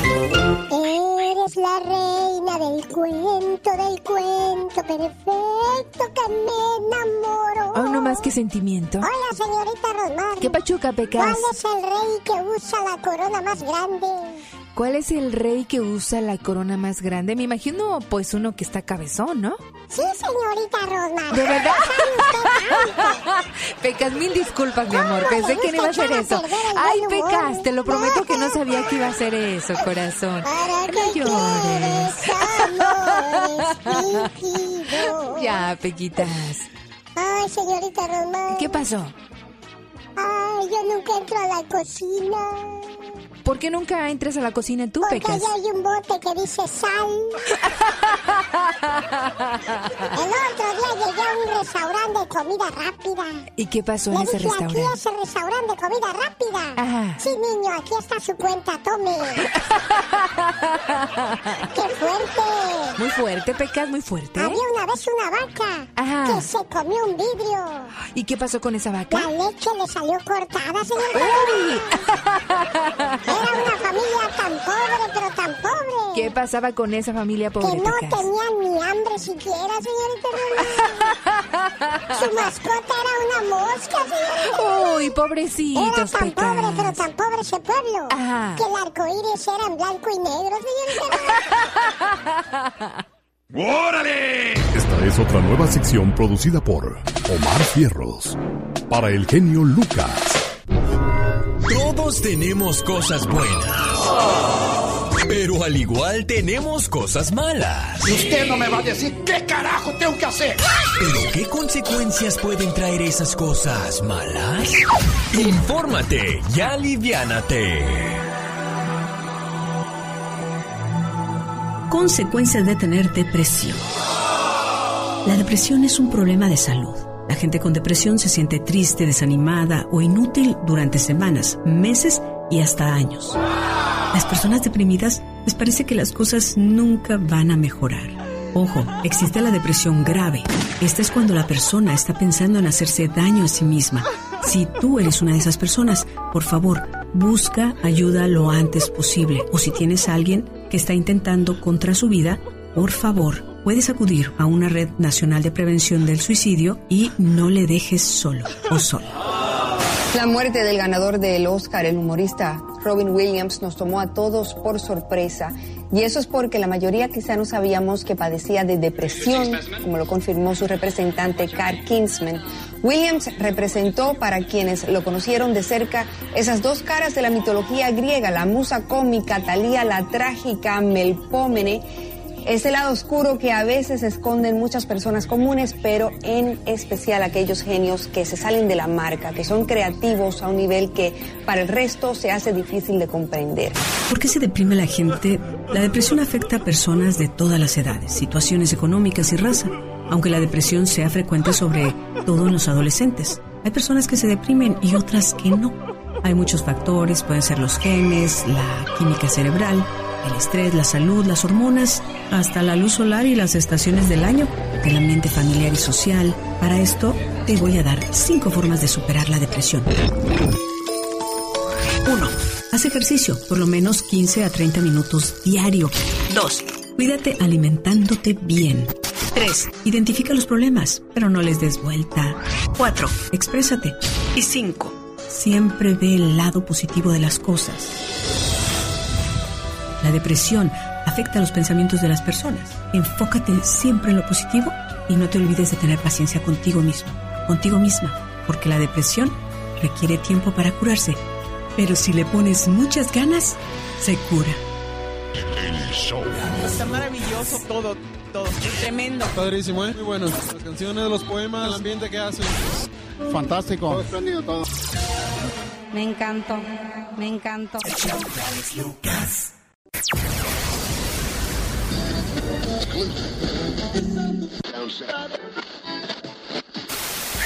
Eres la reina del cuento, del cuento perfecto que me enamoro. Oh, no más que sentimiento. Hola, señorita Rosmar. ¿Qué pachuca, Pecas? ¿Cuál es el rey que usa la corona más grande? ¿Cuál es el rey que usa la corona más grande? Me imagino, pues, uno que está cabezón, ¿no? Sí, señorita Rosmar. ¿De verdad? Pecas, mil disculpas, mi amor. Pensé que no iba a hacer eso. Ay, Pecas, te lo prometo que no sabía que iba a hacer eso, corazón. Que llores. ya, Pequitas. Ay, señorita Rosmar. ¿Qué pasó? Ay, yo nunca entro a la cocina. ¿Por qué nunca entras a la cocina tú, Porque Pecas? allá hay un bote que dice sal. El otro día llegué a un restaurante de comida rápida. ¿Y qué pasó Le en ese dije, aquí restaurante? es el restaurante de comida rápida. Ajá. Sí, niño, aquí está su cuenta, tome. ¡Qué fuerte! Muy fuerte, Pecas, muy fuerte. Había una vez una vaca Ajá. que se comió un vidrio. ¿Y qué pasó con esa vaca? La leche le salió cortada, señor. ¡Uy! Era una familia tan pobre, pero tan pobre. ¿Qué pasaba con esa familia Que pobre, no Pecas? tenían ni hambre siquiera, señorita. Su mascota era una mosca, señorita Uy, pobrecitos, Era tan Pecas. pobre, pero tan pobre ese pueblo. Ajá. Que el arco iris era en blanco y negro, señorita ¡Órale! Esta es otra nueva sección producida por Omar Fierros. Para el genio Lucas. Todos tenemos cosas buenas. Pero al igual tenemos cosas malas. Usted no me va a decir qué carajo tengo que hacer. ¿Pero qué consecuencias pueden traer esas cosas malas? Infórmate y aliviánate. Consecuencias de tener depresión. La depresión es un problema de salud. La gente con depresión se siente triste, desanimada o inútil durante semanas, meses y hasta años. Las personas deprimidas les parece que las cosas nunca van a mejorar. Ojo, existe la depresión grave. Esta es cuando la persona está pensando en hacerse daño a sí misma. Si tú eres una de esas personas, por favor, busca ayuda lo antes posible. O si tienes a alguien que está intentando contra su vida, por favor, puedes acudir a una red nacional de prevención del suicidio y no le dejes solo o sola. La muerte del ganador del Oscar, el humorista Robin Williams, nos tomó a todos por sorpresa. Y eso es porque la mayoría quizá no sabíamos que padecía de depresión, como lo confirmó su representante Carl Kinsman. Williams representó, para quienes lo conocieron de cerca, esas dos caras de la mitología griega, la musa cómica, Talía la trágica, Melpómene, ese lado oscuro que a veces esconden muchas personas comunes, pero en especial aquellos genios que se salen de la marca, que son creativos a un nivel que para el resto se hace difícil de comprender. ¿Por qué se deprime la gente? La depresión afecta a personas de todas las edades, situaciones económicas y raza, aunque la depresión sea frecuente sobre todo en los adolescentes. Hay personas que se deprimen y otras que no. Hay muchos factores, pueden ser los genes, la química cerebral, el estrés, la salud, las hormonas, hasta la luz solar y las estaciones del año, el ambiente familiar y social. Para esto te voy a dar cinco formas de superar la depresión. 1. Haz ejercicio, por lo menos 15 a 30 minutos diario. 2. Cuídate alimentándote bien. 3. Identifica los problemas, pero no les des vuelta. 4. Exprésate. Y 5. Siempre ve el lado positivo de las cosas. La depresión afecta los pensamientos de las personas. Enfócate siempre en lo positivo y no te olvides de tener paciencia contigo mismo, contigo misma, porque la depresión requiere tiempo para curarse. Pero si le pones muchas ganas, se cura. El show. Está maravilloso todo, todo. Tremendo. Padrísimo, ¿eh? Muy bueno. Las canciones, los poemas, el ambiente que hacen. Fantástico. Todo todo. Me encantó, me encantó. De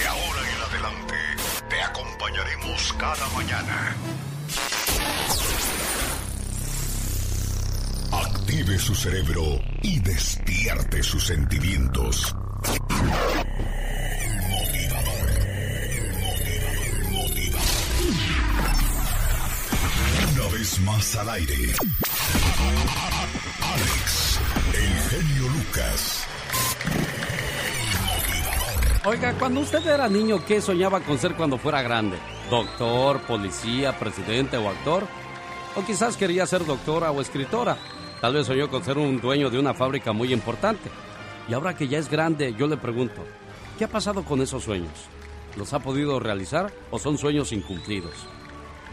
ahora en adelante, te acompañaremos cada mañana. Active su cerebro y despierte sus sentimientos. Más al aire. Alex, el Lucas. Oiga, cuando usted era niño, ¿qué soñaba con ser cuando fuera grande? ¿Doctor, policía, presidente o actor? O quizás quería ser doctora o escritora. Tal vez soñó con ser un dueño de una fábrica muy importante. Y ahora que ya es grande, yo le pregunto, ¿qué ha pasado con esos sueños? ¿Los ha podido realizar o son sueños incumplidos?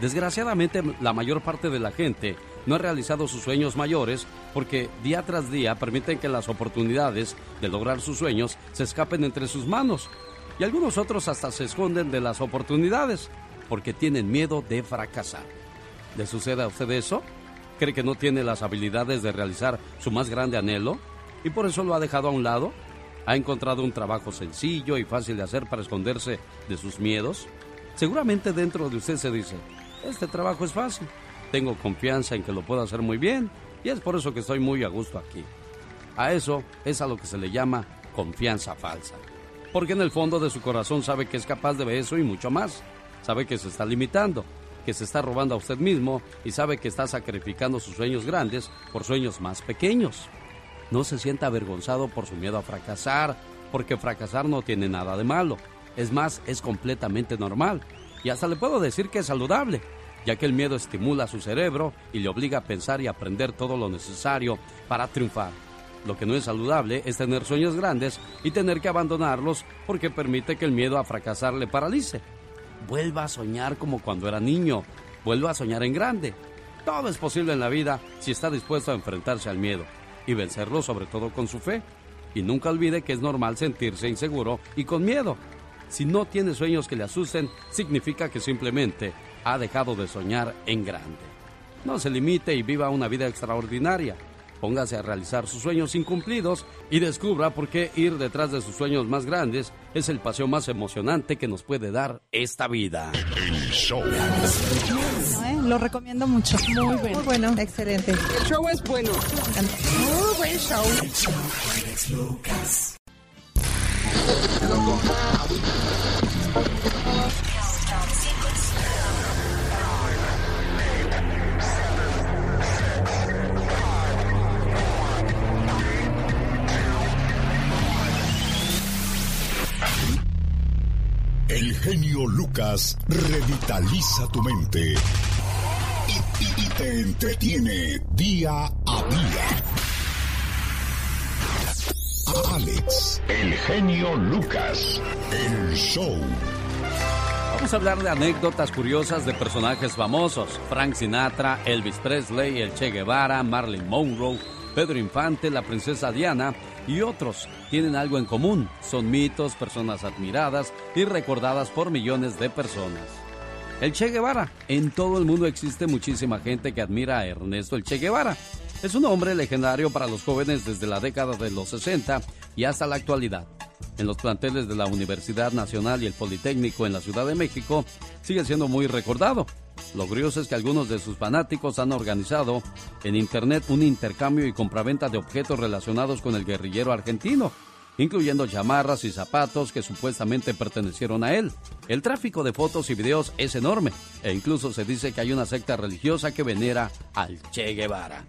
Desgraciadamente, la mayor parte de la gente no ha realizado sus sueños mayores porque día tras día permiten que las oportunidades de lograr sus sueños se escapen entre sus manos. Y algunos otros hasta se esconden de las oportunidades porque tienen miedo de fracasar. ¿Le sucede a usted eso? ¿Cree que no tiene las habilidades de realizar su más grande anhelo? ¿Y por eso lo ha dejado a un lado? ¿Ha encontrado un trabajo sencillo y fácil de hacer para esconderse de sus miedos? Seguramente dentro de usted se dice, este trabajo es fácil, tengo confianza en que lo puedo hacer muy bien y es por eso que estoy muy a gusto aquí. A eso es a lo que se le llama confianza falsa. Porque en el fondo de su corazón sabe que es capaz de eso y mucho más. Sabe que se está limitando, que se está robando a usted mismo y sabe que está sacrificando sus sueños grandes por sueños más pequeños. No se sienta avergonzado por su miedo a fracasar, porque fracasar no tiene nada de malo. Es más, es completamente normal. Y hasta le puedo decir que es saludable, ya que el miedo estimula su cerebro y le obliga a pensar y aprender todo lo necesario para triunfar. Lo que no es saludable es tener sueños grandes y tener que abandonarlos porque permite que el miedo a fracasar le paralice. Vuelva a soñar como cuando era niño. Vuelva a soñar en grande. Todo es posible en la vida si está dispuesto a enfrentarse al miedo y vencerlo sobre todo con su fe. Y nunca olvide que es normal sentirse inseguro y con miedo. Si no tiene sueños que le asusten, significa que simplemente ha dejado de soñar en grande. No se limite y viva una vida extraordinaria. Póngase a realizar sus sueños incumplidos y descubra por qué ir detrás de sus sueños más grandes es el paseo más emocionante que nos puede dar esta vida. El show. ¿eh? Lo recomiendo mucho. Muy bueno. Muy bueno. Excelente. El show es bueno. Muy buen show. El genio Lucas revitaliza tu mente y, te entretiene día a día. Alex, el genio Lucas, el show. Vamos a hablar de anécdotas curiosas de personajes famosos. Frank Sinatra, Elvis Presley, el Che Guevara, Marilyn Monroe, Pedro Infante, la princesa Diana y otros. Tienen algo en común. Son mitos, personas admiradas y recordadas por millones de personas. El Che Guevara. En todo el mundo existe muchísima gente que admira a Ernesto el Che Guevara. Es un hombre legendario para los jóvenes desde la década de los 60 y hasta la actualidad. En los planteles de la Universidad Nacional y el Politécnico en la Ciudad de México sigue siendo muy recordado. Lo curioso es que algunos de sus fanáticos han organizado en Internet un intercambio y compraventa de objetos relacionados con el guerrillero argentino, incluyendo chamarras y zapatos que supuestamente pertenecieron a él. El tráfico de fotos y videos es enorme e incluso se dice que hay una secta religiosa que venera al Che Guevara.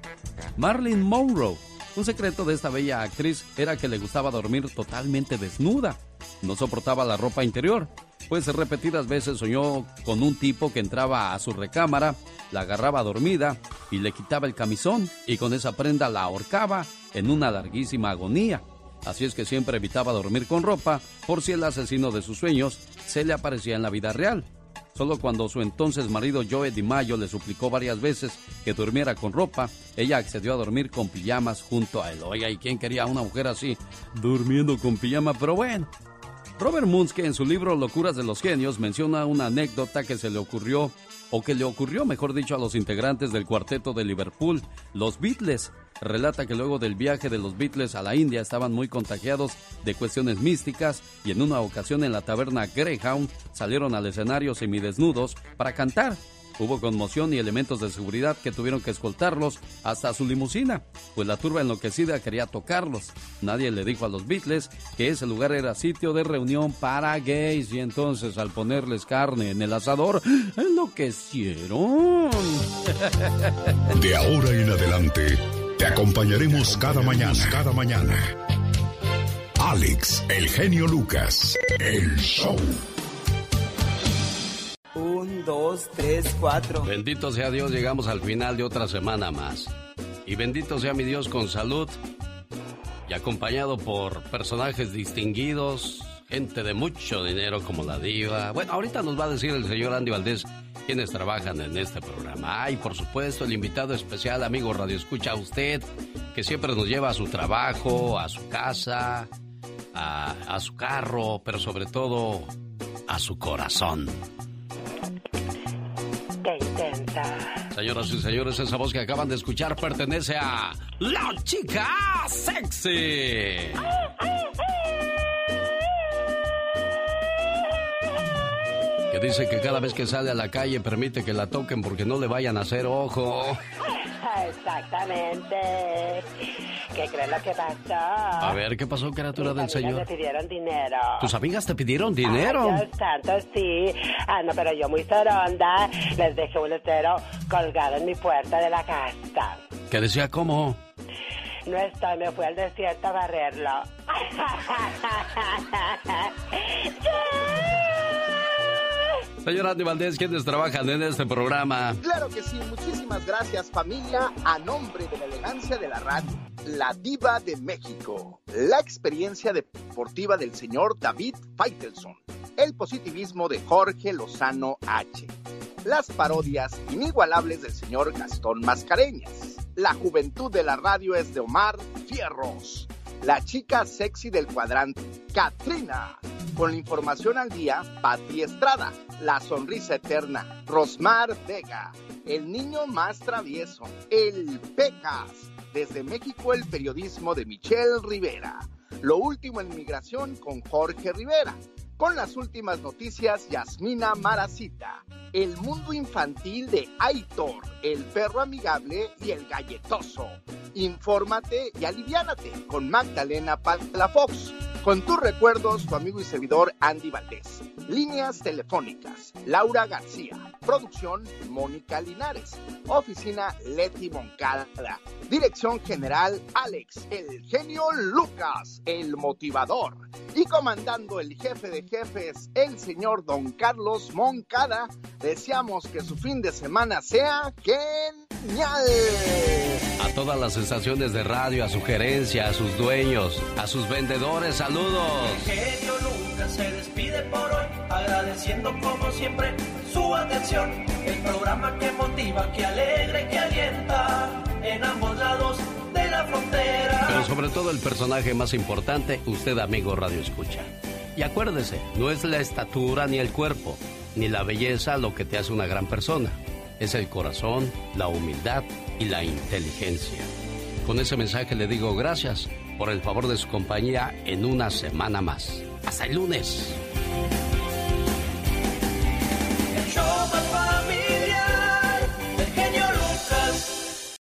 Marilyn Monroe. Un secreto de esta bella actriz era que le gustaba dormir totalmente desnuda. No soportaba la ropa interior, pues repetidas veces soñó con un tipo que entraba a su recámara, la agarraba dormida y le quitaba el camisón y con esa prenda la ahorcaba en una larguísima agonía. Así es que siempre evitaba dormir con ropa por si el asesino de sus sueños se le aparecía en la vida real. Solo cuando su entonces marido Joe DiMaggio le suplicó varias veces que durmiera con ropa, ella accedió a dormir con pijamas junto a él. Oiga, ¿y quién quería a una mujer así durmiendo con pijama? Pero bueno. Robert Munske en su libro Locuras de los Genios menciona una anécdota que se le ocurrió, o que le ocurrió, mejor dicho, a los integrantes del cuarteto de Liverpool, los Beatles. Relata que luego del viaje de los Beatles a la India estaban muy contagiados de cuestiones místicas y en una ocasión en la taberna Greyhound salieron al escenario semidesnudos para cantar. Hubo conmoción y elementos de seguridad que tuvieron que escoltarlos hasta su limusina, pues la turba enloquecida quería tocarlos. Nadie le dijo a los Beatles que ese lugar era sitio de reunión para gays y entonces al ponerles carne en el asador, enloquecieron. De ahora en adelante, te acompañaremos cada mañana, cada mañana. Alex, el genio Lucas, el show. Un, dos, tres, cuatro. Bendito sea Dios, llegamos al final de otra semana más. Y bendito sea mi Dios con salud y acompañado por personajes distinguidos, gente de mucho dinero como la diva. Bueno, ahorita nos va a decir el señor Andy Valdés quienes trabajan en este programa. Ah, y por supuesto el invitado especial, amigo Radio Escucha, usted, que siempre nos lleva a su trabajo, a su casa, a, a su carro, pero sobre todo a su corazón. ¿Qué intenta? Señoras y señores, esa voz que acaban de escuchar pertenece a La Chica Sexy. Que dice que cada vez que sale a la calle permite que la toquen porque no le vayan a hacer ojo. Exactamente. ¿Qué crees lo que pasó? A ver, ¿qué pasó, criatura del Mis Señor? amigas me pidieron dinero. ¿Tus amigas te pidieron dinero? Ay, Dios santo, sí. Ah, no, pero yo muy soronda les dejé un letrero colgado en mi puerta de la casa. Que decía cómo. No estoy, me fui al desierto a barrerlo. Señor Andy Valdés, ¿quiénes trabajan en este programa? Claro que sí, muchísimas gracias familia, a nombre de la elegancia de la radio, la diva de México, la experiencia deportiva del señor David Feitelson, el positivismo de Jorge Lozano H, las parodias inigualables del señor Gastón Mascareñas, la juventud de la radio es de Omar Fierros, la chica sexy del cuadrante, Katrina. Con la información al día, Pati Estrada. La sonrisa eterna, Rosmar Vega. El niño más travieso, el Pecas. Desde México, el periodismo de Michelle Rivera. Lo último en migración con Jorge Rivera. Con las últimas noticias, Yasmina Maracita. El mundo infantil de Aitor, el perro amigable y el galletoso. Infórmate y aliviánate con Magdalena Palafox. Con tus recuerdos, tu amigo y servidor Andy Valdés. Líneas telefónicas, Laura García. Producción, Mónica Linares. Oficina, Leti Moncada. Dirección general, Alex, el genio Lucas, el motivador. Y comandando el jefe de jefes, el señor Don Carlos Moncada, deseamos que su fin de semana sea genial. A todas las estaciones de radio, a su gerencia, a sus dueños, a sus vendedores, saludos. El genio Lucas se despide por hoy, agradeciendo como siempre su atención. El programa que motiva, que alegra y que alienta en ambos lados de la frontera. Pero sobre todo el personaje más importante, usted amigo Radio Escucha. Y acuérdese, no es la estatura ni el cuerpo, ni la belleza lo que te hace una gran persona. Es el corazón, la humildad y la inteligencia. Con ese mensaje le digo gracias por el favor de su compañía en una semana más. Hasta el lunes.